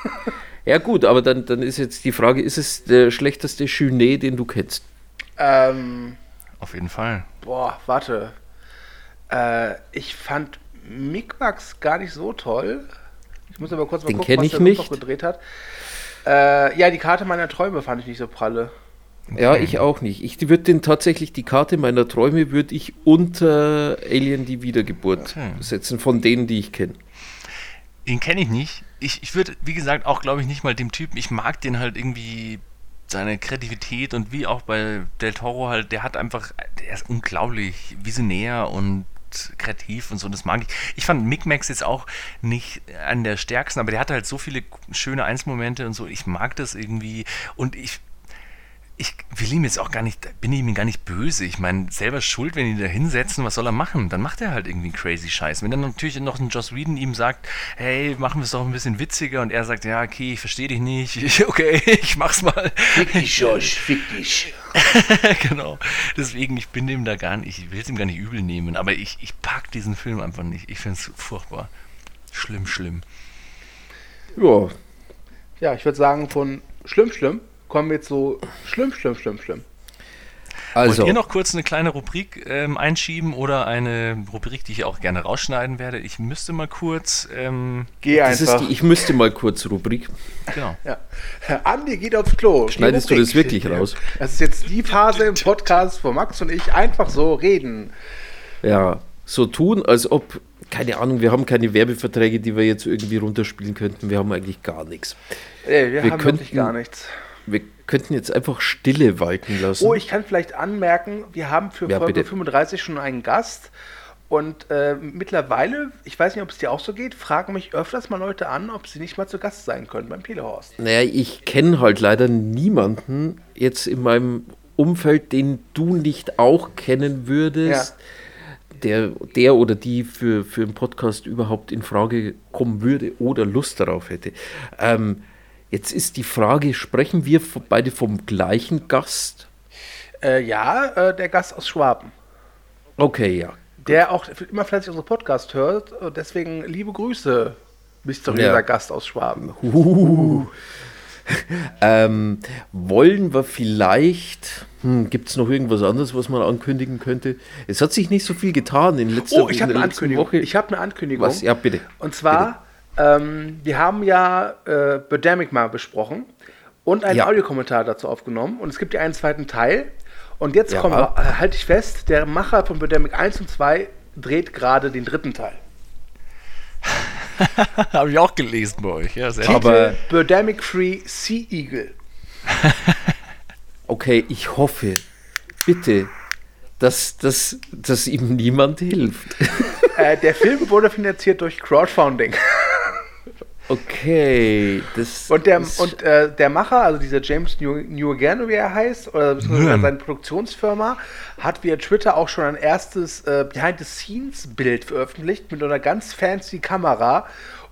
Ja gut, aber dann, dann ist jetzt die Frage, ist es der schlechteste Junet, den du kennst? Ähm, Auf jeden Fall. Boah, warte. Äh, ich fand Micmax gar nicht so toll. Ich muss aber kurz mal den gucken, was der nicht. noch gedreht hat. Äh, ja, die Karte meiner Träume fand ich nicht so pralle. Okay. Ja, ich auch nicht. Ich würde den tatsächlich, die Karte meiner Träume würde ich unter Alien die Wiedergeburt okay. setzen, von denen, die ich kenne. Den kenne ich nicht. Ich, ich würde, wie gesagt, auch glaube ich nicht mal dem Typen, ich mag den halt irgendwie seine Kreativität und wie auch bei Del Toro halt, der hat einfach, der ist unglaublich visionär und kreativ und so, das mag ich. Ich fand Micmax jetzt auch nicht an der stärksten, aber der hatte halt so viele schöne Einzelmomente und so, ich mag das irgendwie und ich ich will ihm jetzt auch gar nicht, bin ihm gar nicht böse. Ich meine, selber schuld, wenn die da hinsetzen, was soll er machen? Dann macht er halt irgendwie crazy Scheiß. Wenn dann natürlich noch ein Joss Whedon ihm sagt, hey, machen wir es doch ein bisschen witziger und er sagt, ja, okay, ich verstehe dich nicht, ich, okay, ich mach's mal. Fick dich, Josh, fick dich. genau. Deswegen, ich bin dem da gar nicht, ich will es ihm gar nicht übel nehmen, aber ich, ich pack diesen Film einfach nicht. Ich finde es furchtbar. Schlimm, schlimm. Ja. Ja, ich würde sagen, von schlimm, schlimm kommen wir jetzt so schlimm, schlimm, schlimm, schlimm. Also. Wollt ihr noch kurz eine kleine Rubrik ähm, einschieben oder eine Rubrik, die ich auch gerne rausschneiden werde? Ich müsste mal kurz. Ähm, Geh einfach. Das ist die Ich müsste mal kurz Rubrik. Genau. Ja. Herr Andi geht aufs Klo. Schneidest du das wirklich raus? Das ist jetzt die Phase im Podcast, wo Max und ich einfach so reden. Ja, so tun, als ob, keine Ahnung, wir haben keine Werbeverträge, die wir jetzt irgendwie runterspielen könnten. Wir haben eigentlich gar nichts. Ey, wir, wir haben könnten, wirklich gar nichts. Wir könnten jetzt einfach Stille walten lassen. Oh, ich kann vielleicht anmerken, wir haben für ja, Folge bitte. 35 schon einen Gast. Und äh, mittlerweile, ich weiß nicht, ob es dir auch so geht, fragen mich öfters mal Leute an, ob sie nicht mal zu Gast sein können beim Pelehorst. Naja, ich kenne halt leider niemanden jetzt in meinem Umfeld, den du nicht auch kennen würdest, ja. der, der oder die für, für einen Podcast überhaupt in Frage kommen würde oder Lust darauf hätte. Ähm, Jetzt ist die Frage, sprechen wir beide vom gleichen Gast? Äh, ja, äh, der Gast aus Schwaben. Okay, ja. Der auch immer fleißig unsere Podcast hört. Deswegen liebe Grüße, mysteriöser ja. Gast aus Schwaben. Ähm, wollen wir vielleicht. Hm, Gibt es noch irgendwas anderes, was man ankündigen könnte? Es hat sich nicht so viel getan in letzter Oh, ich habe eine Ankündigung. Woche. Ich habe eine Ankündigung. Was? Ja, bitte. Und zwar ähm, wir haben ja äh, Birdemic mal besprochen und einen ja. Audiokommentar dazu aufgenommen. Und es gibt ja einen zweiten Teil. Und jetzt ja. kommt, äh, halte ich fest, der Macher von Birdemic 1 und 2 dreht gerade den dritten Teil. Habe ich auch gelesen bei euch. Ja, sehr Aber Birdemic Free Sea Eagle. okay, ich hoffe, bitte, dass, dass, dass ihm niemand hilft. Äh, der Film wurde finanziert durch Crowdfunding. Okay, das und der und äh, der Macher, also dieser James New, New Again, wie er heißt, oder seine Produktionsfirma, hat via Twitter auch schon ein erstes äh, Behind-the-Scenes-Bild veröffentlicht mit einer ganz fancy Kamera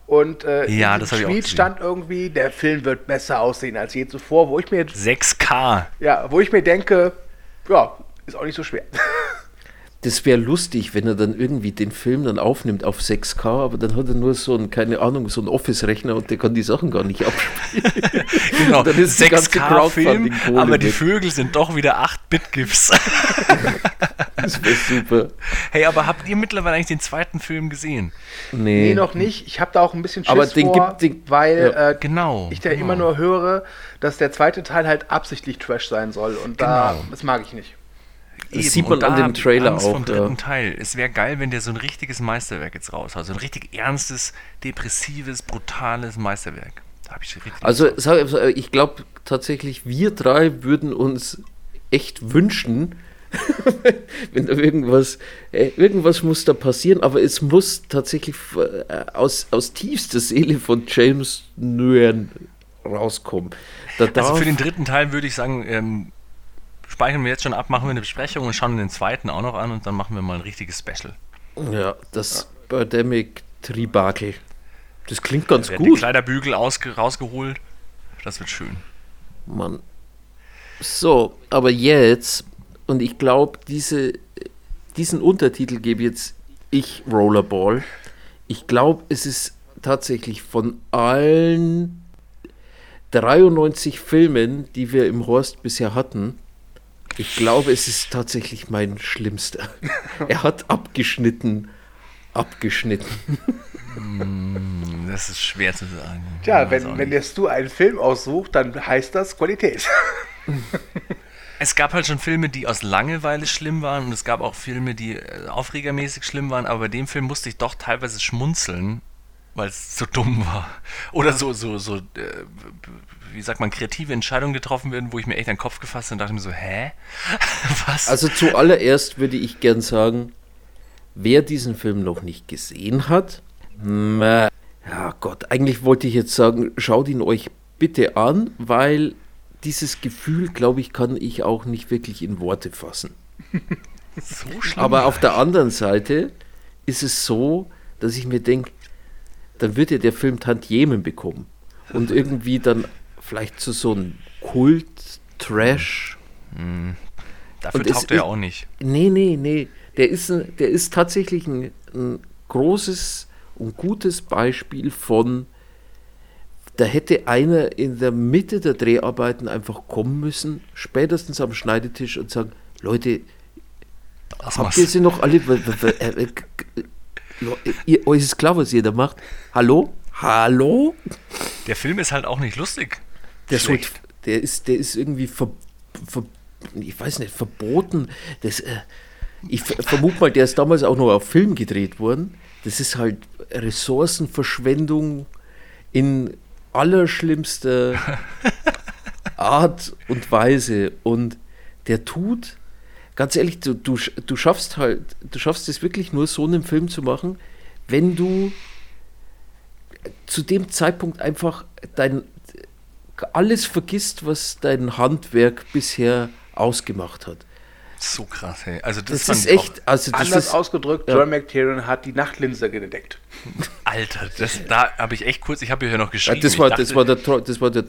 Und äh, ja, das Tweet stand irgendwie, der Film wird besser aussehen als je zuvor, wo ich mir 6K. Ja, wo ich mir denke, ja, ist auch nicht so schwer. Das wäre lustig, wenn er dann irgendwie den Film dann aufnimmt auf 6K, aber dann hat er nur so ein, keine Ahnung, so einen Office-Rechner und der kann die Sachen gar nicht abspielen. genau, dann ist 6K-Film, aber die Vögel sind doch wieder 8-Bit-GIFs. das wäre super. Hey, aber habt ihr mittlerweile eigentlich den zweiten Film gesehen? Nee, nee noch nicht. Ich habe da auch ein bisschen Schiss aber den vor, gibt, den, weil ja. äh, genau, ich da genau. immer nur höre, dass der zweite Teil halt absichtlich Trash sein soll und genau. da, das mag ich nicht. Das sieht man an dem Trailer auch. Vom dritten ja. Teil. Es wäre geil, wenn der so ein richtiges Meisterwerk jetzt raus hat. So ein richtig ernstes, depressives, brutales Meisterwerk. Da ich richtig also, ich glaube tatsächlich, wir drei würden uns echt wünschen, wenn da irgendwas, äh, irgendwas muss da passieren, aber es muss tatsächlich äh, aus, aus tiefster Seele von James Nguyen rauskommen. also für den dritten Teil würde ich sagen, ähm, speichern wir jetzt schon ab, machen wir eine Besprechung und schauen den zweiten auch noch an und dann machen wir mal ein richtiges Special. Ja, das. Birdemic Tribakel. Das klingt ganz gut. Die Kleiderbügel ausge rausgeholt. Das wird schön. Mann. So, aber jetzt, und ich glaube, diese, diesen Untertitel gebe jetzt ich Rollerball. Ich glaube, es ist tatsächlich von allen 93 Filmen, die wir im Horst bisher hatten, ich glaube, es ist tatsächlich mein schlimmster. er hat abgeschnitten, abgeschnitten. Hm, das ist schwer zu sagen. Tja, wenn, wenn jetzt du einen Film aussuchst, dann heißt das Qualität. Es gab halt schon Filme, die aus Langeweile schlimm waren und es gab auch Filme, die äh, aufregermäßig schlimm waren, aber bei dem Film musste ich doch teilweise schmunzeln, weil es so dumm war. Oder so, so, so, äh, wie sagt man, kreative Entscheidungen getroffen werden, wo ich mir echt den Kopf gefasst habe und dachte mir so, hä? Was? Also zuallererst würde ich gern sagen, wer diesen Film noch nicht gesehen hat, ja Gott, eigentlich wollte ich jetzt sagen, schaut ihn euch bitte an, weil dieses Gefühl, glaube ich, kann ich auch nicht wirklich in Worte fassen. so schlimm. Aber auf der anderen Seite ist es so, dass ich mir denke, dann wird ja der Film Tantiemen bekommen. Und irgendwie dann vielleicht zu so einem Kult-Trash. Mhm. Dafür und taugt er ja auch nicht. Nee, nee, nee. Der ist, der ist tatsächlich ein, ein großes und gutes Beispiel von, da hätte einer in der Mitte der Dreharbeiten einfach kommen müssen, spätestens am Schneidetisch und sagen, Leute, was habt ihr sie noch alle? Äh, äh, ihr, euch ist klar, was ihr da macht. Hallo? Hallo? Der Film ist halt auch nicht lustig der, so, der, ist, der ist irgendwie ver, ver, ich weiß nicht, verboten. Das, äh, ich vermute mal, der ist damals auch noch auf Film gedreht worden. Das ist halt Ressourcenverschwendung in allerschlimmster Art und Weise. Und der tut, ganz ehrlich, du, du, du schaffst halt, du schaffst es wirklich nur so einen Film zu machen, wenn du zu dem Zeitpunkt einfach dein alles vergisst, was dein Handwerk bisher ausgemacht hat. So krass, hey. Also das, das ist echt. Also das anders ist, ausgedrückt, ja. John McTiernan hat die Nachtlinse gedeckt. Alter, das, da habe ich echt kurz, ich habe hier noch geschrieben. Ja, das, war, dachte, das, war der, das war der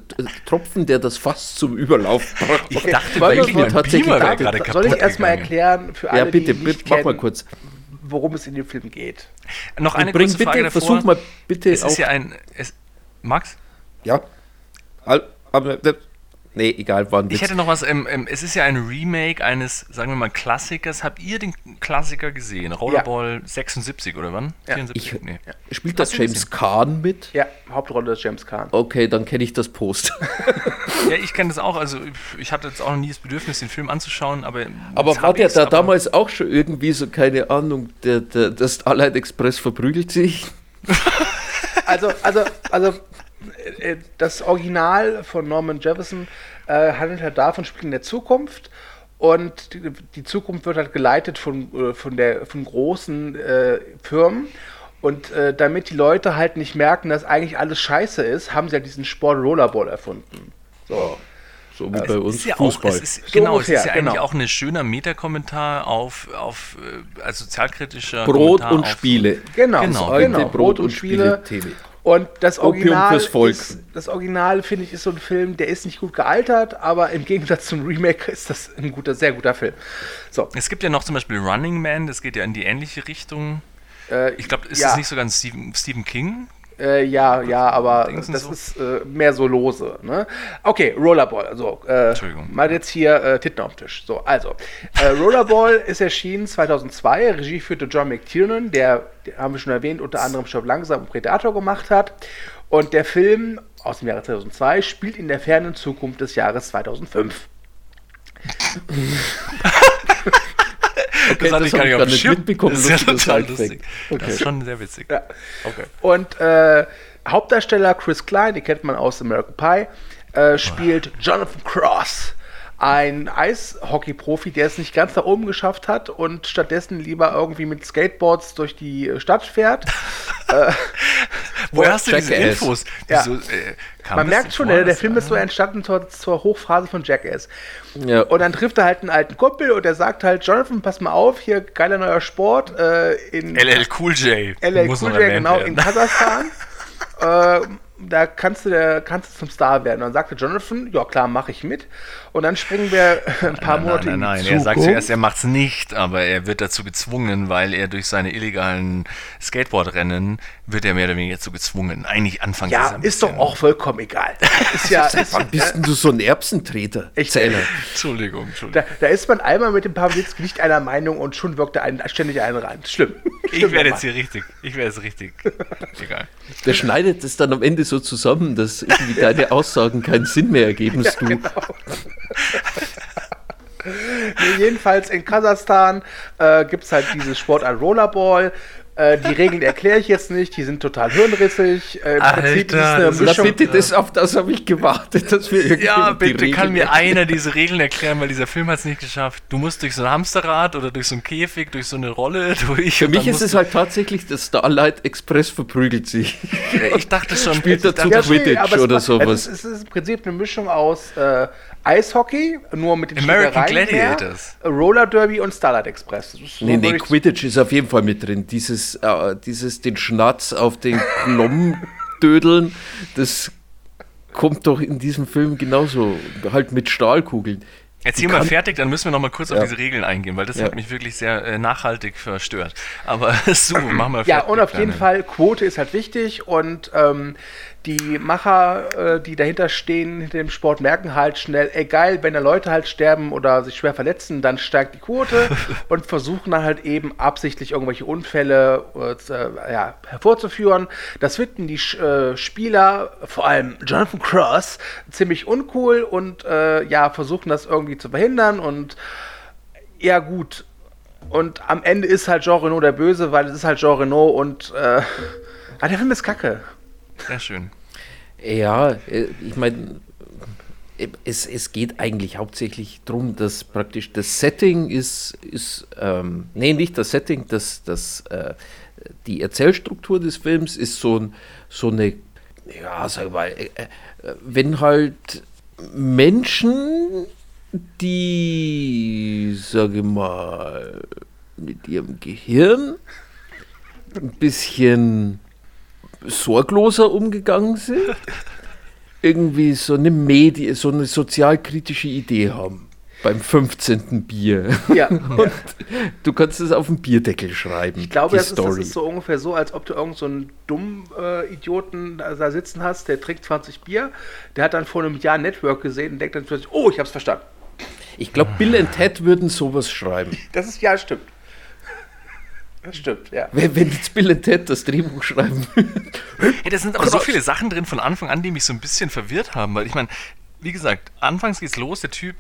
Tropfen, der das Fass zum Überlauf brachte. Ich dachte, bei Ihnen tatsächlich Beamer gerade kaputt Soll ich erstmal erklären für alle, ja, bitte, die nicht mach kennen, mal kurz. worum es in dem Film geht? Noch eine bring, kurze bitte, Frage davor. Versuch mal bitte. Es ist ja ein. Es, Max? Ja. Aber, nee, egal, wann. Ich hätte noch was. Ähm, ähm, es ist ja ein Remake eines, sagen wir mal, Klassikers. Habt ihr den Klassiker gesehen? Rollerball ja. 76 oder wann? Ja. 74? Ich, nee. Spielt das James Kahn mit? Ja, Hauptrolle ist James Kahn. Okay, dann kenne ich das Post. ja, ich kenne das auch. Also, ich hatte jetzt auch noch nie das Bedürfnis, den Film anzuschauen. Aber, aber war der da damals auch schon irgendwie so, keine Ahnung, der, der, das Starlight Express verprügelt sich? also, also, also äh, das Original von Norman Jefferson äh, handelt halt davon, spielt in der Zukunft und die, die Zukunft wird halt geleitet von, äh, von, der, von großen äh, Firmen. Und äh, damit die Leute halt nicht merken, dass eigentlich alles scheiße ist, haben sie halt diesen Sport Rollerball erfunden. So. So wie bei uns ja Fußball. Auch, ist, so genau, ungefähr, es ist ja genau. eigentlich auch ein schöner Metakommentar auf, auf äh, also sozialkritischer Brot Kommentar und Spiele. Genau, genau, genau. Brot, Brot und, und Spiele. Spiele TV. Und das Original, ist, das Original finde ich, ist so ein Film, der ist nicht gut gealtert, aber im Gegensatz zum Remake ist das ein guter, sehr guter Film. So. Es gibt ja noch zum Beispiel Running Man, das geht ja in die ähnliche Richtung. Äh, ich glaube, ist ja. das nicht sogar ein Stephen, Stephen King? Äh, ja, ja, aber das so? ist äh, mehr so lose. Ne? Okay, Rollerball. Also, äh, Entschuldigung. Mal jetzt hier äh, Titten auf dem Tisch. So, also. Äh, Rollerball ist erschienen 2002. Regie führte John McTiernan, der, der, haben wir schon erwähnt, unter anderem Stopp langsam und Predator gemacht hat. Und der Film aus dem Jahre 2002 spielt in der fernen Zukunft des Jahres 2005. Okay, das hatte ich gar nicht auf dem Schirm. mitbekommen. Das ist ja total lustig. Okay. Das ist schon sehr witzig. Ja. Okay. Und äh, Hauptdarsteller Chris Klein, den kennt man aus American Pie, äh, spielt Jonathan Cross ein Eishockey-Profi, der es nicht ganz da oben geschafft hat und stattdessen lieber irgendwie mit Skateboards durch die Stadt fährt. äh, Woher hast du Jackass. diese Infos? Ja. Wieso, äh, Man merkt schon, der, der Film ist so entstanden zur, zur Hochphase von Jackass. Ja. Und dann trifft er halt einen alten Kumpel und er sagt halt, Jonathan, pass mal auf, hier geiler neuer Sport äh, in LL Cool J. LL Cool J, genau, werden. in Kasachstan. äh, da kannst du, der, kannst du zum Star werden. Und dann sagte Jonathan, ja klar, mache ich mit. Und dann springen wir ein paar nein, Monate nein, nein, nein. Er sagt zuerst, er macht es nicht, aber er wird dazu gezwungen, weil er durch seine illegalen Skateboardrennen wird er mehr oder weniger dazu gezwungen. Eigentlich anfangs Ja, ist, ist doch auch vollkommen egal. Ist ja, ist, Wann bist du so ein Erbsentreter? Ich zähle. Entschuldigung, Entschuldigung. Da, da, ist man einmal mit dem Pawlitzki nicht einer Meinung und schon wirkt er einen, ständig einen rein. Schlimm. Ich werde jetzt hier richtig. Ich werde jetzt richtig. Egal. Der schneidet es dann am Ende so zusammen, dass irgendwie deine Aussagen keinen Sinn mehr ergeben, ja, du. Genau. Nee, jedenfalls in Kasachstan äh, gibt es halt dieses Sportart Rollerball. Äh, die Regeln erkläre ich jetzt nicht, die sind total hirnrissig. Äh, Im Alter, Prinzip ist eine Mischung. bitte, das, auf das habe ich gewartet, dass wir irgendwie Ja, bitte, kann mir einer diese Regeln erklären, weil dieser Film hat es nicht geschafft. Du musst durch so ein Hamsterrad oder durch so einen Käfig, durch so eine Rolle durch. Für mich ist es halt tatsächlich, der Starlight Express verprügelt sich. ich dachte schon, spielt dazu Quidditch oder sowas. Es ist im Prinzip eine Mischung aus äh, Eishockey, nur mit den American Gladiators. Mehr, Roller Derby und Starlight Express. So nee, nee, Quidditch ist auf jeden Fall mit drin. Dieses, äh, dieses den Schnatz auf den Klom dödeln, das kommt doch in diesem Film genauso. Halt mit Stahlkugeln. Erzähl mal fertig, dann müssen wir noch mal kurz ja. auf diese Regeln eingehen, weil das ja. hat mich wirklich sehr äh, nachhaltig verstört. Aber so, machen wir fertig. Ja, und auf jeden Fall, Quote ist halt wichtig und ähm, die Macher, äh, die dahinter stehen, hinter dem Sport, merken halt schnell, egal, wenn da Leute halt sterben oder sich schwer verletzen, dann steigt die Quote und versuchen dann halt eben absichtlich irgendwelche Unfälle äh, ja, hervorzuführen. Das finden die äh, Spieler, vor allem Jonathan Cross, ziemlich uncool und äh, ja, versuchen das irgendwie zu verhindern und ja, gut. Und am Ende ist halt Jean Renault der Böse, weil es ist halt Jean Renault und äh, ah, der Film ist kacke. Sehr schön. Ja, äh, ich meine, es, es geht eigentlich hauptsächlich darum, dass praktisch das Setting ist, ist ähm, nee, nicht das Setting, das, das, äh, die Erzählstruktur des Films ist so, so eine, ja, sag mal, äh, äh, wenn halt Menschen, die, sage mal, mit ihrem Gehirn ein bisschen sorgloser umgegangen sind, irgendwie so eine Medi so eine sozialkritische Idee haben beim 15. Bier. Ja. Und du kannst es auf den Bierdeckel schreiben. Ich glaube, das ist, das ist, so ungefähr so, als ob du irgend so einen dummen äh, Idioten da, da, sitzen hast, der trinkt 20 Bier, der hat dann vor einem Jahr Network gesehen und denkt dann plötzlich, oh, ich hab's verstanden. Ich glaube, Bill und Ted würden sowas schreiben. Das ist ja stimmt. Das stimmt, ja. Wenn, wenn jetzt Bill Ted das Drehbuch schreiben hey, da sind aber so viele Sachen drin von Anfang an, die mich so ein bisschen verwirrt haben, weil ich meine, wie gesagt, anfangs geht's los, der Typ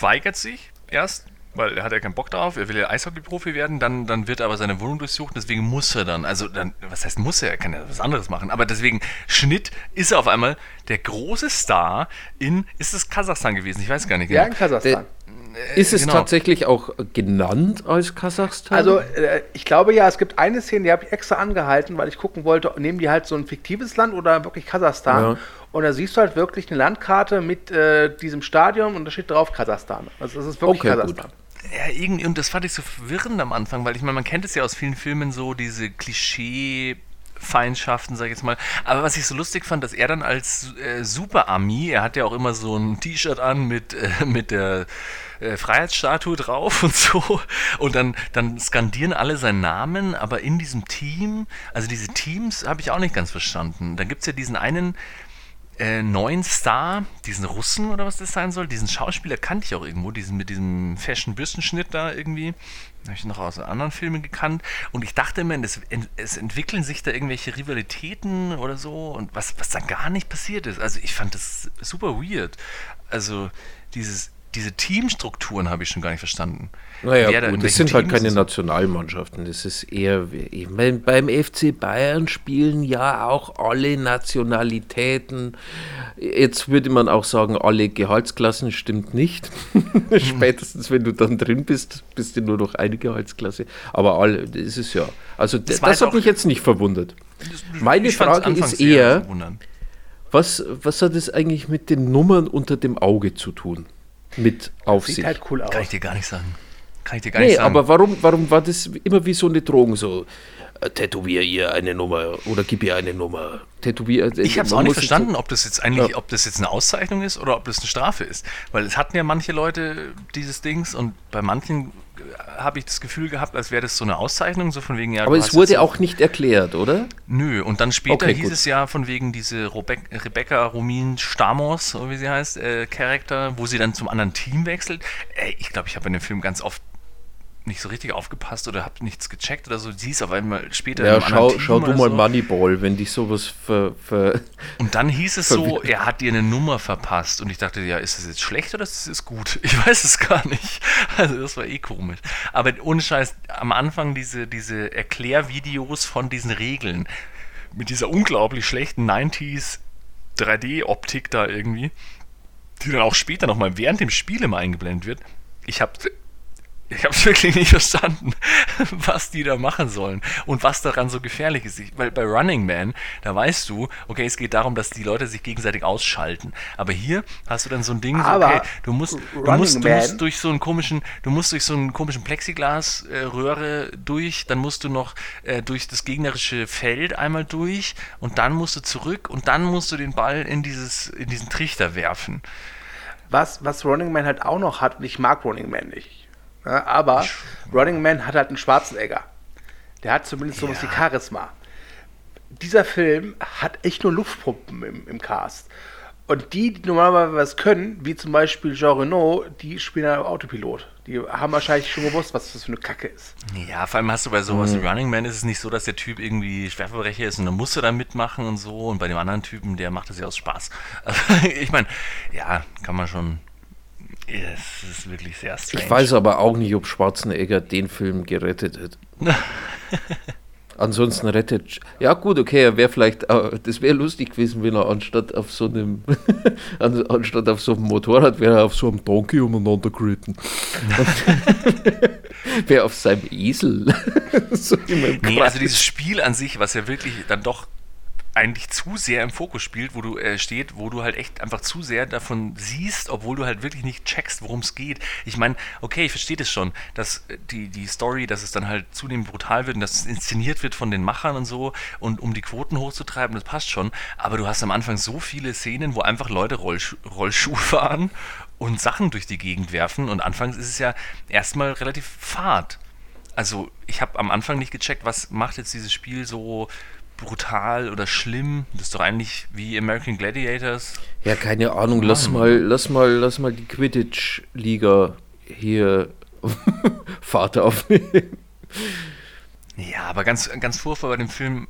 weigert sich erst, weil er hat ja keinen Bock drauf, er will ja Eishockey-Profi werden, dann, dann wird er aber seine Wohnung durchsucht, deswegen muss er dann, also dann, was heißt muss er, er kann ja was anderes machen, aber deswegen, Schnitt ist er auf einmal der große Star in, ist es Kasachstan gewesen, ich weiß gar nicht genau. Ja, in Kasachstan. Der, ist es genau. tatsächlich auch genannt als Kasachstan? Also äh, ich glaube ja, es gibt eine Szene, die habe ich extra angehalten, weil ich gucken wollte, nehmen die halt so ein fiktives Land oder wirklich Kasachstan? Ja. Und da siehst du halt wirklich eine Landkarte mit äh, diesem Stadion und da steht drauf Kasachstan. Also das ist wirklich okay, Kasachstan. Gut. Ja, irgendwie, und das fand ich so verwirrend am Anfang, weil ich meine, man kennt es ja aus vielen Filmen so, diese Klischee- Feindschaften, sag ich jetzt mal. Aber was ich so lustig fand, dass er dann als äh, Super-Ami, er hat ja auch immer so ein T-Shirt an mit, äh, mit der äh, Freiheitsstatue drauf und so. Und dann, dann skandieren alle seinen Namen, aber in diesem Team, also diese Teams habe ich auch nicht ganz verstanden. Da gibt es ja diesen einen äh, neuen Star, diesen Russen oder was das sein soll, diesen Schauspieler kannte ich auch irgendwo, diesen mit diesem Fashion-Bürstenschnitt da irgendwie. Habe ich noch aus anderen Filmen gekannt. Und ich dachte immer, es, es, entwickeln sich da irgendwelche Rivalitäten oder so und was, was dann gar nicht passiert ist. Also ich fand das super weird. Also dieses diese Teamstrukturen habe ich schon gar nicht verstanden. Naja, da, gut, das sind halt keine Nationalmannschaften. Das ist eher, ich meine, beim FC Bayern spielen ja auch alle Nationalitäten. Jetzt würde man auch sagen, alle Gehaltsklassen stimmt nicht. Spätestens, wenn du dann drin bist, bist du nur noch eine Gehaltsklasse. Aber alle, das ist ja. Also, das, das hat mich jetzt nicht verwundert. Meine Frage ist eher, was, was hat es eigentlich mit den Nummern unter dem Auge zu tun? Mit auf Sieht sich. halt cool aus. Kann ich dir gar nicht sagen. Kann ich dir gar nee, nicht sagen. aber warum, warum war das immer wie so eine Drohung so? Äh, tätowier ihr eine Nummer oder gib ihr eine Nummer. Tätowier. Äh, ich habe es auch nicht verstanden, ob das jetzt eigentlich, ja. ob das jetzt eine Auszeichnung ist oder ob das eine Strafe ist. Weil es hatten ja manche Leute dieses Dings und bei manchen habe ich das Gefühl gehabt, als wäre das so eine Auszeichnung, so von wegen ja. Aber es wurde auch nicht erklärt, oder? Nö, und dann später okay, hieß gut. es ja von wegen diese Rebe Rebecca Romin Stamos, so wie sie heißt, äh, Charakter, wo sie dann zum anderen Team wechselt. Ey, ich glaube, ich habe in dem Film ganz oft nicht so richtig aufgepasst oder habe nichts gecheckt oder so. Sie ist auf einmal später. Ja, schau, schau du mal so. Moneyball, wenn dich sowas ver, ver Und dann hieß es so, er hat dir eine Nummer verpasst. Und ich dachte, ja, ist das jetzt schlecht oder ist das gut? Ich weiß es gar nicht. Also, das war eh komisch. Aber ohne Scheiß, am Anfang diese, diese Erklärvideos von diesen Regeln mit dieser unglaublich schlechten 90s 3D-Optik da irgendwie, die dann auch später nochmal während dem Spiel immer eingeblendet wird. Ich habe ich habe es wirklich nicht verstanden, was die da machen sollen und was daran so gefährlich ist. Weil bei Running Man, da weißt du, okay, es geht darum, dass die Leute sich gegenseitig ausschalten. Aber hier hast du dann so ein Ding, so, okay, du musst, du musst, du musst durch so einen komischen, du musst durch so einen komischen Plexiglasröhre äh, durch, dann musst du noch äh, durch das gegnerische Feld einmal durch und dann musst du zurück und dann musst du den Ball in dieses, in diesen Trichter werfen. Was, was Running Man halt auch noch hat, und ich mag Running Man nicht ja, aber Running Man hat halt einen schwarzen Egger. Der hat zumindest sowas ja. wie Charisma. Dieser Film hat echt nur Luftpumpen im, im Cast. Und die, die normalerweise was können, wie zum Beispiel Jean Renault, die spielen ja Autopilot. Die haben wahrscheinlich schon gewusst, was das für eine Kacke ist. Ja, vor allem hast du bei sowas mhm. wie Running Man ist es nicht so, dass der Typ irgendwie Schwerverbrecher ist und dann musst du da mitmachen und so. Und bei dem anderen Typen, der macht das ja aus Spaß. ich meine, ja, kann man schon es ist wirklich sehr strange. Ich weiß aber auch nicht, ob Schwarzenegger den Film gerettet hätte. Ansonsten rettet. Ja, gut, okay, er wäre vielleicht. Äh, das wäre lustig gewesen, wenn er anstatt auf so einem. anstatt auf so einem Motorrad wäre er auf so einem Donkey umeinander geritten. wäre auf seinem Esel. so nee, also dieses Spiel an sich, was ja wirklich dann doch eigentlich zu sehr im Fokus spielt, wo du äh, steht, wo du halt echt einfach zu sehr davon siehst, obwohl du halt wirklich nicht checkst, worum es geht. Ich meine, okay, ich verstehe das schon, dass äh, die, die Story, dass es dann halt zunehmend brutal wird und dass es inszeniert wird von den Machern und so und um die Quoten hochzutreiben, das passt schon. Aber du hast am Anfang so viele Szenen, wo einfach Leute Rollschu Rollschuh fahren und Sachen durch die Gegend werfen und anfangs ist es ja erstmal relativ fad. Also ich habe am Anfang nicht gecheckt, was macht jetzt dieses Spiel so brutal oder schlimm. Das ist doch eigentlich wie American Gladiators. Ja, keine Ahnung. Lass mal, lass mal, lass mal die Quidditch-Liga hier Vater aufnehmen. Ja, aber ganz, ganz furchtbar bei dem Film.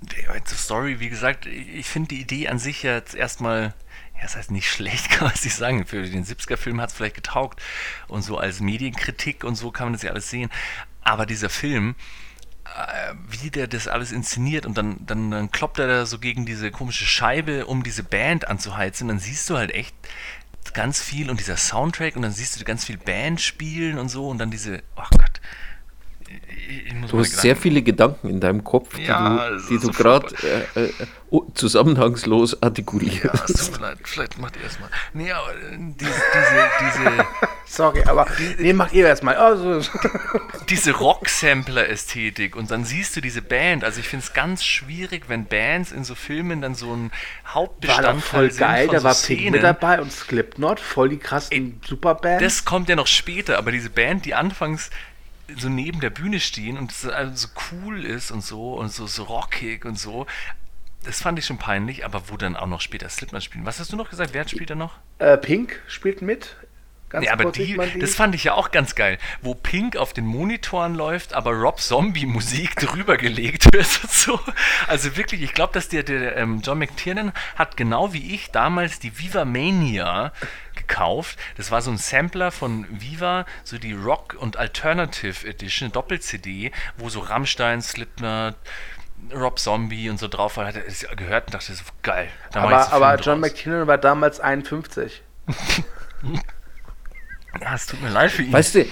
Die Story, wie gesagt, ich finde die Idee an sich jetzt erstmal, ja, das heißt nicht schlecht, kann man sich sagen. Für den 70er-Film hat es vielleicht getaugt. Und so als Medienkritik und so kann man das ja alles sehen. Aber dieser Film, wie der das alles inszeniert und dann, dann, dann kloppt er da so gegen diese komische Scheibe, um diese Band anzuheizen. Dann siehst du halt echt ganz viel und dieser Soundtrack und dann siehst du ganz viel Band spielen und so und dann diese, ach oh Gott. Du hast sehr viele Gedanken in deinem Kopf, die ja, du, die du gerade äh, äh, oh, zusammenhangslos artikulierst. Ja, es tut mir leid, vielleicht macht ihr erstmal. Nee, aber äh, diese, diese, diese Sorry, aber nee, mach ihr erstmal. Also. diese Rock-Sampler-Ästhetik und dann siehst du diese Band. Also ich finde es ganz schwierig, wenn Bands in so Filmen dann so ein Hauptbestandteil war voll sind geil, da so war. Pink mit dabei und Slipknot, voll die krassen Superbands. Das kommt ja noch später, aber diese Band, die anfangs so neben der Bühne stehen und so, also so cool ist und so und so, so rockig und so. Das fand ich schon peinlich, aber wo dann auch noch später Slipknot spielen. Was hast du noch gesagt? Wer spielt da noch? Äh, Pink spielt mit. Ganz ja, aber die, die, das fand ich ja auch ganz geil, wo Pink auf den Monitoren läuft, aber Rob Zombie Musik drüber gelegt wird so. Also wirklich, ich glaube, dass der, der ähm, John McTiernan hat genau wie ich damals die Viva Mania gekauft. Das war so ein Sampler von Viva, so die Rock und Alternative Edition, Doppel-CD, wo so Rammstein, Slipknot, Rob Zombie und so drauf war, hat er gehört und dachte, so geil. aber aber John McTiernan war damals 51. Ja, es tut mir leid für ihn. Weißt du,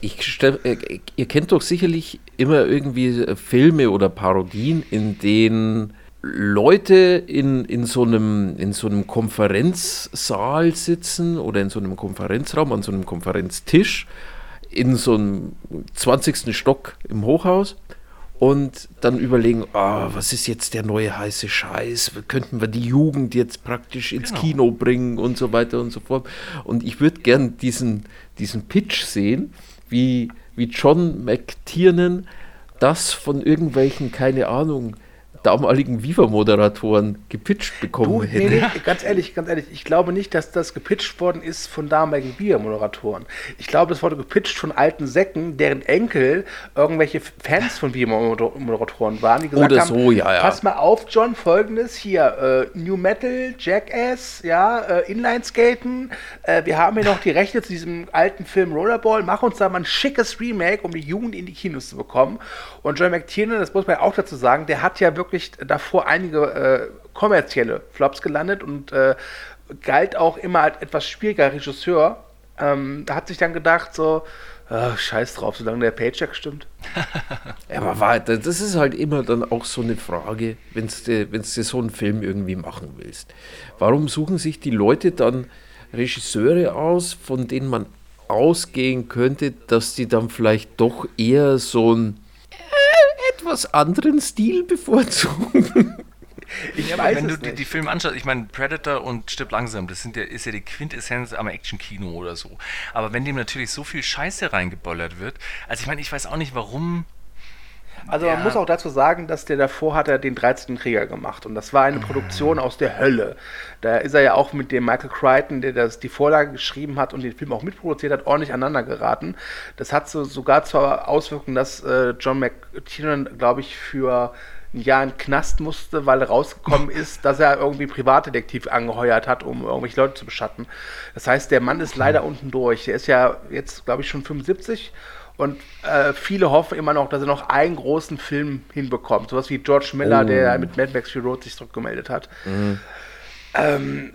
ich stell, äh, ihr kennt doch sicherlich immer irgendwie Filme oder Parodien, in denen Leute in, in, so einem, in so einem Konferenzsaal sitzen oder in so einem Konferenzraum, an so einem Konferenztisch, in so einem 20. Stock im Hochhaus und dann überlegen, oh, was ist jetzt der neue heiße Scheiß? Könnten wir die Jugend jetzt praktisch ins genau. Kino bringen und so weiter und so fort. Und ich würde gern diesen, diesen Pitch sehen, wie, wie John McTiernan das von irgendwelchen, keine Ahnung, damaligen Viva-Moderatoren gepitcht bekommen du, hätte. Nee, nee, ganz ehrlich, ganz ehrlich, ich glaube nicht, dass das gepitcht worden ist von damaligen Viva-Moderatoren. Ich glaube, es wurde gepitcht von alten Säcken, deren Enkel irgendwelche Fans von Viva-Moderatoren waren, die gesagt Oder haben, so, ja, ja. pass mal auf, John, folgendes hier, äh, New Metal, Jackass, ja, äh, Inline-Skaten, äh, wir haben hier noch die Rechte zu diesem alten Film Rollerball, mach uns da mal ein schickes Remake, um die Jugend in die Kinos zu bekommen. Und John McTiernan, das muss man ja auch dazu sagen, der hat ja wirklich davor einige äh, kommerzielle Flops gelandet und äh, galt auch immer als etwas schwieriger Regisseur. Ähm, da hat sich dann gedacht, so, oh, scheiß drauf, solange der Paycheck stimmt. ja, aber warte, das ist halt immer dann auch so eine Frage, wenn du so einen Film irgendwie machen willst. Warum suchen sich die Leute dann Regisseure aus, von denen man ausgehen könnte, dass die dann vielleicht doch eher so ein etwas anderen Stil bevorzugen. Ich ja, weiß wenn du die, die, Filme anschaust, ich meine, Predator und Stipp langsam, das sind ja, ist ja die Quintessenz am Action-Kino oder so. Aber wenn dem natürlich so viel Scheiße reingebollert wird, also ich meine, ich weiß auch nicht, warum also man muss auch dazu sagen, dass der davor hat er den 13. Krieger gemacht und das war eine Produktion aus der Hölle. Da ist er ja auch mit dem Michael Crichton, der das, die Vorlage geschrieben hat und den Film auch mitproduziert hat, ordentlich aneinander geraten. Das hat so, sogar zur Auswirkung, dass äh, John McTiernan, glaube ich, für ein Jahr in den Knast musste, weil rausgekommen ist, dass er irgendwie Privatdetektiv angeheuert hat, um irgendwelche Leute zu beschatten. Das heißt, der Mann ist leider unten durch. Der ist ja jetzt, glaube ich, schon 75 und äh, viele hoffen immer noch, dass er noch einen großen Film hinbekommt. Sowas wie George Miller, oh. der mit Mad Max Fury Road sich zurückgemeldet hat. Mhm. Ähm,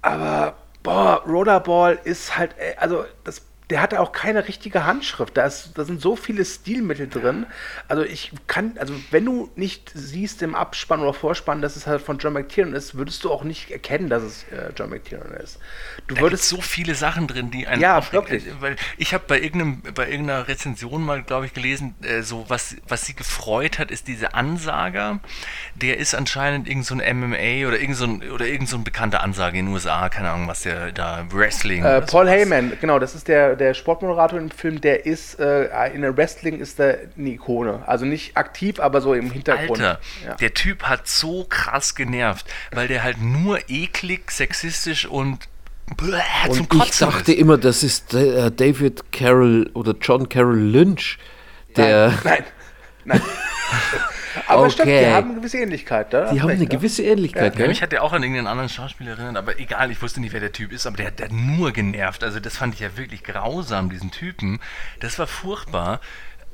aber, boah, Rollerball ist halt, äh, also das der hatte auch keine richtige Handschrift. Da, ist, da sind so viele Stilmittel drin. Also ich kann, also wenn du nicht siehst im Abspann oder Vorspann, dass es halt von John McTiernan ist, würdest du auch nicht erkennen, dass es äh, John McTiernan ist. Du da würdest so viele Sachen drin, die einen ja wirklich, weil ich habe bei irgendeinem bei irgendeiner Rezension mal, glaube ich, gelesen, äh, so was was sie gefreut hat, ist diese Ansager. Der ist anscheinend irgend so ein MMA oder irgend so ein oder irgend so ein bekannter Ansage in den USA, keine Ahnung, was der da Wrestling. Äh, Paul sowas. Heyman, genau, das ist der der Sportmoderator im Film, der ist äh, in der Wrestling ist der eine Ikone. Also nicht aktiv, aber so im Hintergrund. Alter, ja. der Typ hat so krass genervt, weil der halt nur eklig, sexistisch und Bläh, und ich dachte ist. immer, das ist äh, David Carroll oder John Carroll Lynch, der. Nein, nein. nein. Aber okay. stimmt, die haben eine gewisse Ähnlichkeit. Da die haben recht, eine ja. gewisse Ähnlichkeit, ja. Mich hat ja auch an irgendeinen anderen Schauspieler erinnert, aber egal, ich wusste nicht, wer der Typ ist, aber der hat nur genervt. Also das fand ich ja wirklich grausam, diesen Typen. Das war furchtbar.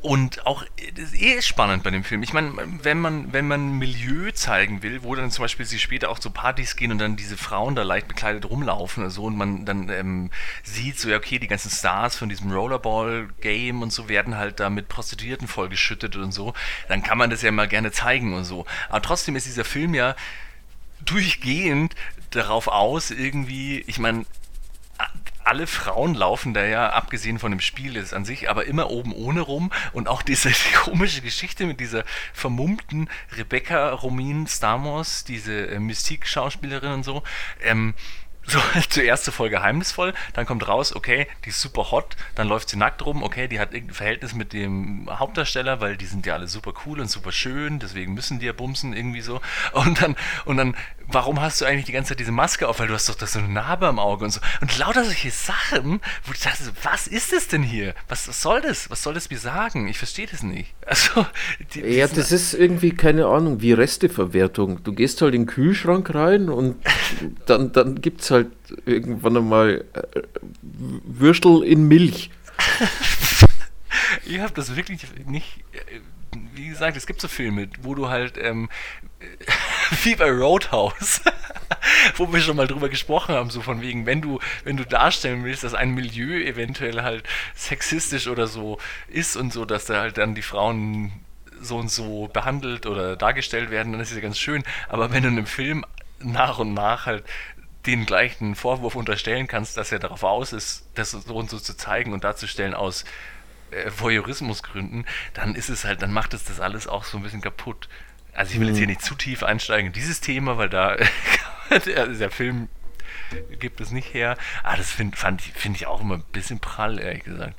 Und auch, das ist eh spannend bei dem Film. Ich meine, wenn man, wenn man Milieu zeigen will, wo dann zum Beispiel sie später auch zu Partys gehen und dann diese Frauen da leicht bekleidet rumlaufen und so und man dann ähm, sieht, so ja, okay, die ganzen Stars von diesem Rollerball-Game und so werden halt da mit Prostituierten vollgeschüttet und so, dann kann man das ja mal gerne zeigen und so. Aber trotzdem ist dieser Film ja durchgehend darauf aus, irgendwie, ich meine, alle Frauen laufen da ja, abgesehen von dem Spiel ist an sich, aber immer oben ohne rum. Und auch diese komische Geschichte mit dieser vermummten Rebecca Romin Stamos, diese äh, Mystik-Schauspielerin und so. Ähm, so, zuerst so voll geheimnisvoll, dann kommt raus, okay, die ist super hot, dann läuft sie nackt rum, okay, die hat irgendein Verhältnis mit dem Hauptdarsteller, weil die sind ja alle super cool und super schön, deswegen müssen die ja bumsen irgendwie so. Und dann, und dann warum hast du eigentlich die ganze Zeit diese Maske auf? Weil du hast doch das so eine Narbe am Auge und so. Und lauter solche Sachen, wo ich dachte, was ist das denn hier? Was, was soll das? Was soll das mir sagen? Ich verstehe das nicht. Also, die, ja, das ist irgendwie, keine Ahnung, wie Resteverwertung. Du gehst halt in den Kühlschrank rein und dann, dann gibt es halt irgendwann einmal äh, Würstel in Milch. ich habe das wirklich nicht. Äh, wie gesagt, es gibt so Filme, wo du halt ähm, wie bei Roadhouse, wo wir schon mal drüber gesprochen haben, so von wegen, wenn du, wenn du darstellen willst, dass ein Milieu eventuell halt sexistisch oder so ist und so, dass da halt dann die Frauen so und so behandelt oder dargestellt werden, dann ist es ja ganz schön. Aber wenn du in einem Film nach und nach halt den gleichen Vorwurf unterstellen kannst, dass er darauf aus ist, das so und so zu zeigen und darzustellen aus äh, Voyeurismusgründen, dann ist es halt, dann macht es das alles auch so ein bisschen kaputt. Also ich will jetzt hier hm. nicht zu tief einsteigen in dieses Thema, weil da der, der, Film gibt es nicht her. Aber das finde find ich auch immer ein bisschen prall, ehrlich gesagt.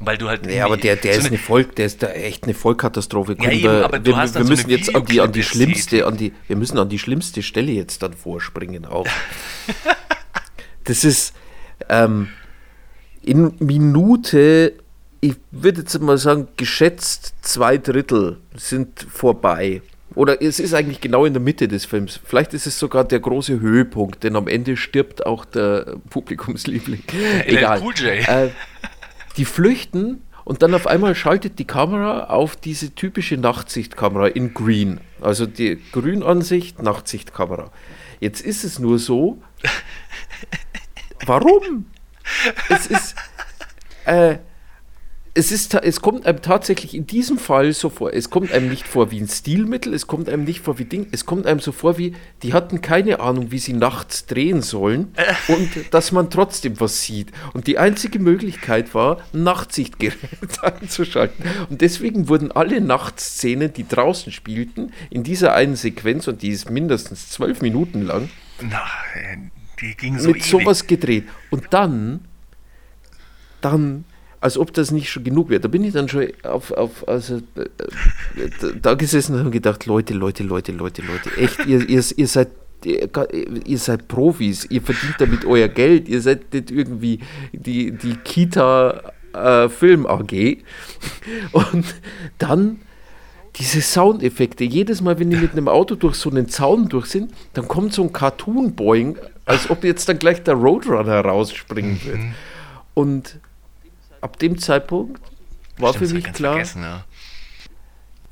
Weil du halt. Ja, aber der, der so ist eine Voll, der ist da echt eine Vollkatastrophe. Ja, eben, aber wir, wir müssen so jetzt an die, an die schlimmste, an die, wir müssen an die schlimmste Stelle jetzt dann vorspringen auch. das ist ähm, in Minute, ich würde jetzt mal sagen, geschätzt zwei Drittel sind vorbei. Oder es ist eigentlich genau in der Mitte des Films. Vielleicht ist es sogar der große Höhepunkt, denn am Ende stirbt auch der Publikumsliebling. Egal. Cool äh, die flüchten und dann auf einmal schaltet die Kamera auf diese typische Nachtsichtkamera in Green. Also die Grünansicht, Nachtsichtkamera. Jetzt ist es nur so. Warum? Es ist. Äh, es, ist, es kommt einem tatsächlich in diesem Fall so vor, es kommt einem nicht vor wie ein Stilmittel, es kommt einem nicht vor wie Ding, es kommt einem so vor wie, die hatten keine Ahnung, wie sie nachts drehen sollen und dass man trotzdem was sieht. Und die einzige Möglichkeit war, ein Nachtsichtgerät anzuschalten. Und deswegen wurden alle Nachtszenen, die draußen spielten, in dieser einen Sequenz, und die ist mindestens zwölf Minuten lang, Na, die ging so mit ewig. sowas gedreht. Und dann, dann als ob das nicht schon genug wäre. Da bin ich dann schon auf, auf also, äh, da gesessen und habe gedacht, Leute, Leute, Leute, Leute, Leute, echt, ihr, ihr, ihr seid ihr, seid Profis, ihr verdient damit euer Geld, ihr seid nicht irgendwie die, die Kita äh, Film AG. Und dann diese Soundeffekte. Jedes Mal, wenn die mit einem Auto durch so einen Zaun durch sind, dann kommt so ein Cartoon-Boing, als ob jetzt dann gleich der Roadrunner rausspringen wird. Mhm. Und ab dem Zeitpunkt war Stimmt, für mich klar. Vergessen, Ja.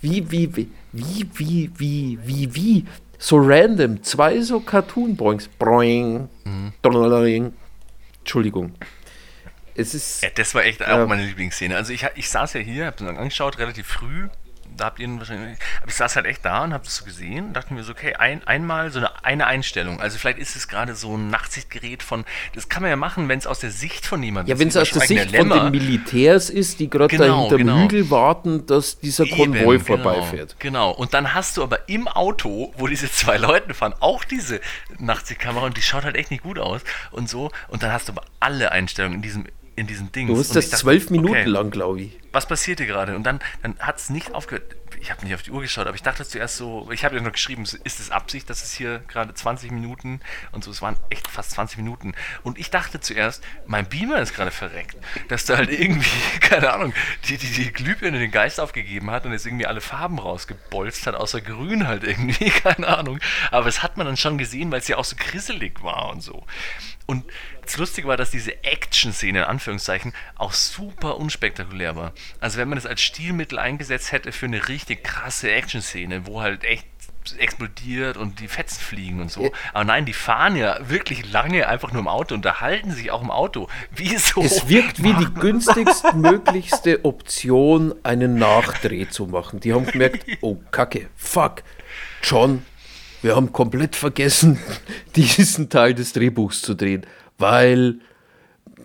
Wie, wie, wie, wie, wie, wie, wie, wie, so random, zwei so Cartoon-Boings. Boing. Mhm. Entschuldigung. Es ist. Ja, das war echt auch meine Lieblingsszene. Also ich, ich saß ja hier, hab den angeschaut, relativ früh da habt ihr wahrscheinlich. Aber ich saß halt echt da und hab das so gesehen und dachte mir so, okay, ein, einmal so eine, eine Einstellung. Also vielleicht ist es gerade so ein Nachtsichtgerät von. Das kann man ja machen, wenn es aus der Sicht von jemandem ist. Ja, wenn es aus der Sicht von den Militärs ist, die gerade genau, da hinterm genau. Hügel warten, dass dieser Konvoi Eben, genau, vorbeifährt. Genau. Und dann hast du aber im Auto, wo diese zwei Leute fahren, auch diese Nachtsichtkamera und die schaut halt echt nicht gut aus und so. Und dann hast du aber alle Einstellungen in diesem in diesen Dings. Du musst das zwölf Minuten okay, lang, glaube ich. Was passiert hier gerade? Und dann, dann hat es nicht aufgehört. Ich habe nicht auf die Uhr geschaut, aber ich dachte zuerst so, ich habe ja nur geschrieben, ist es Absicht, dass es hier gerade 20 Minuten und so, es waren echt fast 20 Minuten. Und ich dachte zuerst, mein Beamer ist gerade verreckt, dass da halt irgendwie, keine Ahnung, die, die, die Glühbirne den Geist aufgegeben hat und jetzt irgendwie alle Farben rausgebolzt hat, außer grün halt irgendwie, keine Ahnung. Aber das hat man dann schon gesehen, weil es ja auch so krisselig war und so. Und das Lustige war, dass diese Action-Szene, in Anführungszeichen, auch super unspektakulär war. Also wenn man das als Stilmittel eingesetzt hätte für eine richtig krasse Action-Szene, wo halt echt explodiert und die Fetzen fliegen und so. Aber nein, die fahren ja wirklich lange einfach nur im Auto und unterhalten sich auch im Auto. Wieso? Es wirkt wie die günstigstmöglichste Option, einen Nachdreh zu machen. Die haben gemerkt, oh Kacke, fuck, John, wir haben komplett vergessen, diesen Teil des Drehbuchs zu drehen, weil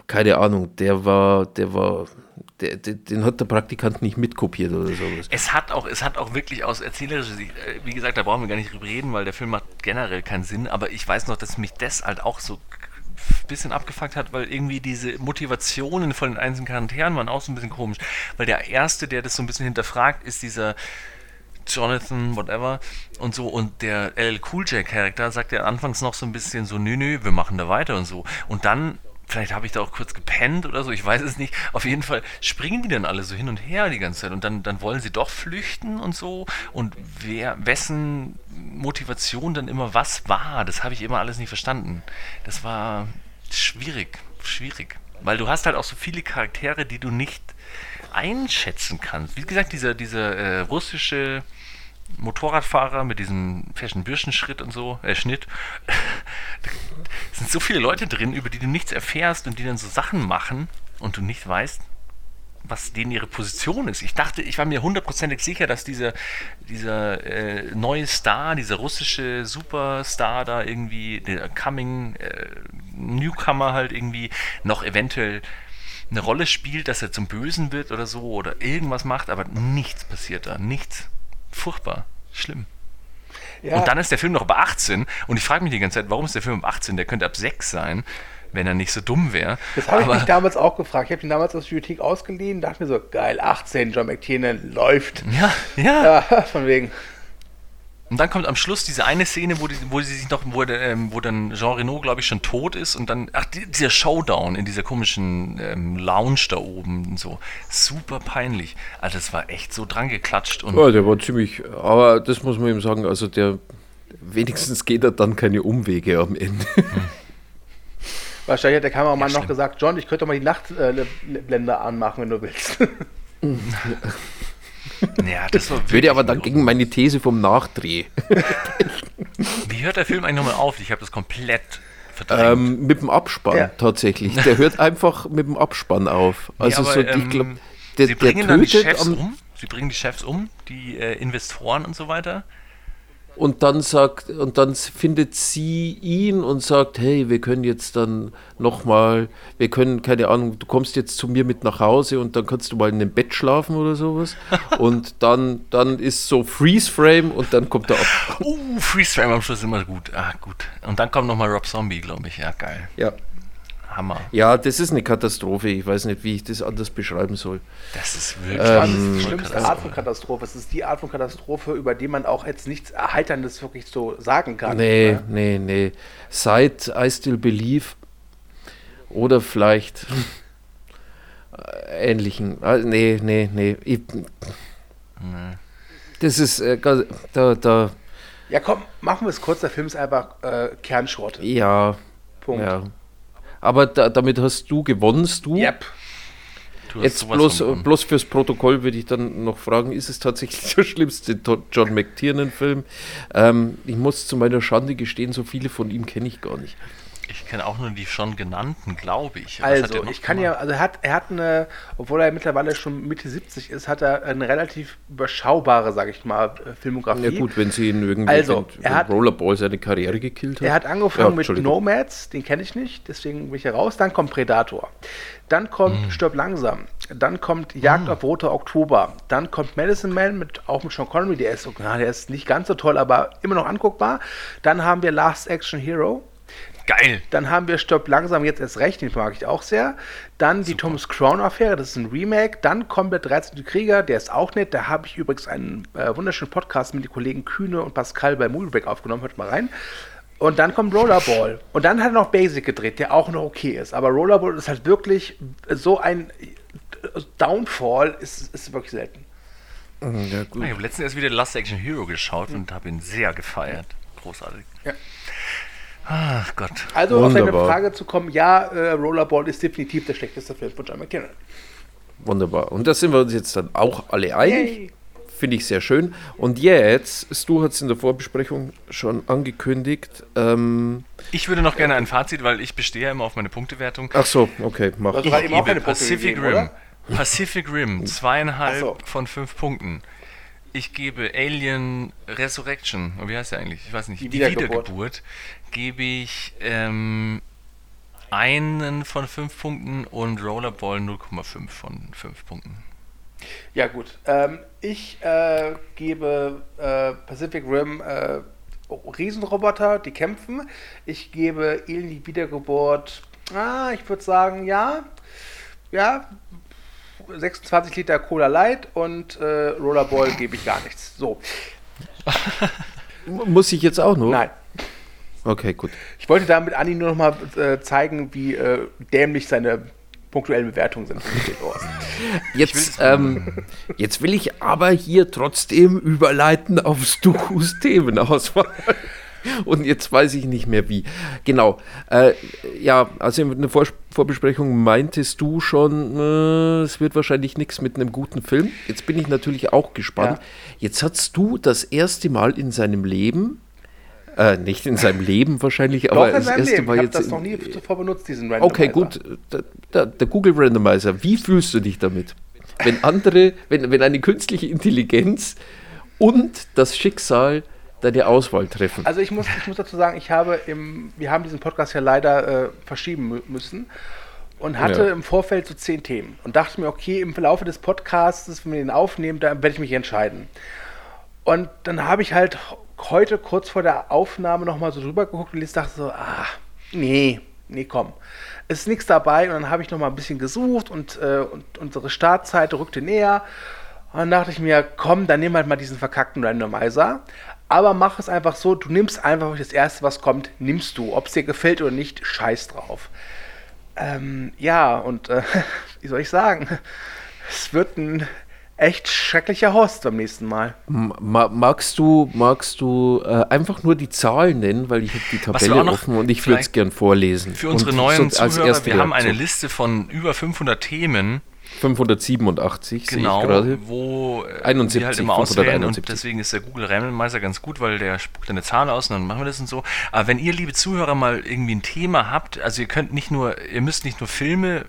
keine Ahnung, der war, der war, der, den hat der Praktikant nicht mitkopiert oder sowas. Es hat auch, es hat auch wirklich aus erzählerischer Sicht, äh, wie gesagt, da brauchen wir gar nicht drüber reden, weil der Film macht generell keinen Sinn, aber ich weiß noch, dass mich das halt auch so ein bisschen abgefuckt hat, weil irgendwie diese Motivationen von den einzelnen Charakteren waren auch so ein bisschen komisch. Weil der Erste, der das so ein bisschen hinterfragt, ist dieser Jonathan, whatever, und so. Und der LL Cool J Charakter sagt ja anfangs noch so ein bisschen so, nö, nö, wir machen da weiter und so. Und dann vielleicht habe ich da auch kurz gepennt oder so, ich weiß es nicht. Auf jeden Fall springen die dann alle so hin und her die ganze Zeit und dann, dann wollen sie doch flüchten und so. Und wer, wessen Motivation dann immer was war, das habe ich immer alles nicht verstanden. Das war schwierig, schwierig. Weil du hast halt auch so viele Charaktere, die du nicht einschätzen kannst. Wie gesagt, dieser, dieser äh, russische Motorradfahrer mit diesem festen Bürschenschritt und so, äh, Schnitt. sind so viele Leute drin, über die du nichts erfährst und die dann so Sachen machen und du nicht weißt, was denen ihre Position ist. Ich dachte, ich war mir hundertprozentig sicher, dass dieser, dieser äh, neue Star, dieser russische Superstar da irgendwie, der Coming äh, Newcomer halt irgendwie noch eventuell eine Rolle spielt, dass er zum Bösen wird oder so oder irgendwas macht, aber nichts passiert da, nichts. Furchtbar, schlimm. Ja. Und dann ist der Film noch ab 18 und ich frage mich die ganze Zeit, warum ist der Film ab 18? Der könnte ab 6 sein, wenn er nicht so dumm wäre. Das habe ich mich damals auch gefragt. Ich habe ihn damals aus der Bibliothek ausgeliehen, dachte mir so, geil, 18, John McTiernan läuft. Ja, ja. Ja, von wegen. Und dann kommt am Schluss diese eine Szene, wo, die, wo sie sich noch, wo, ähm, wo dann Jean Reno, glaube ich, schon tot ist und dann, ach, dieser Showdown in dieser komischen ähm, Lounge da oben und so. Super peinlich. Also das war echt so dran geklatscht. Und ja, der war ziemlich, aber das muss man ihm sagen, also der, wenigstens geht er dann keine Umwege am Ende. Hm. Wahrscheinlich hat der Kameramann ja, noch gesagt, John, ich könnte doch mal die Nachtblende anmachen, wenn du willst. Ja, das war Würde aber dann gegen meine These vom Nachdreh. Wie hört der Film eigentlich nochmal auf? Ich habe das komplett verdrängt. Ähm, mit dem Abspann ja. tatsächlich. Der hört einfach mit dem Abspann auf. Also nee, aber, so, ich ähm, glaube, der, Sie bringen der dann die Chefs um. Sie bringen die Chefs um, die äh, Investoren und so weiter und dann sagt und dann findet sie ihn und sagt, hey, wir können jetzt dann nochmal, wir können, keine Ahnung, du kommst jetzt zu mir mit nach Hause und dann kannst du mal in dem Bett schlafen oder sowas. und dann, dann ist so Freeze Frame und dann kommt er ab. Uh, Freeze Frame am Schluss ist immer gut. Ah, gut. Und dann kommt nochmal Rob Zombie, glaube ich. Ja, geil. Ja. Hammer. Ja, das ist eine Katastrophe. Ich weiß nicht, wie ich das anders beschreiben soll. Das ist wirklich ähm, das ist die schlimmste Art von Katastrophe. Es ist die Art von Katastrophe, über die man auch jetzt nichts Erheiterndes wirklich so sagen kann. Nee, oder? nee, nee. Seit I Still Believe oder vielleicht äh, ähnlichen. Äh, nee, nee, nee. Ich, nee. Das ist äh, da, da. Ja, komm, machen wir es kurz. Der Film ist einfach äh, Kernschrott. Ja. Punkt. Ja. Aber da, damit hast du gewonnen, du. Yep. Jetzt bloß, bloß fürs Protokoll würde ich dann noch fragen, ist es tatsächlich der schlimmste John McTiernan-Film? Ähm, ich muss zu meiner Schande gestehen, so viele von ihm kenne ich gar nicht. Ich kenne auch nur die schon genannten, glaube ich. Was also, ich kann gemacht? ja, also er hat, er hat eine, obwohl er mittlerweile schon Mitte 70 ist, hat er eine relativ überschaubare, sage ich mal, Filmografie. Ja gut, wenn sie ihn irgendwie also, er hat, Rollerball seine Karriere gekillt hat. Er hat angefangen ja, mit Nomads, den kenne ich nicht, deswegen bin ich hier raus. Dann kommt Predator. Dann kommt hm. Stirb langsam. Dann kommt Jagd hm. auf Roter Oktober. Dann kommt Medicine Man, mit, auch mit Sean Connery. Der ist, na, der ist nicht ganz so toll, aber immer noch anguckbar. Dann haben wir Last Action Hero. Geil. Dann haben wir Stopp langsam jetzt erst recht, den mag ich auch sehr. Dann Super. die Thomas Crown Affäre, das ist ein Remake. Dann kommt der 13. Krieger, der ist auch nett. Da habe ich übrigens einen äh, wunderschönen Podcast mit den Kollegen Kühne und Pascal bei Moviebreak aufgenommen. Hört mal rein. Und dann kommt Rollerball. Und dann hat er noch Basic gedreht, der auch noch okay ist. Aber Rollerball ist halt wirklich so ein Downfall, ist, ist wirklich selten. Ja, ich habe letztens erst wieder Last Action Hero geschaut mhm. und habe ihn sehr gefeiert. Großartig. Ja. Ach Gott. Also Wunderbar. auf deine Frage zu kommen, ja, äh, Rollerball ist definitiv der schlechteste Film von John McKinnon. Wunderbar. Und da sind wir uns jetzt dann auch alle einig. Finde ich sehr schön. Und jetzt, Stu hat es in der Vorbesprechung schon angekündigt. Ähm, ich würde noch gerne ein Fazit, weil ich bestehe immer auf meine Punktewertung. Ach so, okay, mach. Ich gebe Pacific Rim. Pacific Rim, zweieinhalb so. von fünf Punkten. Ich gebe Alien Resurrection, wie heißt der eigentlich? Ich weiß nicht. Die, die Wiedergeburt. Wiedergeburt gebe ich ähm, einen von fünf Punkten und Rollerball 0,5 von fünf Punkten. Ja gut, ähm, ich äh, gebe äh, Pacific Rim äh, Riesenroboter, die kämpfen. Ich gebe Alien die Wiedergeburt, ah, ich würde sagen, ja, ja, 26 Liter Cola Light und äh, Rollerball gebe ich gar nichts. So. Muss ich jetzt auch nur? Nein. Okay, gut. Ich wollte damit Anni nur noch mal äh, zeigen, wie äh, dämlich seine punktuellen Bewertungen sind. Jetzt, ähm, jetzt will ich aber hier trotzdem überleiten auf Stukus Themenauswahl. Und jetzt weiß ich nicht mehr wie. Genau. Äh, ja, also in der Vor Vorbesprechung meintest du schon, äh, es wird wahrscheinlich nichts mit einem guten Film. Jetzt bin ich natürlich auch gespannt. Ja. Jetzt hast du das erste Mal in seinem Leben äh, nicht in seinem Leben wahrscheinlich, aber das erste Leben. Mal ich jetzt. das noch nie zuvor benutzt, diesen Randomizer. Okay, gut. Der, der, der, Google Randomizer, wie fühlst du dich damit? Wenn andere, wenn, wenn eine künstliche Intelligenz und das Schicksal deine Auswahl treffen. Also ich muss, ich muss dazu sagen, ich habe im, wir haben diesen Podcast ja leider äh, verschieben müssen und hatte ja. im Vorfeld so zehn Themen und dachte mir, okay, im Verlauf des Podcasts, wenn wir den aufnehmen, da werde ich mich entscheiden. Und dann habe ich halt heute kurz vor der Aufnahme nochmal so drüber geguckt und jetzt dachte so, ah, nee, nee, komm. Es ist nichts dabei und dann habe ich nochmal ein bisschen gesucht und, äh, und unsere Startzeit rückte näher. Und dann dachte ich mir, komm, dann nimm halt mal diesen verkackten Randomizer. Aber mach es einfach so, du nimmst einfach das Erste, was kommt, nimmst du. Ob es dir gefällt oder nicht, scheiß drauf. Ähm, ja, und äh, wie soll ich sagen? Es wird ein echt schrecklicher Host beim nächsten Mal. magst du, magst du äh, einfach nur die Zahlen nennen, weil ich habe die Tabelle offen und ich würde es gern vorlesen. Für unsere und neuen so, Zuhörer, wir haben eine Liste von über 500 Themen. 587 genau, sehe ich gerade. wo 71, wir halt immer auswählen und deswegen ist der Google Randomizer ganz gut, weil der spuckt eine Zahl aus und dann machen wir das und so. Aber wenn ihr, liebe Zuhörer, mal irgendwie ein Thema habt, also ihr könnt nicht nur, ihr müsst nicht nur Filme äh,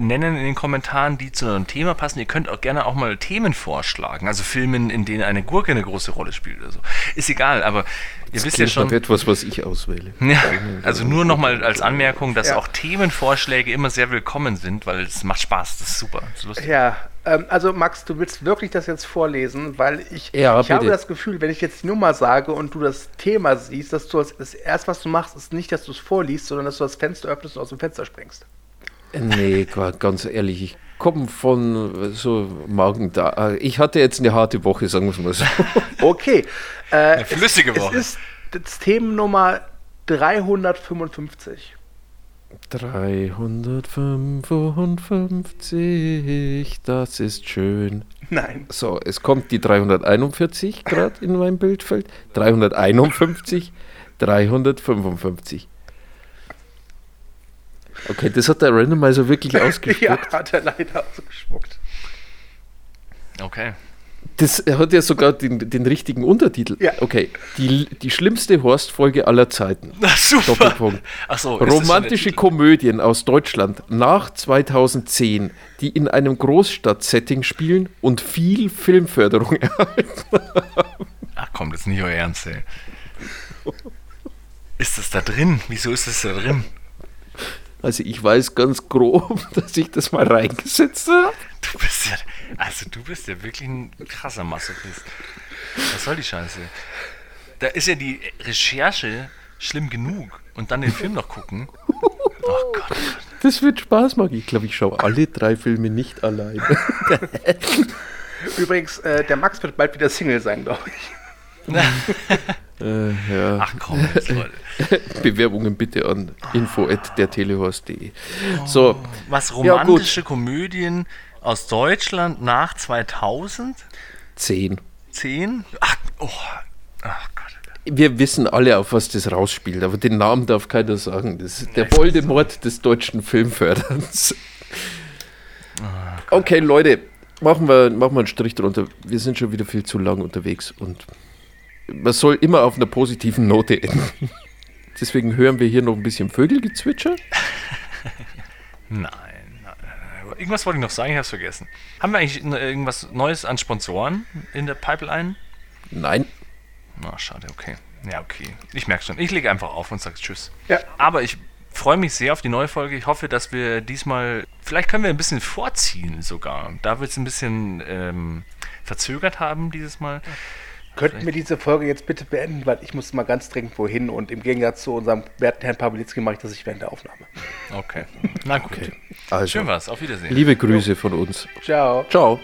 nennen in den Kommentaren, die zu einem Thema passen. Ihr könnt auch gerne auch mal Themen vorschlagen, also Filmen, in denen eine Gurke eine große Rolle spielt oder so. Ist egal, aber ihr das wisst ja schon. etwas, was ich auswähle. Ja, also nur nochmal als Anmerkung, dass ja. auch Themenvorschläge immer sehr willkommen sind, weil es macht Spaß, das ist super. Das ist lustig. Ja, ähm, also Max, du willst wirklich das jetzt vorlesen, weil ich, ja, ich habe das Gefühl, wenn ich jetzt die Nummer sage und du das Thema siehst, dass du das, das erste, was du machst, ist nicht, dass du es vorliest, sondern dass du das Fenster öffnest und aus dem Fenster springst. Nee, ganz ehrlich, ich komme von so Magen da. Ich hatte jetzt eine harte Woche, sagen wir es mal so. Okay. Äh, eine flüssige Woche. Es ist das Themennummer 355. 355, das ist schön. Nein. So, es kommt die 341 gerade in meinem Bildfeld. 351, 355. Okay, das hat der Randomizer wirklich ausgespuckt. ja, hat er leider ausgespuckt. Okay. Das hat ja sogar den, den richtigen Untertitel. Ja. Okay. Die, die schlimmste Horst-Folge aller Zeiten. Ach, super. Doppelpunkt. Ach so, Romantische Komödien aus Deutschland nach 2010, die in einem Großstadt-Setting spielen und viel Filmförderung erhalten Ach komm, das ist nicht euer Ernst, ey. Ist das da drin? Wieso ist das da drin? Also ich weiß ganz grob, dass ich das mal reingesetzt habe. Du bist ja, also du bist ja wirklich ein krasser Masochist. Was soll die Scheiße? Da ist ja die Recherche schlimm genug und dann den Film noch gucken. Oh Gott. Das wird Spaß machen. Ich glaube, ich schaue alle drei Filme nicht alleine. Übrigens, äh, der Max wird bald wieder Single sein, glaube ich. Äh, ja. Ach komm, jetzt, Leute. Bewerbungen bitte an info.dertelehorst.de. So. Was romantische ja, Komödien aus Deutschland nach 2000? Zehn. Zehn? Ach, oh. Ach Gott. Wir wissen alle, auf was das rausspielt, aber den Namen darf keiner sagen. Das ist der Voldemort des deutschen Filmförderns. okay, Leute, machen wir, machen wir einen Strich drunter. Wir sind schon wieder viel zu lang unterwegs und man soll immer auf einer positiven Note enden. Deswegen hören wir hier noch ein bisschen Vögelgezwitscher. nein, nein, Irgendwas wollte ich noch sagen, ich habe es vergessen. Haben wir eigentlich irgendwas Neues an Sponsoren in der Pipeline? Nein. Na, schade, okay. Ja, okay. Ich merke schon. Ich lege einfach auf und sage Tschüss. Ja. Aber ich freue mich sehr auf die neue Folge. Ich hoffe, dass wir diesmal, vielleicht können wir ein bisschen vorziehen sogar. Da wird es ein bisschen ähm, verzögert haben dieses Mal. Könnten wir diese Folge jetzt bitte beenden, weil ich muss mal ganz dringend wohin und im Gegensatz zu unserem werten Herrn Pawlitzki mache ich das nicht während der Aufnahme. Okay. Na gut. Okay. Also, Schön was. Auf Wiedersehen. Liebe Grüße von uns. Ciao. Ciao.